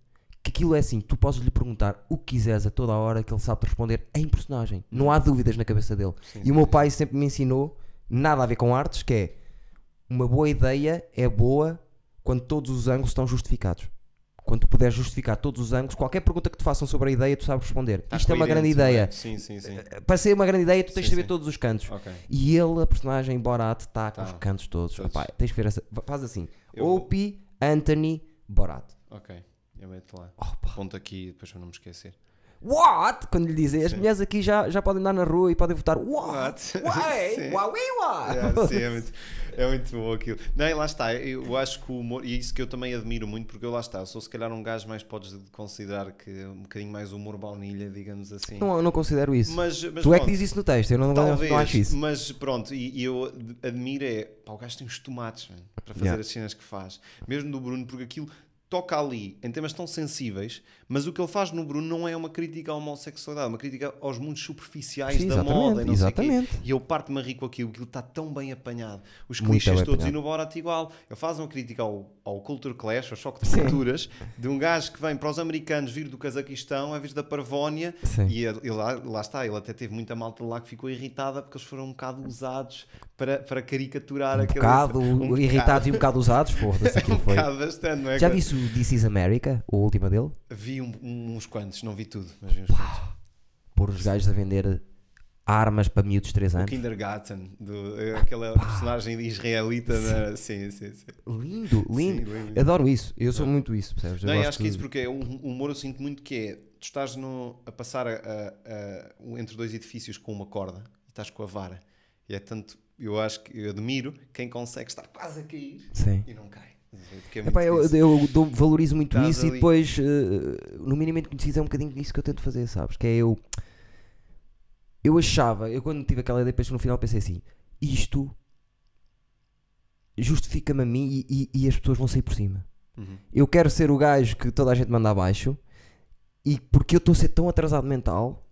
que aquilo é assim, tu podes lhe perguntar o que quiseres a toda a hora que ele sabe responder em personagem. Não há dúvidas na cabeça dele. Sim, e sim, o meu pai sempre me ensinou, nada a ver com artes, que é uma boa ideia é boa quando todos os ângulos estão justificados. Quando tu puderes justificar todos os ângulos, qualquer pergunta que te façam sobre a ideia, tu sabes responder. Tá Isto é uma grande é? ideia. Sim, sim, sim. Para ser uma grande ideia, tu tens Sim, de saber todos os cantos. Ok. E ele, a personagem Borat, está com Tá. os cantos todos. Todos. Tens que ver essa. Faz assim: Eu Opie, Anthony, Borat. Ok. Eu meto lá. Opa. Ponto aqui, depois para não me esquecer. What? Quando lhe dizem, as Sim. mulheres aqui já, já podem andar na rua e podem votar. What? What? Sim. uai, uai. É, sim, é muito, é muito bom aquilo. Não, lá está, eu acho que o humor, e isso que eu também admiro muito, porque eu lá está, eu sou se calhar um gajo mais, podes considerar que um bocadinho mais humor baunilha, digamos assim. Não, eu não considero isso. Mas, mas tu é que pronto, dizes isso no texto, eu não, Talvez, não acho isso. mas pronto, e, e eu ad- admiro é, pá, o gajo tem os tomates mano, para fazer Yeah. as cenas que faz, mesmo do Bruno, porque aquilo toca ali em temas tão sensíveis, mas o que ele faz no Bruno não é uma crítica à homossexualidade, é uma crítica aos mundos superficiais Sim, da exatamente, moda e não sei o quê. exatamente. E eu parto-me com aquilo, aquilo está tão bem apanhado. Os Muito clichês todos, apanhado. e no Borat igual. Ele faz uma crítica ao, ao Culture Clash, ao choque de culturas, de um gajo que vem para os americanos vir do Cazaquistão, a vir da Parvónia, Sim. e ele, lá, lá está, ele até teve muita malta lá que ficou irritada porque eles foram um bocado usados para, para caricaturar Um aquele. bocado um irritados e um bocado usados, foda-se, Um foi. bocado bastante, não é? Já viste o This is America, o última dele? Vi um- uns quantos, não vi tudo, mas vi uns quantos. Pôr os gajos a vender armas para miúdos de 3 O anos. Kindergarten, do, é aquela personagem israelita. na- Sim, sim, sim. Lindo, lindo. Sim, lindo. Adoro isso. Eu sou muito isso, percebes? Eu Não, acho que é isso de- porque é um um humor eu sinto muito que é tu estás no, a passar a- a- a- o- entre dois edifícios com uma corda e estás com a vara. E é tanto, eu acho que eu admiro quem consegue estar quase a cair Sim. e não cai. É Epá, eu, eu dou- valorizo muito Estás isso e ali. depois, eh, no minimamente conhecido, é um bocadinho isso que eu tento fazer, sabes? Que é eu. Eu achava, eu quando tive aquela ideia, depois no final pensei assim: isto justifica-me a mim e, e- e as pessoas vão sair por cima. Uhum. Eu quero ser o gajo que toda a gente manda abaixo e porque eu estou a ser tão atrasado mental,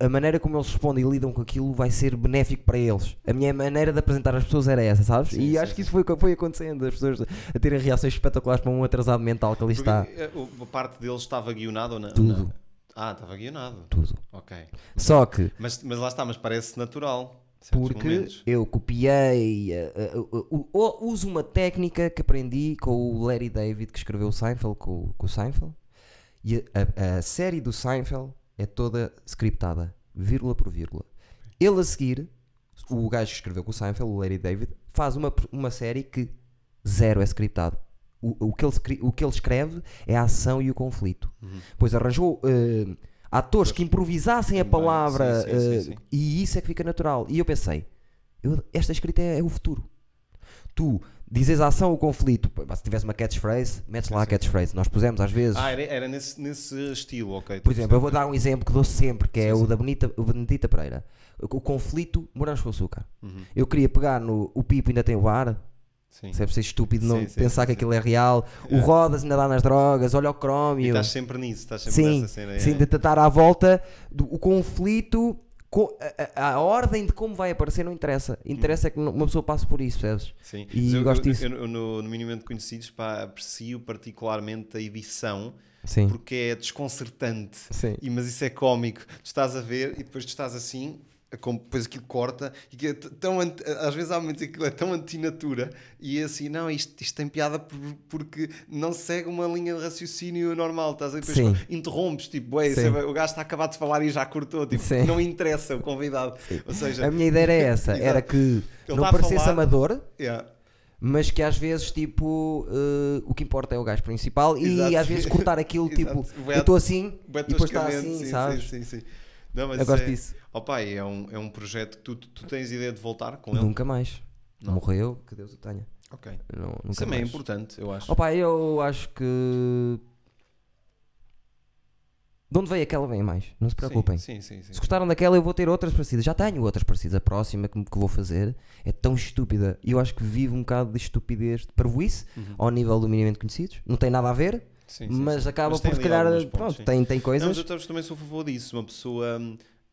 a- maneira como eles respondem e lidam com aquilo vai ser benéfico para eles. A minha maneira de apresentar as pessoas era essa, sabes? Sim, e sim, acho que sim. isso foi, o que foi acontecendo, as pessoas a terem reações espetaculares para um atrasado mental que ali Porque, está. eh, o- a parte deles estava guionado ou não? Tudo. Não. Ah, estava guionado. Tudo. Ok. Só que Mas, mas lá está, mas parece natural. porque momentos. eu copiei, eh, eh, uh, uh, uh, uso uma técnica que aprendi com o Larry David que escreveu o Seinfeld com, o- com o Seinfeld e a, a- a série do Seinfeld é toda scriptada, vírgula por vírgula. Ele a seguir, o gajo que escreveu com o Seinfeld, o Larry David, faz uma, uma série que zero é scriptado. O, o, que ele, o que ele escreve é a ação e o conflito. Uhum. Pois arranjou eh, atores que improvisassem a palavra sim, sim, sim, eh, sim. e isso é que fica natural. E eu pensei, eu- esta escrita é, é o futuro. Tu dizes a ação, o conflito. Se tivesse uma catchphrase, metes lá a catchphrase. Nós pusemos às vezes. Ah, era, era nesse, nesse estilo, ok. Por exemplo, eu vou dar um exemplo que dou sempre, que é Sim, o sim. da Benita, o Benedita Pereira. O, o conflito morangos com açúcar. Uhum. Eu queria pegar no o Pipo ainda tem o bar, Sim. deve ser estúpido não Sim, pensar que aquilo é real. O Yeah. Rodas ainda dá nas drogas, olha o E crómio. estás sempre nisso, estás sempre Sim, nessa cena. sim, é. de tentar à volta do o conflito, co- a, a- ordem de como vai aparecer não interessa. Interessa é que uma pessoa passe por isso, percebes? Sim. E Mas eu, gosto eu- disso. eu- eu no, no Minimamente Conhecidos pá, aprecio particularmente a edição Sim. porque é desconcertante. Sim. E, mas isso é cómico. Tu estás a ver e depois tu estás assim, a com- depois aquilo corta e que é tão às vezes há momentos que aquilo é tão antinatura e é assim, não, isto, isto tem piada por- porque não segue uma linha de raciocínio normal. Estás a? Depois Sim. interrompes, tipo, "Ué, Sim. isso é- o gajo está acabado de falar e já cortou, tipo, Sim. não interessa o convidado. Ou seja, A minha ideia era essa, era que Ele não parecesse falar- amador, yeah. mas que às vezes, tipo, eh, o que importa é o gajo principal e Exato. às vezes cortar aquilo, tipo, eu estou assim e depois está assim, sim, sabes? Sim, sim, sim. Não, mas Eu gosto é, disso. Opa, é um, é um projeto que tu, tu, tens ideia de voltar com ele? Nunca mais. Não. Morreu, que Deus o tenha. Ok. Não, nunca Isso também é mais. importante, eu acho. Opa, eu acho que. De onde veio aquela, vem mais. Não se preocupem. Sim, sim, sim. sim. Se gostaram daquela, eu vou ter outras parecidas. Já tenho outras parecidas. A próxima que, que vou fazer é tão estúpida. E eu acho que vivo um bocado de estupidez, de parvoíce, Uhum. ao nível do minimamente conhecidos. Não tem nada a ver, Sim, sim, mas acaba Mas por se calhar. pontos, Pronto, sim. tem, tem Não, coisas. mas eu tam- também sou a favor disso. Uma pessoa.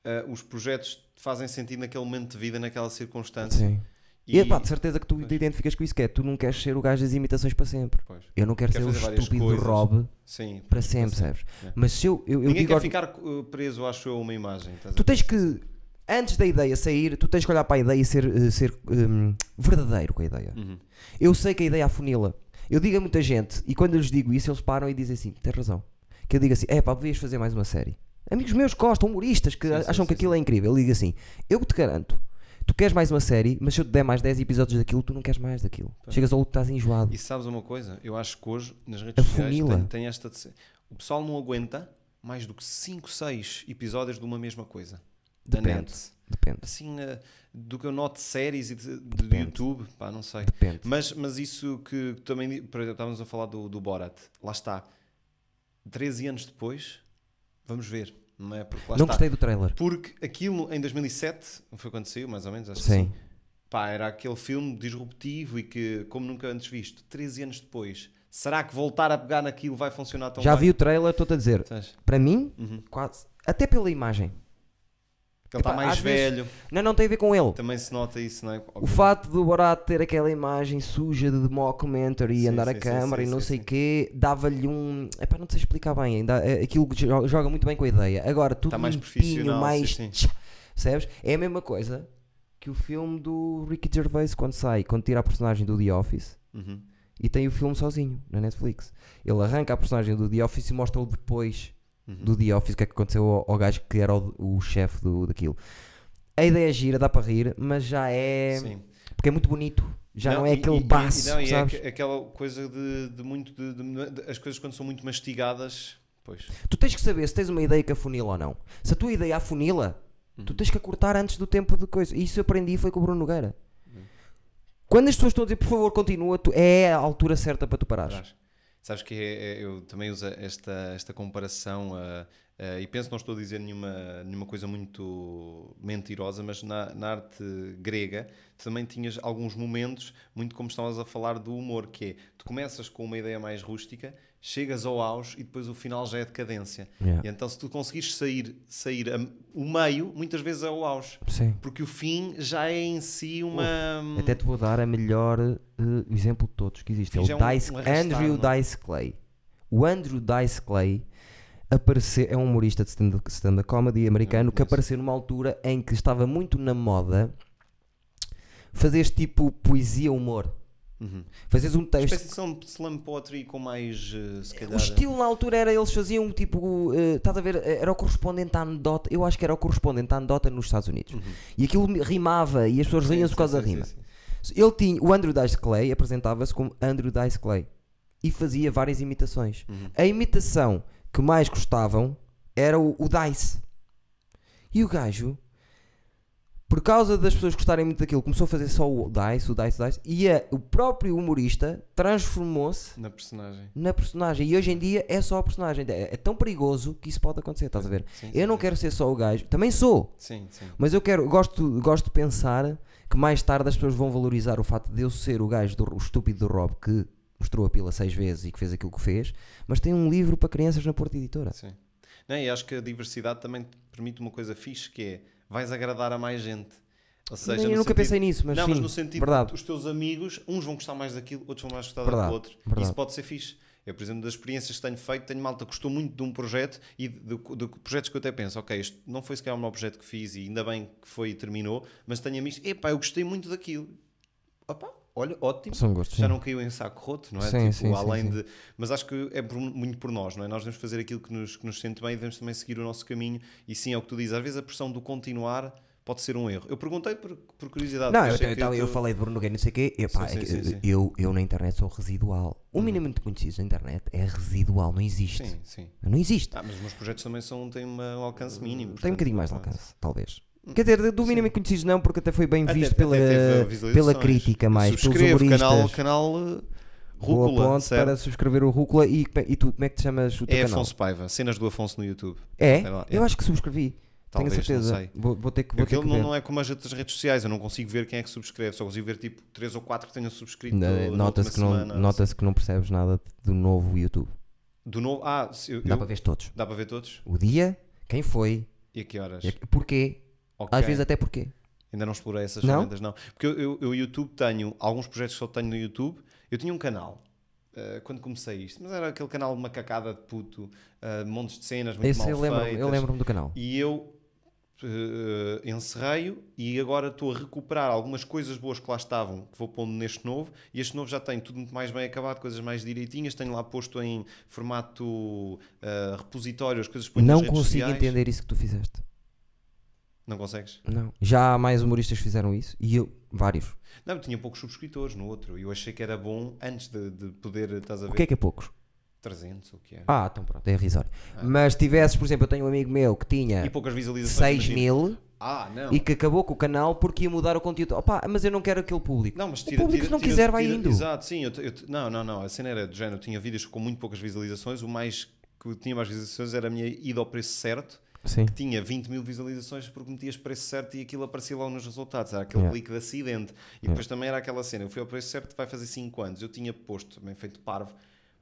Ah, os projetos fazem sentido naquele momento de vida, naquela circunstância. Sim. E, E, pá, de certeza que tu Pois. te identificas com isso, que é tu não queres ser o gajo das imitações para sempre. Pois. Eu não quero Quer ser o estúpido coisas. Rob Sim, para sempre, sabes? É. Mas se eu, eu, eu Ninguém digo quer ficar uh, preso, acho eu, a uma imagem. Tu tens que, antes da ideia sair, tu tens que olhar para a ideia e ser, eh, ser hum, verdadeiro com a ideia. Uhum. Eu sei que a ideia afunila. Eu digo a muita gente, e quando eu lhes digo isso, eles param e dizem assim: tens razão. Que eu digo assim: é pá, devias fazer mais uma série. Amigos meus gostam, humoristas, que Sim, a- sim, acham que aquilo é incrível. Digo assim: eu te garanto, tu queres mais uma série, mas se eu te der mais 10 episódios daquilo, tu não queres mais daquilo. Pois. Chegas ao outro, estás enjoado. E sabes uma coisa? Eu acho que hoje, nas redes sociais, tem, tem esta. de O pessoal não aguenta mais do que 5, 6 episódios de uma mesma coisa. Depende. Depende, Assim, eh, do que eu noto de séries e de, de. YouTube, pá, não sei. depende. Mas, mas isso que também, por exemplo, estávamos a falar do, do Borat, lá está. 13 anos depois, vamos ver, não é? Porque não gostei do trailer. Porque aquilo em 2007, foi quando saiu, mais ou menos, acho que Sim. sim. Pá, era aquele filme disruptivo e que, como nunca antes visto, 13 anos depois, será que voltar a pegar naquilo vai funcionar tão Já bem? vi o trailer, estou-te a dizer. Para mim, Uhum. quase. Até pela imagem. Ele está mais às vezes- velho, Não, não tem a ver com ele. também se nota isso, não é? O fato do Borat ter aquela imagem suja de mockumentary e Sim, andar sim, a câmara e não sei o quê, dava-lhe um. Epá, não te sei explicar bem ainda. é- Aquilo que joga muito bem com a ideia. Agora, tudo Tá mais limpinho, profissional, mais. sim, Percebes? É a mesma coisa que o filme do Ricky Gervais quando sai, quando tira a personagem do The Office Uhum. e tem o filme sozinho na Netflix. Ele arranca a personagem do The Office e mostra-o depois Uhum. do The Office, o que é que aconteceu ao, ao gajo que era o, o chefe daquilo. A ideia é gira, dá para rir, mas já é. Sim. Porque é muito bonito. Já não, é e- aquele e- e- baço, não, e é sabes? aque- aquela coisa de, de muito. De, de- as coisas quando são muito mastigadas. Pois. Tu tens que saber se tens uma ideia que afunila ou não. Se a tua ideia afunila, Uhum. tu tens que a cortar antes do tempo de coisa. Isso eu aprendi foi com o Bruno Nogueira. Quando as pessoas estão a dizer, por favor, continua, tu, é a altura certa para tu parares. Atrás. Sabes que é- é- eu também uso esta, esta comparação ah, e penso não estou a dizer nenhuma, nenhuma coisa muito mentirosa, mas na, na arte grega também tinhas alguns momentos, muito como estavas a falar do humor, que é tu começas com uma ideia mais rústica, chegas ao auge e depois o final já é decadência. Yeah. E então se tu conseguires sair, sair a- o meio, muitas vezes é o auge. Sim. Porque o fim já é em si uma. Até te vou dar a melhor eh, exemplo de todos que existe. É o um- Dice, um arrastar, Andrew não é? Dice Clay. O Andrew Dice Clay apareceu, é um humorista de stand- stand-up comedy americano que apareceu numa altura em que estava muito na moda fazer este tipo poesia humor. Uhum. Fazes um texto. Espécie de slam- poetry com mais. eh, se calhar. O estilo na altura era eles faziam tipo, eh, estás a ver, eh, era o correspondente à anedota, eu acho que era o correspondente à anedota nos Estados Unidos. E aquilo rimava e as pessoas riam-se por causa da rima. sim, sim. Ele tinha, o Andrew Dice Clay apresentava-se como Andrew Dice Clay e fazia várias imitações. Uhum. A imitação que mais gostavam era o, o Dice. E o gajo, por causa das pessoas gostarem muito daquilo, começou a fazer só o Dice, o Dice, o Dice, e a- o próprio humorista transformou-se Na personagem. na personagem. E hoje em dia é só a personagem. É, é tão perigoso que isso pode acontecer, estás a ver? Sim, Eu sim, não quero ser só o gajo, também sou. Sim, sim. Mas eu quero, gosto, gosto de pensar que mais tarde as pessoas vão valorizar o facto de eu ser o gajo do, o estúpido do Rob que mostrou a pila seis vezes e que fez aquilo que fez, mas tem um livro para crianças na Porta Editora. sim. Não, e acho que a diversidade também te permite uma coisa fixe que é vais agradar a mais gente. Ou seja, eu nunca sentido- pensei nisso, mas não, sim, mas no sentido verdade. os teus amigos, uns vão gostar mais daquilo, outros vão mais gostar Verdade, daquilo outro. verdade. Isso pode ser fixe. Eu, por exemplo, das experiências que tenho feito, tenho malta que gostou muito de um projeto e de, de- de projetos que eu até penso, ok, isto não foi sequer o meu projeto que fiz e ainda bem que foi e terminou, mas tenho amigos, epá, eu gostei muito daquilo. Opa, olha, ótimo. São gostos. Já sim. não caiu em saco roto, não é? Sim, tipo, sim, sim, além sim. de. Mas acho que é por- muito por nós, não é? Nós devemos fazer aquilo que nos, que nos sente bem e devemos também seguir o nosso caminho. E sim, é o que tu dizes. Às vezes a pressão do continuar pode ser um erro. Eu perguntei por, por curiosidade. Não, eu, eu, eu, falei de Bruno Nogueira, não sei o quê. Epá, Sim, é que, sim, sim, sim. Eu, eu na internet sou residual. O minimamente conhecido na internet é residual, não existe. Sim, sim. Não existe. Ah, mas os meus projetos também são, têm um alcance mínimo. Tem um portanto, bocadinho mais de alcance, talvez. Quer dizer, do minimamente conhecidos não, porque até foi bem Até- visto até pela, pela crítica mais, pelos Subscrevo humoristas. canal, canal Boa Rúcula, ponte certo? para subscrever o Rúcula e, e tu, como é que te chamas o teu É canal? Afonso Paiva, cenas do Afonso no YouTube. É? Lá, Eu é. acho que subscrevi. Talvez, Tenho certeza. Vou, vou ter que, vou ter Aquilo que não, ver. não é como as outras redes sociais, eu não consigo ver quem é que subscreve, só consigo ver tipo 3 ou 4 que tenham subscrito. Nota-se que, não, semana, nota que não percebes nada do novo YouTube. Do novo. Ah, eu, Dá eu- para ver todos. dá para ver todos? O dia, quem foi, E a que horas? e a- porquê. Ok. Às vezes até porquê. Ainda não explorei essas Não? ferramentas, não. Porque eu, eu, eu YouTube tenho alguns projetos que só tenho no YouTube. Eu tinha um canal eh, quando comecei isto, mas era aquele canal de macacada de puto, eh, montes de cenas muito Esse mal eu lembro-me feitas. eu lembro do canal. E eu eh, encerrei-o e agora estou a recuperar algumas coisas boas que lá estavam, que vou pondo neste novo. E este novo já tem tudo muito mais bem acabado, coisas mais direitinhas. Tenho lá posto em formato eh, repositório as coisas Não consigo sociais. entender isso que tu fizeste. Não consegues? Não. Já mais humoristas fizeram isso e eu, vários. Não, eu tinha poucos subscritores no outro e eu achei que era bom antes de, de poder, estás a ver? O que é que é poucos? 300 ou o que era. Ah, então pronto, é irrisório. Mas tivesses, por exemplo, eu tenho um amigo meu que tinha E poucas visualizações. 6 imagina. mil Ah, não. e que acabou com o canal porque ia mudar o conteúdo. Opa, mas eu não quero aquele público. Não, mas o tira, público, tira- se não tira- quiser, vai tira- indo. Exato, sim. Eu, eu não, não, não. A cena era do género. Eu tinha vídeos com muito poucas visualizações. O mais que tinha mais visualizações era a minha ida ao preço certo. Sim. Que tinha 20 mil visualizações porque metias preço certo e aquilo aparecia logo nos resultados. Era aquele Yeah. clique de acidente. E depois também era aquela cena. Eu fui ao preço certo vai fazer 5 anos. Eu tinha posto, também feito parvo.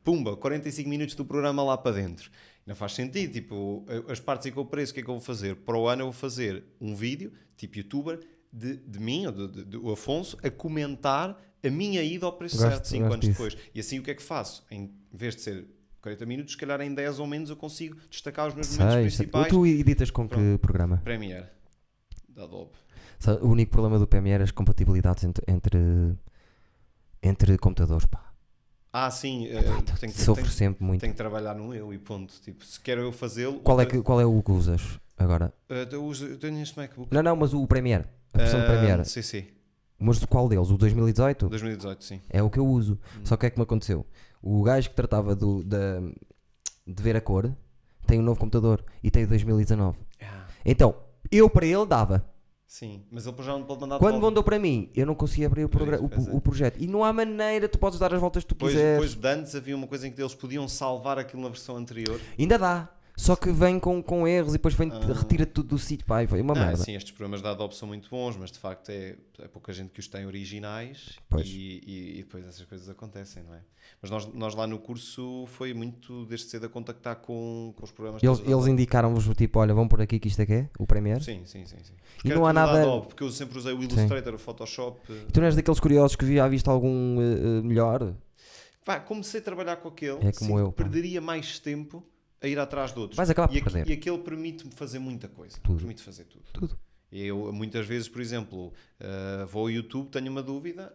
Pumba, 45 minutos do programa lá para dentro. Não faz sentido. Tipo, as partes em que eu preço, o que é que eu vou fazer? Para o ano eu vou fazer um vídeo, tipo youtuber, de, de mim, ou do de, do Afonso, a comentar a minha ida ao preço Gosto- certo 5 gosto anos disso. depois. E assim o que é que faço? Em vez de ser 40 minutos, se calhar em 10 ou menos eu consigo destacar os meus momentos Sei, sei. principais. Tu editas com que programa? Premiere da Adobe. Sabe, O único problema do PMR é as compatibilidades entre, entre, entre computadores. Pá. Ah, sim, eh, tenho, que- Sofro tenho- sempre muito. tenho que trabalhar no eu e ponto. Tipo, se quero eu fazê-lo. Qual é, outra- que, qual é o que usas? Agora. Uh, eu, uso, eu tenho este MacBook. Não, não, mas o Premiere. A versão Ah, Premiere. Sim, sim. Mas do qual deles? O 2018? 2018, sim. É o que eu uso. Hum. Só que é que me aconteceu? O gajo que tratava do, da, de ver a cor tem um novo computador e tem o 2019. Ah, Então, eu para ele dava. sim, mas ele já não pode mandar Quando mandou para mim, eu não conseguia abrir o, Pois, pois o- é. o projeto. E não há maneira, tu podes dar as voltas que tu Depois, quiseres. depois de antes havia uma coisa em que eles podiam salvar aquilo na versão anterior. Ainda dá. Só que vem com, com erros e depois vem, Ah. retira tudo do sítio. Pai, foi uma Não, merda. sim, estes programas da Adobe são muito bons, mas de facto é, é pouca gente que os tem originais e, e- e depois essas coisas acontecem, não é? Mas nós, nós lá no curso foi muito desde cedo a contactar com, com os programas Eles, eles indicaram-vos tipo, olha, vão por aqui que isto é que é, o Premiere. Sim, sim, sim. sim. E não há nada- Adobe, porque eu sempre usei o Illustrator, o Photoshop. E tu não és daqueles curiosos que já viste algum eh, melhor? Pá, comecei a trabalhar com aquele, É como eu, pá. perderia mais tempo a ir atrás de outros. Vais acabar por e, aqui- perder. e aquele permite-me fazer muita coisa. Tudo. Permite fazer tudo. Tudo. Eu, muitas vezes, por exemplo, eh, vou ao YouTube, tenho uma dúvida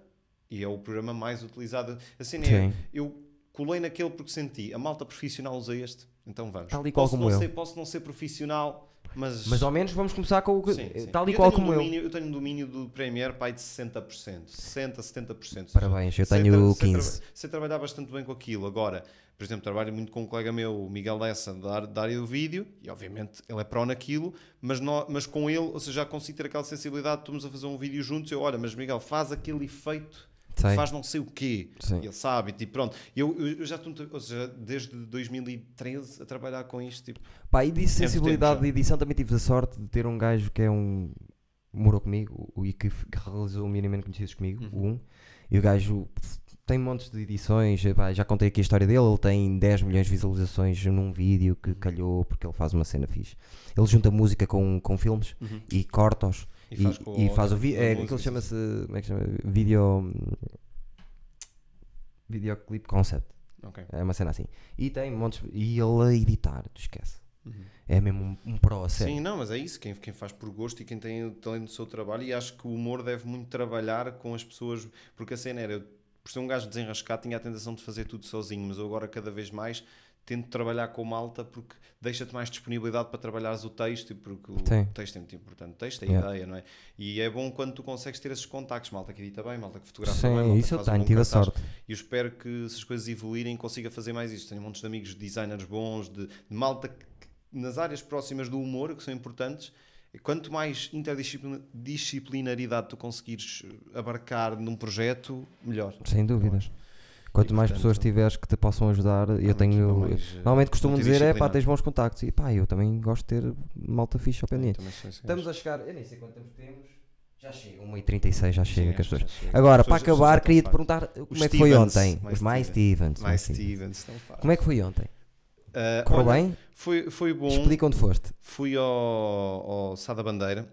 e é o programa mais utilizado. Assim, é, eu colei naquele porque senti, a malta profissional usa este, então vamos. Tal e qual posso, como não eu. ser, posso não ser profissional, mas... Mas ao menos vamos começar com o que. Sim, sim. Tal e Eu qual tenho um como eu. domínio, eu. tenho um domínio do Premiere pai de 60%, 60%, 70%. Parabéns, eu Sei tenho sei 15. traba- Sei trabalhar bastante bem com aquilo. Agora, por exemplo, trabalho muito com um colega meu, o Miguel Lessa, da, da área do vídeo, e obviamente ele é pró naquilo, mas, nó- mas com ele, ou seja, já consigo ter aquela sensibilidade, estamos a fazer um vídeo juntos, eu, olha, mas Miguel, faz aquele efeito, Faz não sei o quê. Sim. Ele sabe, tipo, pronto. Eu, eu, já estou, ou seja, desde 2013 a trabalhar com isto, tipo, Pá, e de sensibilidade já. de edição também tive a sorte de ter um gajo que é um. morou comigo e que, que realizou o minimamente conhecidos comigo, Uhum. o um. E o gajo tem montes de edições. pá, já contei aqui a história dele. Ele tem 10 milhões de visualizações num vídeo que calhou porque ele faz uma cena fixe. Ele junta música com, com filmes e corta-os. E faz e faz o vídeo. É, aquilo sim, chama-se. Como é que chama? Vídeo. Videoclip concept. ok. É uma cena assim. E tem montes. E ele a editar, tu esquece. Uhum. É mesmo um, um pro a sério. Sim, não, mas é isso, quem, quem faz por gosto e quem tem o talento do seu trabalho, e acho que o humor deve muito trabalhar com as pessoas, porque a cena era, eu, por ser um gajo desenrascado, tinha a tentação de fazer tudo sozinho, mas eu agora cada vez mais tento trabalhar com malta porque deixa-te mais disponibilidade para trabalhares o texto, porque o Sim. texto é muito importante, o texto é a Yeah. ideia, não é? E é bom quando tu consegues ter esses contactos, malta que edita bem, malta que fotografa Sim, bem, malta isso que eu faz um tenho, tive a sorte. E eu espero que se as coisas evoluírem consiga fazer mais isto. Tenho montes de amigos designers bons, de, de malta que- nas áreas próximas do humor, que são importantes. Quanto mais interdisciplinaridade tu conseguires eh, abarcar num projeto, melhor. Sem dúvidas. Quanto E, mais portanto, pessoas tiveres que te possam ajudar, eu tenho. mais, eh, normalmente costumo dizer é pá, tens bons contactos. E pá, eu também gosto de ter malta fixe ao pé de mim. Também sou esse Estamos a chegar, eu nem sei quanto tempo temos. Já chega, 1h36 já chega Sim, com as pessoas. Agora, para acabar, queria te perguntar como Os é que foi ontem. mais Os mais Stevens. Mais Stevens. Stevens. Como é que foi ontem? Correu bem? Foi, foi bom. Explica onde foste. Fui ao, ao Sá da Bandeira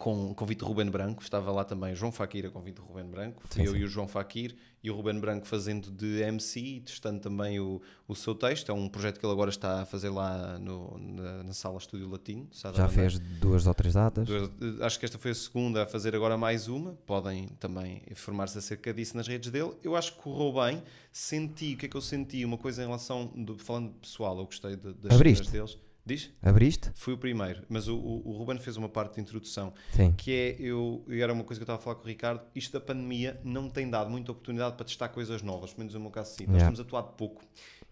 com o convite de Ruben Branco, estava lá também João Faquir a convite de Ruben Branco, Sim, eu sim. e o João Faquir e o Ruben Branco fazendo de MC e testando também o, o seu texto, é um projeto que ele agora está a fazer lá no- na, na sala Estúdio Latino. Já fez duas ou três datas. Duas- eh, Acho que esta foi a segunda a fazer agora mais uma. Podem também informar-se acerca disso nas redes dele. Eu acho que correu bem. Senti, o que é que eu senti? Uma coisa em relação, do, falando pessoal, eu gostei de- das Abriste? deles. Diz? Abriste? Fui o primeiro, mas o, o, o Ruben fez uma parte de introdução Sim. que é, eu, e era uma coisa que eu estava a falar com o Ricardo, isto da pandemia não tem dado muita oportunidade para testar coisas novas, pelo menos no meu caso sim. Nós Yeah. temos atuado pouco.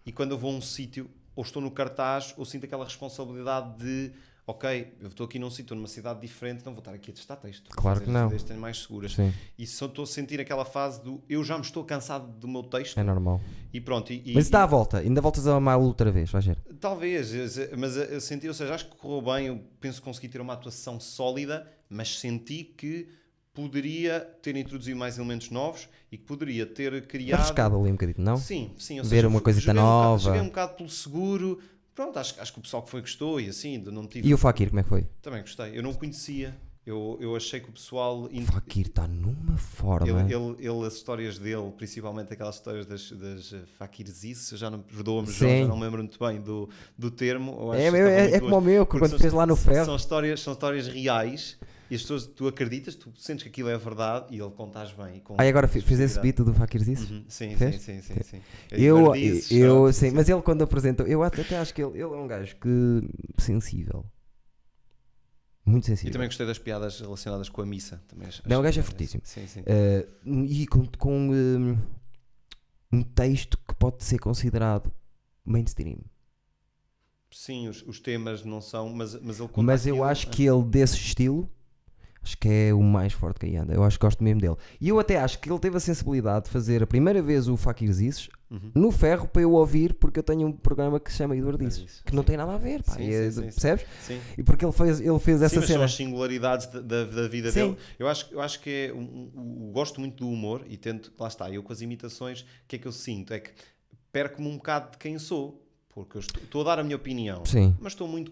E quando eu vou a um sítio, ou estou no cartaz, ou sinto aquela responsabilidade de, ok, eu estou aqui num sítio, numa cidade diferente, não vou estar aqui a testar texto. Claro que não. as mais seguras. Sim. E só estou a sentir aquela fase do, eu já me estou cansado do meu texto, É normal. e pronto. E, e- Mas está à volta, ainda voltas a amar outra vez, vais ver. Talvez, mas eu senti, ou seja, acho que correu bem. Eu penso que consegui ter uma atuação sólida, mas senti que poderia ter introduzido mais elementos novos e que poderia ter criado. Arriscado ali um bocadinho, não? Sim, sim. Ver seja, uma coisita joguei um bocado- nova. joguei um bocado pelo seguro. Pronto, acho, acho que o pessoal que foi gostou e assim, não tive. E o Fakir, como é que foi? Também gostei. Eu não o conhecia. Eu, eu achei que o pessoal. O Fakir está numa forma. Ele, ele, ele, as histórias dele, principalmente aquelas histórias das, das eh, fakirzices, já não, perdoa-me, já não me lembro muito bem do, do termo. É, é, é, como o meu, quando fez lá no são- ferro. São histórias, são histórias reais e as pessoas, tu acreditas, tu sentes que aquilo é verdade e ele contas bem. e com Aí agora fi- fez esse beat do Fakirzices? Uhum, Sim, sim, sim, sim, sim. É Eu, eu, sabe? sim, mas ele quando apresentou, eu até acho que ele, ele é um gajo que sensível. Muito E sensível. também gostei das piadas relacionadas com a missa. Também acho- Não, o gajo é fortíssimo. Sim, sim. Eh, e com, com hum, um texto que pode ser considerado mainstream. Sim, os, os temas não são, mas, mas ele conta Mas eu acho é. que ele, desse estilo, acho que é o mais forte que aí anda. Eu acho que gosto mesmo dele. E eu até acho que ele teve a sensibilidade de fazer a primeira vez o Fakirzices Uhum. no ferro para eu ouvir, porque eu tenho um programa que se chama Eduardices, Eduardices, que não tem nada a ver, pá. Sim, E é- sim, percebes? Sim. E porque ele fez, ele fez essa mas são cena. as singularidades da, da, da vida dele. Eu acho, eu acho que é. Um- um- gosto muito do humor e tento. Lá está, eu com as imitações, o que é que eu sinto? É que perco-me um bocado de quem sou. Porque eu estou, estou a dar a minha opinião, Sim. mas estou muito,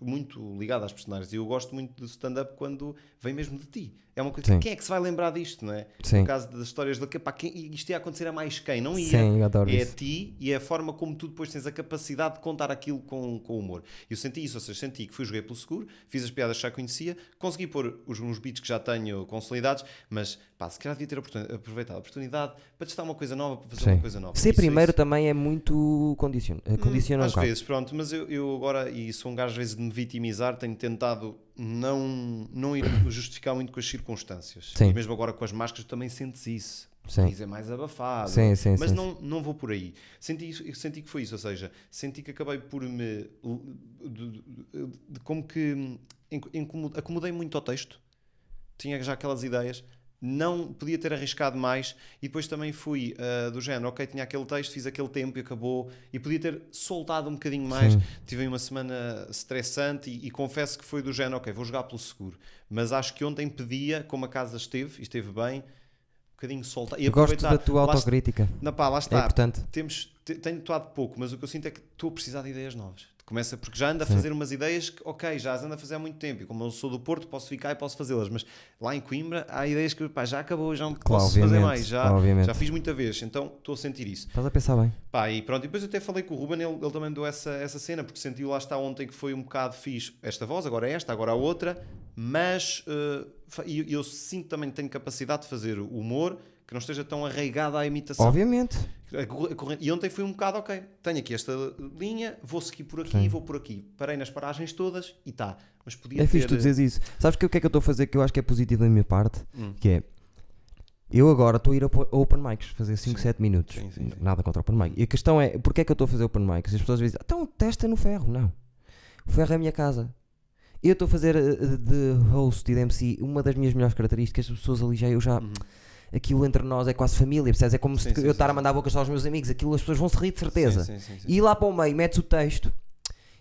muito ligado às personagens. E eu gosto muito do stand-up quando vem mesmo de ti. É uma coisa. Sim. Quem é que se vai lembrar disto, não é? Sim. No caso das histórias que pá, quem, isto ia acontecer a mais quem? Não ia. Sim, adoro É a isso. ti e é a forma como tu depois tens a capacidade de contar aquilo com, com humor. Eu senti isso, ou seja, senti que fui joguei pelo seguro, fiz as piadas que já conhecia, consegui pôr os, uns beats que já tenho consolidados, mas pá, se calhar devia ter aproveitado a oportunidade para testar uma coisa nova, para fazer Sim. uma coisa nova. Ser Isso- primeiro isso- também é muito condiciona, Hum, condiciona um às bocado. vezes, pronto, mas eu, eu agora, e sou um gajo às vezes de me vitimizar, tenho tentado não, não ir justificar muito com as circunstâncias. Sim. E mesmo agora com as máscaras também sentes isso. Sim. É mais abafado. Sim, sim, mas não, não vou por aí. Senti, isso, senti que foi isso, ou seja, senti que acabei por me. de, de- de- como que acomodei muito ao texto, tinha já aquelas ideias. Não podia ter arriscado mais e depois também fui ah, do género, ok, tinha aquele texto, fiz aquele tempo e acabou e podia ter soltado um bocadinho mais. Sim. Tive uma semana estressante e, e confesso que foi do género, ok, vou jogar pelo seguro. Mas acho que ontem pedia, como a casa esteve, e esteve bem, um bocadinho soltar. E Eu gosto da tua Lá autocrítica. Não, pá, lá É está. importante. Temos, te- tenho atuado pouco, mas o que eu sinto é que estou a precisar de ideias novas. Começa porque já ando a fazer umas ideias que, ok, já as ando a fazer há muito tempo. E como eu sou do Porto, posso ficar e posso fazê-las. Mas lá em Coimbra há ideias que pá, já acabou, já não Claro, posso fazer mais. Já, obviamente. já fiz muita vez, então estou a sentir isso. Estás a pensar bem. Pá, e pronto, e depois eu até falei com o Ruben, ele, ele também deu essa, essa cena, porque sentiu lá está ontem que foi um bocado fixe esta voz, agora esta, agora a outra, mas eh, fa- e eu, eu sinto também que tenho capacidade de fazer humor que não esteja tão arraigado à imitação. Obviamente. Corrente- E ontem foi um bocado, ok, tenho aqui esta linha, vou seguir por aqui, Sim. vou por aqui. Parei nas paragens todas e tá. Mas podia É ter... fixe tu dizeres isso. Sabes que o que é que eu estou a fazer que eu acho que é positivo da minha parte? Hum. Que é. Eu agora estou a ir a open mics, fazer 5, Sim. 7 minutos. Sim, sim, sim. Nada contra open mic. E a questão é, porquê é que eu estou a fazer open mics? As pessoas dizem, então testa no ferro. Não. O ferro é a minha casa. Eu estou a fazer eh, de host e de MC uma das minhas melhores características. As pessoas ali já, eu já. Uhum. Aquilo entre nós é quase família, percebes? É como Sim, se sim, eu estar a mandar bocas só aos meus amigos. Aquilo as pessoas vão se rir de certeza. E lá para o meio metes o texto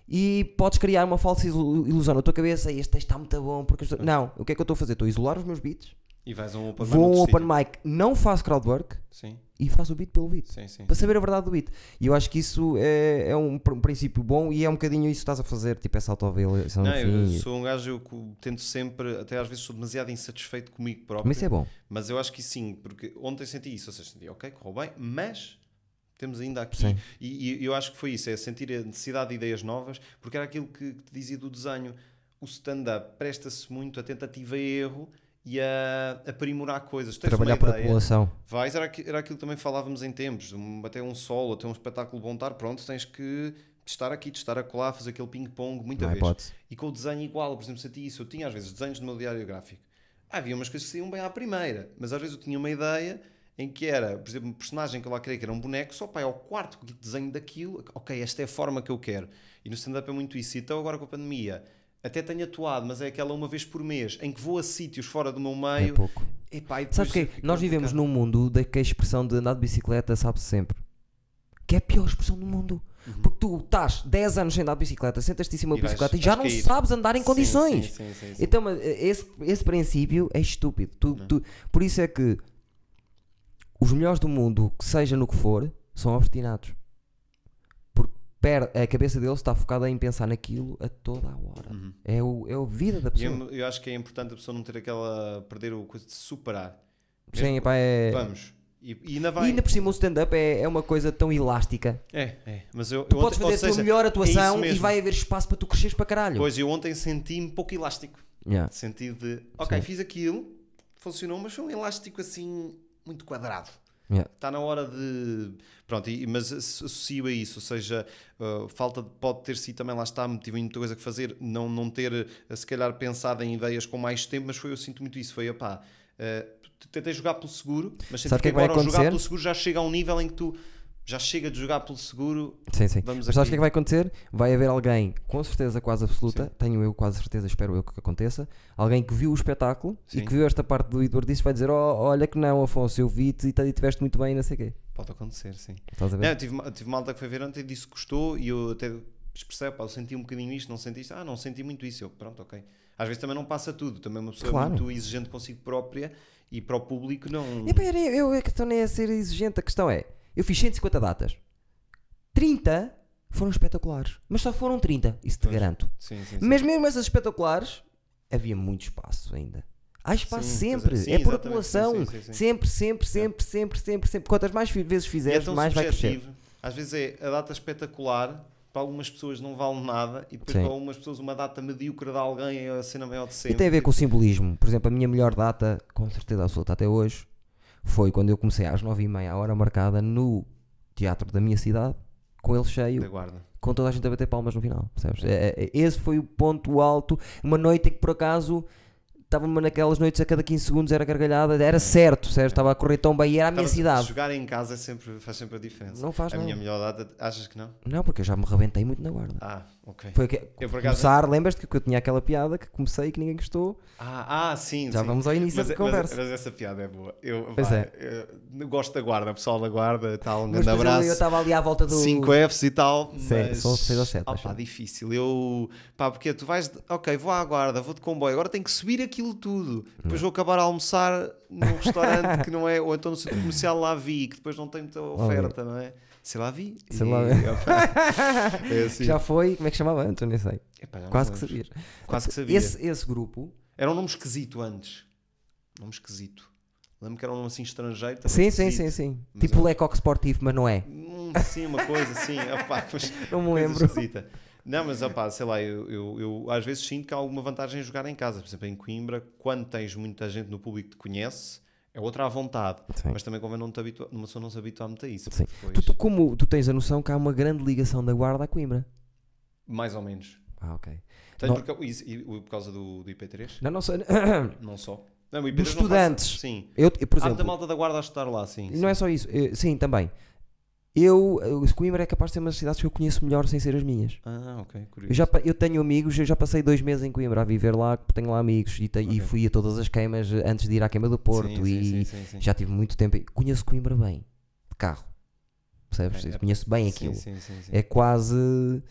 e podes criar uma falsa ilu- ilusão na tua cabeça. "Ei, Este texto está muito bom. Porque pessoas-" Não, o que é que eu estou a fazer? Estou a isolar os meus beats, E vais a um open vou a um mic open noutro mic, não faço crowdwork sítio. Sim, e faço o beat pelo beat. sim, sim. Para saber a verdade do beat. E eu acho que isso é, é um, um princípio bom e é um bocadinho isso que estás a fazer, tipo essa autoavaliação Não, eu fim. sou um gajo, eu tento sempre, até às vezes sou demasiado insatisfeito comigo próprio. Mas isso é bom. Mas eu acho que sim, porque ontem senti isso, ou seja, senti, ok, correu bem, mas temos ainda aqui. Sim. E, e eu acho que foi isso, é sentir a necessidade de ideias novas, porque era aquilo que, que te dizia do desenho. O stand-up presta-se muito a tentativa e erro e a aprimorar coisas. Tens Trabalhar por ideia, acumulação. Vais, era, era aquilo que também falávamos em tempos, um- até um solo, até um espetáculo bom estar, pronto, tens que testar aqui, testar acolá, fazer aquele ping-pong muita Não vez. hipótese. E com o desenho igual, por exemplo, senti isso. Eu tinha às vezes desenhos no meu diário gráfico. Havia umas coisas que saíam bem à primeira, mas às vezes eu tinha uma ideia em que era, por exemplo, um personagem que eu lá queria que era um boneco, só pá, é ao quarto o desenho daquilo, ok, esta é a forma que eu quero. E no stand-up é muito isso. Então agora com a pandemia, até tenho atuado, mas é aquela uma vez por mês, em que vou a sítios fora do meu É meio. pouco. Epá, e Sabes que Nós vivemos num mundo da que a expressão de andar de bicicleta sabe-se sempre. Que é a pior expressão do mundo. Porque tu estás 10 anos sem andar de bicicleta, sentas-te em cima Uhum. Da bicicleta e já não cair. sabes andar em Sim, condições. sim, sim. Então, eh, esse, esse princípio é estúpido. Tu- tu- por isso é que os melhores do mundo, que seja no que for, são obstinados. Per- a cabeça deles está focada em pensar naquilo a toda a hora. Uhum. É, o, é a vida da E pessoa. eu, eu acho que é importante a pessoa não ter aquela. perder o coisa de superar. Sim, Mesmo- pá, é. Vamos. E, e ainda E vai. ainda por cima o stand-up é, é uma coisa tão elástica. É, é. Mas eu, Tu eu podes ontem- fazer a tua seja, melhor é atuação isso e vai haver espaço para tu cresceres para caralho. Pois eu ontem senti-me pouco elástico. Yeah. Sentido de, ok, Sim. fiz aquilo, funcionou, mas foi um elástico assim muito quadrado. Yeah. Está na hora de. Pronto, e- mas asso- associo a isso, ou seja, uh, falta de- pode ter sido também, lá está, tive muita coisa que fazer, não, não ter uh, se calhar pensado em ideias com mais tempo, mas foi, eu sinto muito isso, foi, opá, uh, tentei jogar pelo seguro, mas senti Sabe que que é que vai agora ao jogar acontecer? pelo seguro já chega a um nível em que tu já chega de jogar pelo seguro, Sim, sim. vamos Mas sabes o que é que vai acontecer? Vai haver alguém, com certeza quase absoluta, Sim. tenho eu quase certeza, espero eu que aconteça, alguém que viu o espetáculo Sim. e que viu esta parte do Eduardo disse vai dizer: oh, Olha que não, Afonso, eu vi-te e te- e tiveste muito bem, não sei o quê. Pode acontecer, sim. Estás a ver? Não, eu tive, ma- tive malta que foi ver ontem e disse que gostou e eu até percebo, pá, eu senti um bocadinho isto, não senti isto, ah, não senti muito isso, eu, pronto, ok. Às vezes também não passa tudo, também uma pessoa Claro. muito exigente consigo própria e para o público não... E, pá, eu, eu, a questão nem é ser exigente, a questão é: eu fiz 150 datas, 30 foram espetaculares, mas só foram 30, isso te Pois. garanto. Sim, sim, sim. Mas mesmo essas espetaculares, havia muito espaço ainda. Há espaço Sim, sempre, é. é Sim, por exatamente. acumulação. Sim. Sempre, sempre, sempre, sempre, sempre, sempre. Quantas mais vezes E é fizeres, tão mais vai crescer. subjetivo. Às vezes é a data espetacular, para algumas pessoas não vale nada e depois para algumas pessoas uma data medíocre de alguém é a cena maior de E sempre. tem a ver com o simbolismo. Por exemplo, a minha melhor data, com certeza absoluta até hoje, foi quando eu comecei às 9h30, a hora marcada, no teatro da minha cidade, com ele da cheio, guarda. com toda a gente a bater palmas no final. Percebes? É- é- esse foi o ponto alto. Uma noite em que por acaso estava-me naquelas noites a cada 15 segundos era gargalhada, era certo, certo? Estava a correr tão bem e era a minha cidade. Jogar em casa é sempre, faz sempre a diferença. Não faz a não. minha melhor data, achas que não? Não, porque eu já me rebentei muito na guarda. Ah, ok. Foi que, Eu, por acaso- começar, lembras-te que eu tinha aquela piada que comecei e que ninguém gostou? Ah, ah, sim. Já sim. vamos ao início mas, da mas- conversa. Mas, essa piada é boa. Eu, Pois pá, é. eu gosto da guarda, pessoal da guarda, tal, um Mas grande depois eu- abraço. estava ali à volta do. 5 Fs e tal, Sim, mas... são seis ou sete, Ah, acho pá, difícil. Eu, pá, porque tu vais, de- ok, vou à guarda, vou de comboio, agora tenho que subir aquilo tudo. Depois vou acabar a almoçar num restaurante que não é, ou então no centro comercial lá vi, que depois não tem muita oferta, não é? Sei lá vi. Sei E, lá vi. é assim. Já foi, como é que chamava nem sei. Epá, Quase que sabias. Quase que sabia. Esse, esse grupo. Era um nome esquisito antes. Nome esquisito. Lembro que era um nome assim estrangeiro. Sim, sim, sim, sim. Mas Tipo eu- Lecoq Sportivo, mas não é. Hum, sim, uma coisa assim. opá, mas Não me lembro. esquisita. Não, mas opá, sei lá, eu, eu, eu às vezes sinto que há alguma vantagem em jogar em casa. Por exemplo, em Coimbra, quando tens muita gente no público que te conhece, é outra à vontade. Sim. Mas também convém não te habitua, uma pessoa não se habituar muito a isso. Sim. porque Tu, depois- tu- como tu tens a noção que há uma grande ligação da guarda a Coimbra. Mais ou menos. Ah, ok. Tenho Não- porque- isso- e- por causa do, do IP3? Não, não sei. Não só. Não, o IP3 Dos não passa- estudantes. Sim. Eu, eu, por Há muita exemplo, malta da guarda a estar lá, sim. não é só isso. eh, Sim, também. Eu, Coimbra é capaz de ser uma das cidades que eu conheço melhor sem ser as minhas. Ah, ok, curioso. Eu, já, eu tenho amigos, eu já passei dois meses em Coimbra a viver lá, tenho lá amigos e, te- e Ok. fui a todas as queimas eh, antes de ir à queima do Porto Sim, e sim, sim, já tive muito tempo. Conheço Coimbra bem, de carro. Percebes? É, é- Conheço bem aquilo. É quase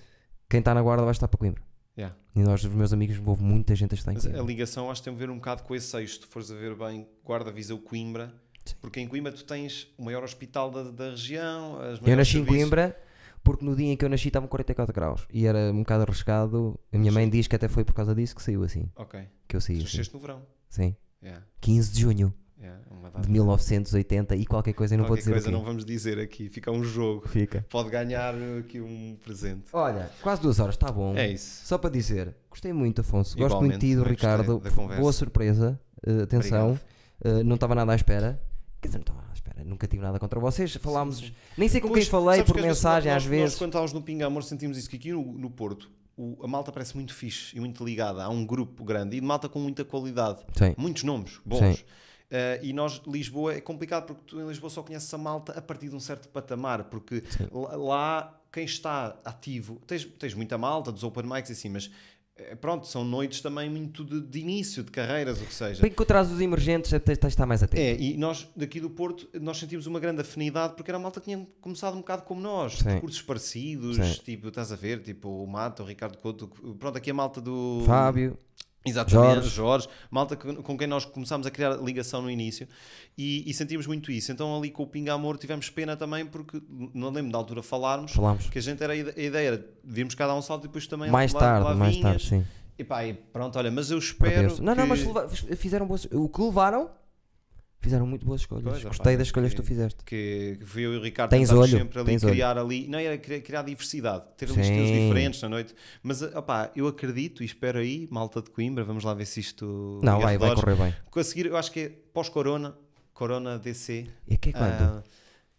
quem está na guarda vai estar para Coimbra. Yeah. E nós, os meus amigos, houve muita gente a estar em Mas a Coimbra. ligação acho que tem a ver um bocado com esse eixo. Se tu fores a ver bem, guarda Viseu Coimbra, Sim. porque em Coimbra tu tens o maior hospital da, da região. As Eu nasci em serviços. Coimbra porque no dia em que eu nasci estavam 44 graus e era um bocado arriscado. A minha mãe diz que até foi por causa disso que saiu assim. Ok. Que eu saí Tu assim. no verão. Sim. Yeah, 15 de junho yeah, de 1980 e qualquer coisa, eu não vou Qualquer dizer coisa o quê. não vamos dizer aqui. Fica um jogo. Fica. Pode ganhar aqui um presente. Olha, quase duas horas, está bom. É isso. Só para dizer, gostei muito, Afonso. Gosto muito de Igualmente, ti, do Ricardo. Boa surpresa. Uh, atenção, uh, não estava nada à espera. Quer dizer, não estava à espera. Nunca tive nada contra vocês. Falámos, nem sei com Pois, quem falei por mensagem às vezes. Nós, quando estávamos no Pinga Amor, sentimos isso, que aqui no, no Porto o- a malta parece muito fixe e muito ligada. Há um grupo grande e de malta com muita qualidade. Sim. Muitos nomes bons. Sim. Eh, e nós, Lisboa, é complicado porque tu em Lisboa só conheces a malta a partir de um certo patamar, porque lá, quem está ativo, tens, tens muita malta dos open mics e assim, mas pronto, são noites também muito de, de início de carreiras, o que seja. Para encontrar os emergentes, tens de estar mais atento. É, e nós daqui do Porto, nós sentimos uma grande afinidade porque era a malta que tinha começado um bocado como nós, Sim. de cursos parecidos, Sim. tipo, estás a ver, tipo o Mato, o Ricardo Couto, pronto, aqui a malta do... Fábio, Exatamente, Jorge. Jorge, malta com, quem nós começámos a criar ligação no início e, e sentimos muito isso. Então, ali com o Pinga Amor, tivemos pena também porque não lembro da altura falarmos falámos. que a gente era a ide- a ideia era virmos cada um salto e depois também Mais lá- tarde, lá mais vinhas. tarde, sim. E pá, e pronto, olha, mas eu espero. Não, não, que- mas leva- fizeram boas. O que levaram, fizeram muito boas escolhas. Pois, Gostei opá, das escolhas que tu fizeste. que, que fui eu e o Ricardo Tens olho, sempre ali tens criar ali, não era criar, criar diversidade, ter ali Sim. estilos diferentes na noite, mas opá, eu acredito e espero aí, malta de Coimbra, vamos lá ver se isto Não, vai, vai correr bem. conseguir, eu acho que é pós-corona, Corona DC. E que é quando? Ah,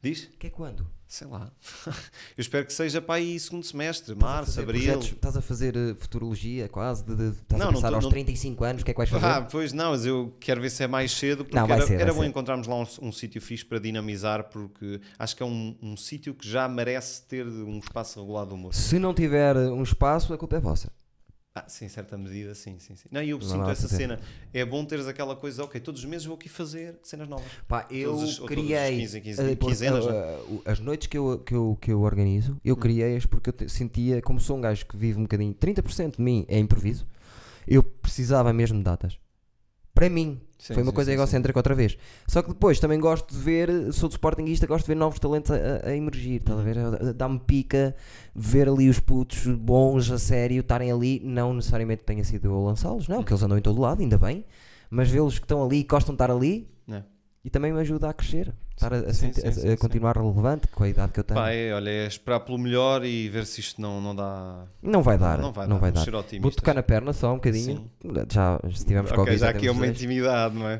diz? Que é quando? Sei lá. Eu espero que seja para aí segundo semestre, março, abril. projetos- Estás a fazer eh, futurologia quase? De, de- estás Não, a não pensar tô- aos não- 35 anos, o que é que vais fazer? Ah, pois não, mas eu quero ver se é mais cedo, porque Não, era, ser, era bom ser. encontrarmos lá um, um sítio fixe para dinamizar, porque acho que é um, um sítio que já merece ter um espaço regulado de humor. Se não tiver eh, um espaço, a culpa é vossa. Ah, sim, em certa medida, sim, sim, sim. Não, e eu sinto essa cena. É bom teres aquela coisa, ok, todos os meses vou aqui fazer cenas novas. Pá, eu os- criei 15 em 15 eh, por- quinzenas, eh, né? eh, o- as noites que eu, que eu, que eu organizo, eu Hum. criei-as porque eu te- sentia, como sou um gajo que vive um bocadinho, 30% de mim é improviso, eu precisava mesmo de datas. Para mim, Sim, foi uma sim, coisa sim, egocêntrica outra vez. Só que depois também gosto de ver, sou do Sportingista, gosto de ver novos talentos a, a- emergir. Estás a ver? Uhum. Dá-me pica ver ali os putos bons a sério estarem ali. Não necessariamente tenha sido eu a lançá-los, não, que eles andam em todo lado, ainda bem. Mas vê-los que estão ali e gostam de estar ali. E também me ajuda a crescer. Estar a, Sim, sim, a- a continuar relevante com a idade que eu tenho. Pá, é, olha, é esperar pelo melhor e ver se isto não, não dá. não vai dar. não vai não dar, vai dar. Vou tocar na perna só um bocadinho. Já estivemos com Ok, a já aqui é uma intimidade, não é?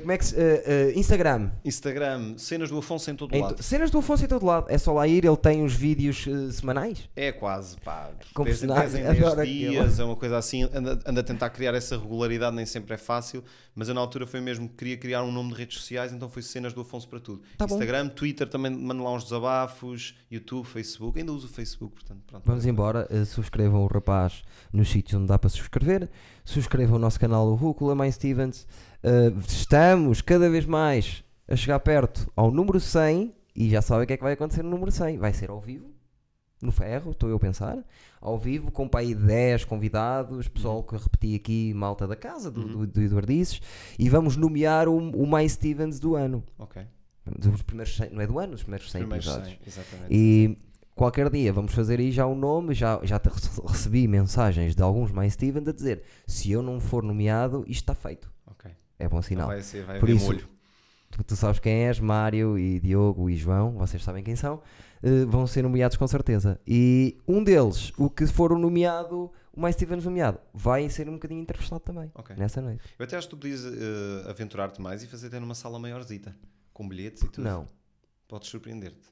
Como é que se, eh, eh, Instagram. Instagram, cenas do Afonso em todo Em lado. cenas do Afonso em todo lado. É só lá ir, ele tem os vídeos semanais. É quase, pá. Com 10 em personagens, 10 em 10 adoro aquilo. dias, é uma coisa assim. Anda, anda a tentar criar essa regularidade, nem sempre é fácil. Mas eu na altura foi mesmo que queria criar um nome de redes sociais, então foi cenas do Afonso para tudo. Tá bom. Instagram, Twitter, também mando lá uns desabafos, YouTube, Facebook. Ainda uso o Facebook, portanto, pronto. Vamos embora. subscrevam o rapaz nos sítios onde dá para subscrever. Subscrevam o nosso canal, o Rúcula, Mãe Stevens. Eh, estamos cada vez mais a chegar perto ao número 100 e já sabem o que é que vai acontecer no número 100. Vai ser ao vivo, no ferro, estou eu a pensar. Ao vivo, com para aí 10 convidados, pessoal que eu repeti aqui, malta da casa, do, do, do Eduardices. E vamos nomear o, o My Stevens do ano. Ok. Dos primeiros 100, não é do ano, os primeiros 100 Primeiros episódios. 100, exatamente. E qualquer dia vamos fazer aí já o nome. Já, já te- recebi mensagens de alguns mais Steven a dizer: se eu não for nomeado, isto está feito. É bom sinal. vai ser, vai Por isso, molho. Tu, tu sabes quem és, Mário e Diogo e João, vocês sabem quem são, eh, vão ser nomeados com certeza. E um deles, o que for o nomeado, o mais Stevens nomeado, vai ser um bocadinho entrevistado também Ok. nessa noite. Eu até acho que tu podias eh, aventurar-te mais e fazer até numa sala maiorzita, com bilhetes e tudo. Não, Podes surpreender-te.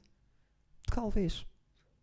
talvez.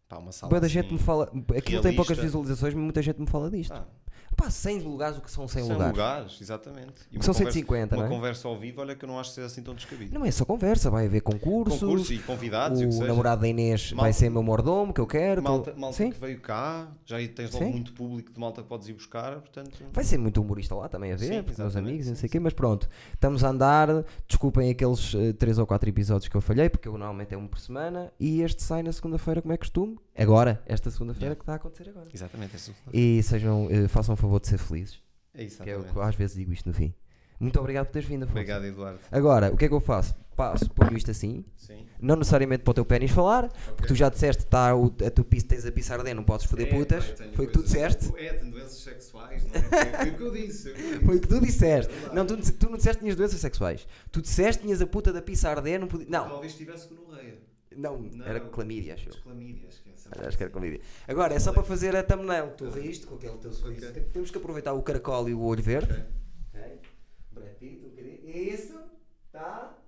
Pá, uma sala da assim, gente me fala. Aquilo tem poucas realista. visualizações, mas muita gente me fala disto. Ah, Pá, 100 lugares, o que são 100 100 lugares? lugares, exatamente. E São conversa- 150, Uma não é? conversa ao vivo, olha que eu não acho que seja assim tão descabido. Não é só conversa, vai haver concursos. Concurso e convidados o o namorado da Inês vai Malta- ser meu mordomo, que eu quero. Malta, malta Sim. que veio cá, já tens logo Sim. muito público de malta que podes ir buscar, portanto. Vai ser muito humorista lá também a ver, Sim, meus amigos não sei o quê, mas pronto, estamos a andar. Desculpem aqueles 3 ou 4 episódios que eu falhei, porque eu normalmente é um por semana e este sai na segunda-feira, como é costume. Agora, esta segunda-feira Yeah. que está a acontecer agora. Exatamente, é isso. E sejam, eh, façam o favor de ser felizes, É que é exatamente. que eu às vezes digo isto no fim. Muito obrigado por teres vindo, Afonso. Obrigado, Eduardo. Agora, o que é que eu faço? Passo, ponho isto assim, Sim. não necessariamente para o teu pênis falar, porque tu já disseste que tá, o, a tua pista tens a pisar dentro, não podes É, foder putas. Foi o que tu disseste. É, tenho doenças sexuais, não é? Foi o que eu disse. Foi o que tu disseste. Não, tu, tu não disseste que tinhas doenças sexuais. Tu disseste que tinhas a puta da a arder, não podia. Não, Talvez tivesse gonorreia. Não, não, era clamídia, acho eu. Clamídia, esquece. Acho é que era clamídia. Agora, é só para fazer a thumbnail. Tá tu riste com aquele teu sorriso. Okay. Temos que aproveitar o caracol e o olho verde. Ok. okay. Brad Pitt, um bocadinho. Isso. Tá.